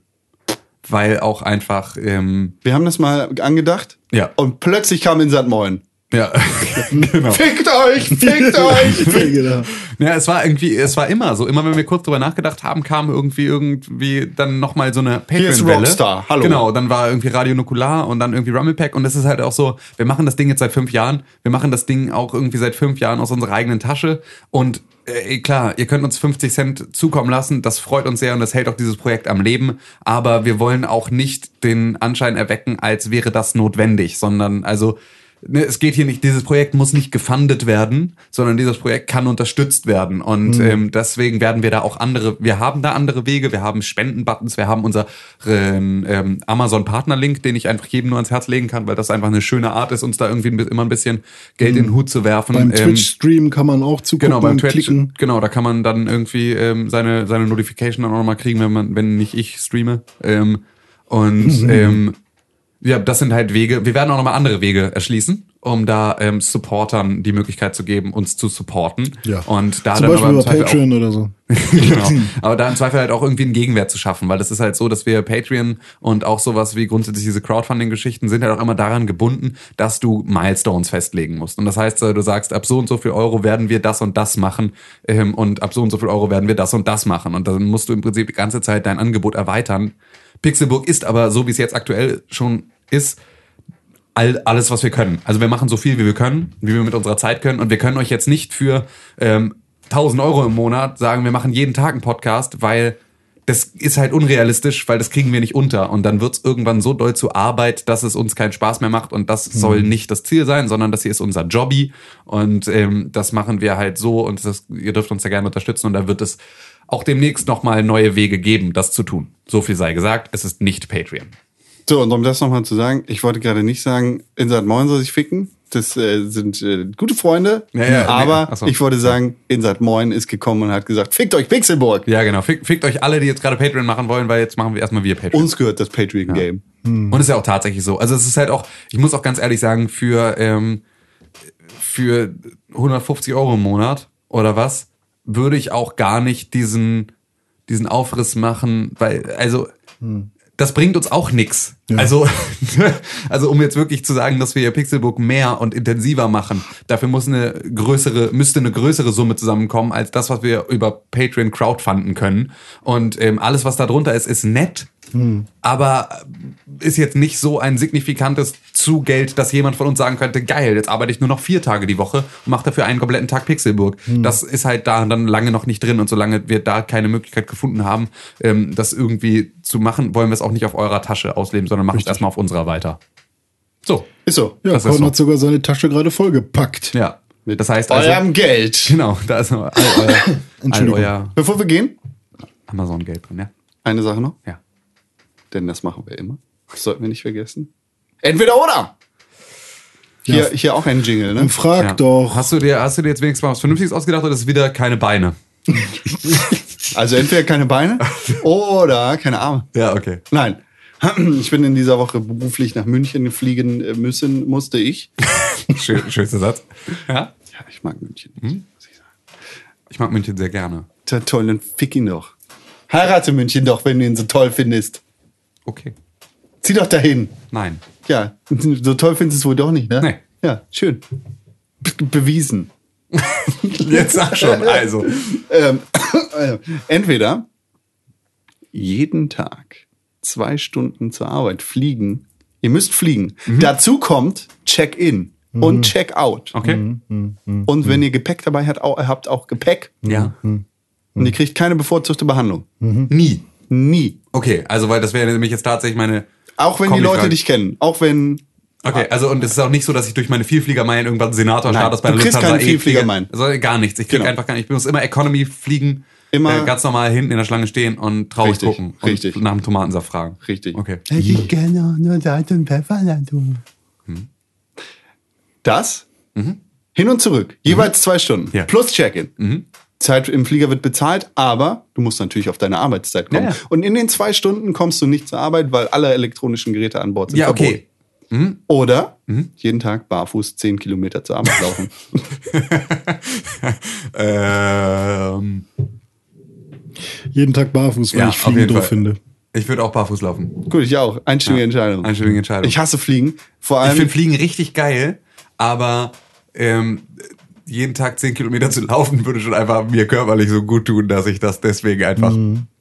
Weil auch einfach, ähm, Wir haben das mal angedacht. Ja. Und plötzlich kam in Moin. Ja, [laughs] genau. Fickt euch, fickt [laughs] euch. genau. Ja, es war irgendwie, es war immer so. Immer wenn wir kurz drüber nachgedacht haben, kam irgendwie irgendwie dann nochmal so eine Patreon-Welle. Rockstar, hallo. Genau, dann war irgendwie Radio Nukular und dann irgendwie Rumblepack und das ist halt auch so, wir machen das Ding jetzt seit fünf Jahren. Wir machen das Ding auch irgendwie seit fünf Jahren aus unserer eigenen Tasche und äh, klar, ihr könnt uns 50 Cent zukommen lassen, das freut uns sehr und das hält auch dieses Projekt am Leben, aber wir wollen auch nicht den Anschein erwecken, als wäre das notwendig, sondern also ne, es geht hier nicht, dieses Projekt muss nicht gefundet werden, sondern dieses Projekt kann unterstützt werden. Und ähm, deswegen werden wir da auch andere, wir haben da andere Wege, wir haben Spendenbuttons, wir haben unseren ähm, Amazon-Partner-Link, den ich einfach jedem nur ans Herz legen kann, weil das einfach eine schöne Art ist, uns da irgendwie immer ein bisschen Geld in den Hut zu werfen. Beim Ähm, Twitch-Stream kann man auch zugucken Genau, beim Twitch, klicken. genau, da kann man dann irgendwie ähm, seine, seine Notification dann auch nochmal kriegen, wenn man, wenn nicht ich streame. Ähm, und ähm, ja, das sind halt Wege. Wir werden auch nochmal andere Wege erschließen. um da ähm, Supportern die Möglichkeit zu geben, uns zu supporten. Ja. Und da Zum dann Beispiel aber über Zweifel auch- Patreon oder so. [laughs] [laughs] genau. Aber da im Zweifel halt auch irgendwie einen Gegenwert zu schaffen, weil das ist halt so, dass wir Patreon und auch sowas wie grundsätzlich diese Crowdfunding-Geschichten sind halt auch immer daran gebunden, dass du Milestones festlegen musst. Und das heißt, äh, du sagst, ab so und so viel Euro werden wir das und das machen ähm, und ab so und so viel Euro werden wir das und das machen. Und dann musst du im Prinzip die ganze Zeit dein Angebot erweitern. Pixelburg ist aber, so wie es jetzt aktuell schon ist, all, alles, was wir können. Also wir machen so viel, wie wir können, wie wir mit unserer Zeit können. Und wir können euch jetzt nicht für ähm, 1000 Euro im Monat sagen, wir machen jeden Tag einen Podcast, weil das ist halt unrealistisch, weil das kriegen wir nicht unter. Und dann wird's irgendwann so doll zur Arbeit, dass es uns keinen Spaß mehr macht. Und das soll nicht das Ziel sein, sondern das hier ist unser Jobby. Und ähm, das machen wir halt so. Und das, ihr dürft uns da gerne unterstützen. Und da wird es auch demnächst nochmal neue Wege geben, das zu tun. So viel sei gesagt, es ist nicht Patreon. So, und um das nochmal zu sagen, ich wollte gerade nicht sagen, Inside Moin soll sich ficken. Das äh, sind äh, gute Freunde. Ja, ja, nee, aber ach so. ich wollte sagen, Inside Moin ist gekommen und hat gesagt, fickt euch Pixelburg. Ja, genau. Fickt, fickt euch alle, die jetzt gerade Patreon machen wollen, weil jetzt machen wir erstmal wir Patreon. Uns gehört das Patreon-Game. Und ist ja auch tatsächlich so. Also es ist halt auch, ich muss auch ganz ehrlich sagen, für, ähm, für 150 Euro im Monat oder was, würde ich auch gar nicht diesen, diesen Aufriss machen, weil, also, das bringt uns auch nix. Also, [laughs] also um jetzt wirklich zu sagen, dass wir Pixelbook mehr und intensiver machen, dafür muss eine größere, müsste eine größere Summe zusammenkommen als das, was wir über Patreon crowdfunden können. Und ähm, alles, was da drunter ist, ist nett. Aber ist jetzt nicht so ein signifikantes Zugeld, dass jemand von uns sagen könnte, geil, jetzt arbeite ich nur noch vier Tage die Woche und mache dafür einen kompletten Tag Pixelburg. Das ist halt da dann lange noch nicht drin und solange wir da keine Möglichkeit gefunden haben, ähm, das irgendwie zu machen, wollen wir es auch nicht auf eurer Tasche ausleben, sondern machen es erstmal auf unserer weiter. So, Ist so. Ja, Das ist so. hat sogar seine Tasche gerade vollgepackt. ja. Das heißt also, Eurem Geld. genau, da ist noch all euer, [coughs] all Entschuldigung. euer Bevor wir gehen, Amazon-Geld drin, ja. eine Sache noch. Ja. Denn das machen wir immer. Das sollten wir nicht vergessen. Entweder oder. Hier, Ja. hier auch ein Jingle, ne? Dann frag ja. doch. Hast du dir, hast du dir jetzt wenigstens mal was Vernünftiges ausgedacht oder ist es wieder keine Beine? [laughs] Also entweder keine Beine [laughs] oder keine Arme. Ja, okay. Nein. [clears throat] Ich bin in dieser Woche beruflich nach München fliegen äh, müssen, musste ich. [laughs] Schön, schönster Satz. Ja. Ja, ich mag München. nicht, muss ich sagen. Ich mag München sehr gerne. Ja, toll, dann fick ihn doch. Heirate München doch, wenn du ihn so toll findest. Okay. Zieh doch dahin. Nein. Ja, so toll findest du es wohl doch nicht, ne? Nee. Ja, schön. Be bewiesen. [laughs] Jetzt sag schon. [laughs] Also. Ähm, [clears throat] äh, entweder jeden Tag zwei Stunden zur Arbeit fliegen. Ihr müsst fliegen. Dazu kommt Check-in und Check-out. Okay. Und wenn ihr Gepäck dabei habt, auch, habt auch Gepäck. Ja. Und ihr kriegt keine bevorzugte Behandlung. Nie. Nie. Okay, also weil das wäre nämlich jetzt tatsächlich meine. Auch wenn die Leute dich kennen. Auch wenn. Okay, also und es ist auch nicht so, dass ich durch meine Vielfliegermeilen irgendwann Senator Status bei du der kriegst Lufthansa keinen eh kriege. Vielfliegermeilen. Also gar nichts. Ich krieg Genau. einfach gar nicht. Ich muss immer Economy fliegen, Immer- äh, ganz normal hinten in der Schlange stehen und traurig Richtig, gucken und richtig. nach dem Tomatensaft fragen. Richtig. Okay. Hätte ich gerne auch nur Salz und Pfeffer dazu. Das hin und zurück. Jeweils zwei Stunden. Ja. Plus Check-in. Zeit im Flieger wird bezahlt, aber du musst natürlich auf deine Arbeitszeit kommen. Ja, ja. Und in den zwei Stunden kommst du nicht zur Arbeit, weil alle elektronischen Geräte an Bord sind. Ja, okay. Oder jeden Tag barfuß 10 Kilometer zur Arbeit laufen. [laughs] Ähm, Jeden Tag barfuß, weil ja, ich Fliegen doof Fall. finde. Ich würde auch barfuß laufen. Gut, ich auch. Einstimmige Entscheidung. Einstimmige Entscheidung. Ich hasse Fliegen. Vor Ich allem. finde Fliegen richtig geil, aber ähm, jeden Tag 10 Kilometer zu laufen würde schon einfach mir körperlich so gut tun, dass ich das deswegen einfach.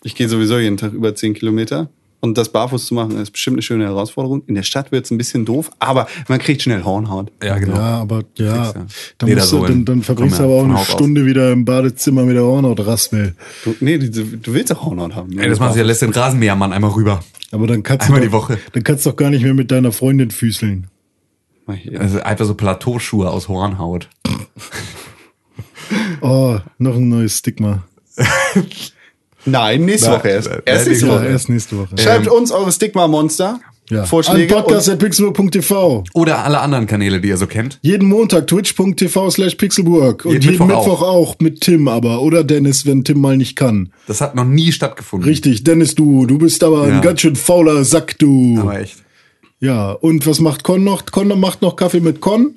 Ich gehe sowieso jeden Tag über 10 Kilometer. Und das barfuß zu machen, ist bestimmt eine schöne Herausforderung. In der Stadt wird es ein bisschen doof, aber man kriegt schnell Hornhaut. Ja, genau. Ja, aber ja, du. dann, musst du, dann, dann verbringst du aber ja auch eine aus. Stunde wieder im Badezimmer mit der Hornhautraspel. Du, nee, du, du willst auch Hornhaut haben. ne? Ey, das machst du ja, lässt den Rasenmähermann einmal rüber. Aber dann kannst Einmal du die doch, Woche. Dann kannst du doch gar nicht mehr mit deiner Freundin füßeln. Also einfach so Plateauschuhe aus Hornhaut. [laughs] Oh, noch ein neues Stigma. [laughs] Nein, nächste Na, Woche erst. Erst nächste Woche. erst nächste Woche. Schreibt uns eure Stigma-Monster. Ja. Vorschläge. An podcast.pixelburg.tv. Oder alle anderen Kanäle, die ihr so kennt. Jeden Montag twitch.tv slash pixelburg. Und Jeden jeden, Mittwoch Mittwoch, auch. mit Tim aber. Oder Dennis, wenn Tim mal nicht kann. Das hat noch nie stattgefunden. Richtig, Dennis, du. Du bist aber Ja. ein ganz schön fauler Sack, du. Aber echt. Ja, und was macht Con noch? Con macht noch Kaffee mit Con.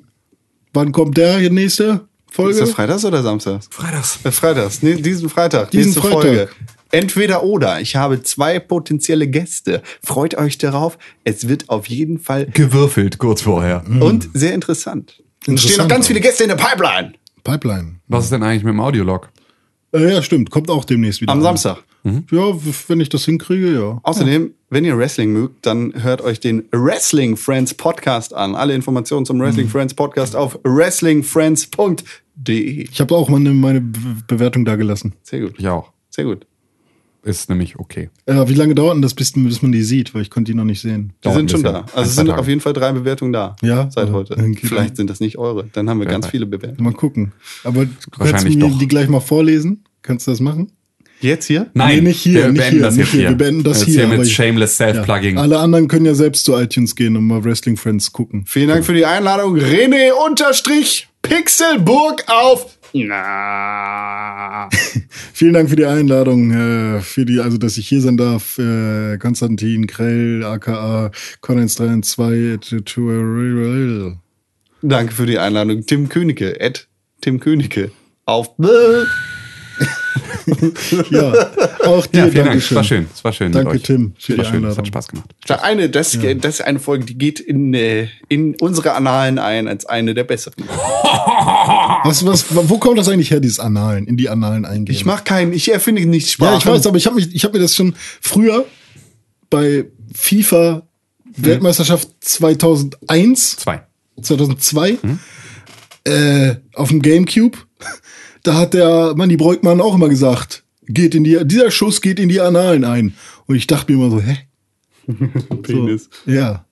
Wann kommt der hier nächste Folge? Ist das Freitags oder Samstags? Freitags. Äh, Freitags, nee, diesen Freitag, Diesen nächste Freitag. Folge. Entweder oder. Ich habe zwei potenzielle Gäste. Freut euch darauf. Es wird auf jeden Fall Gewürfelt kurz vorher. und sehr interessant. Und Interessant stehen noch ganz viele Gäste in der Pipeline. Pipeline. Was ist denn eigentlich mit dem Audiolog? Äh, ja, stimmt. Kommt auch demnächst wieder. Am an. Samstag. Ja, wenn ich das hinkriege, ja. Außerdem, wenn ihr Wrestling mögt, dann hört euch den Wrestling Friends Podcast an. Alle Informationen zum Wrestling Friends Podcast auf wrestlingfriends.de. Ich habe auch meine, meine Be- Bewertung da gelassen. Sehr gut. Ich auch. Sehr gut. Ist nämlich okay. Äh, wie lange dauert denn das, bis, bis man die sieht? Weil ich konnte die noch nicht sehen. Die Dauert sind schon da. Also es sind Tage. auf jeden Fall drei Bewertungen da. Ja? Seit Ja, heute. Vielleicht sind das nicht eure. Dann haben wir ganz weiß. viele Bewertungen. Mal gucken. Aber du kannst Wahrscheinlich mir doch. die gleich mal vorlesen? Kannst du das machen? Jetzt hier? Nein, Nee, nicht hier, Wir nicht beenden hier, das nicht hier. hier. Wir beenden das hier, hier mit Shameless Self-Plugging. Alle anderen können ja selbst zu iTunes gehen und mal Wrestling Friends gucken. Vielen Dank für die Einladung. René unterstrich Pixelburg auf. Na. [laughs] Vielen Dank für die Einladung, äh, für die, also dass ich hier sein darf. Äh, Konstantin Krell, aka Con132. Danke für die Einladung. Tim Königke. Ed Tim Königke. Auf. [laughs] Ja, auch dir, ja, vielen Dank. Es war schön. Es war schön. Danke, mit euch. Tim, für Es war schön. Es hat Spaß gemacht. Eine, das, das ist eine Folge, die geht in, äh, in unsere Annalen ein als eine der besseren. [laughs] Was, was, wo kommt das eigentlich her, dieses Annalen, in die Annalen eingehen? Ich mach keinen, ich erfinde nicht Sprache. Ja, ich weiß, aber ich habe mich, ich habe mir das schon früher bei FIFA Weltmeisterschaft 2001, Zwei. 2002 äh, auf dem GameCube, da hat der Manni Breukmann auch immer gesagt, geht in die, dieser Schuss geht in die Annalen ein. Und ich dachte mir immer so, hä? [laughs] Penis. Ja.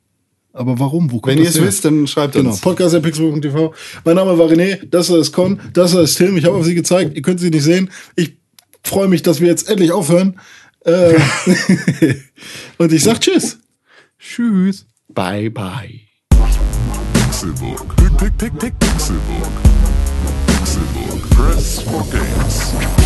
Aber warum? Wo kommt Wenn ihr das es wisst, dann schreibt Genau, uns. podcast.pixel.tv. Mein Name war René, das ist Con, das ist Tim. Ich habe auf sie gezeigt, ihr könnt sie nicht sehen. Ich freue mich, dass wir jetzt endlich aufhören. Äh, [laughs] und ich sag Tschüss. Tschüss. Bye, bye. Pixelbook. Pick, pick. Pixelbook. Press for games.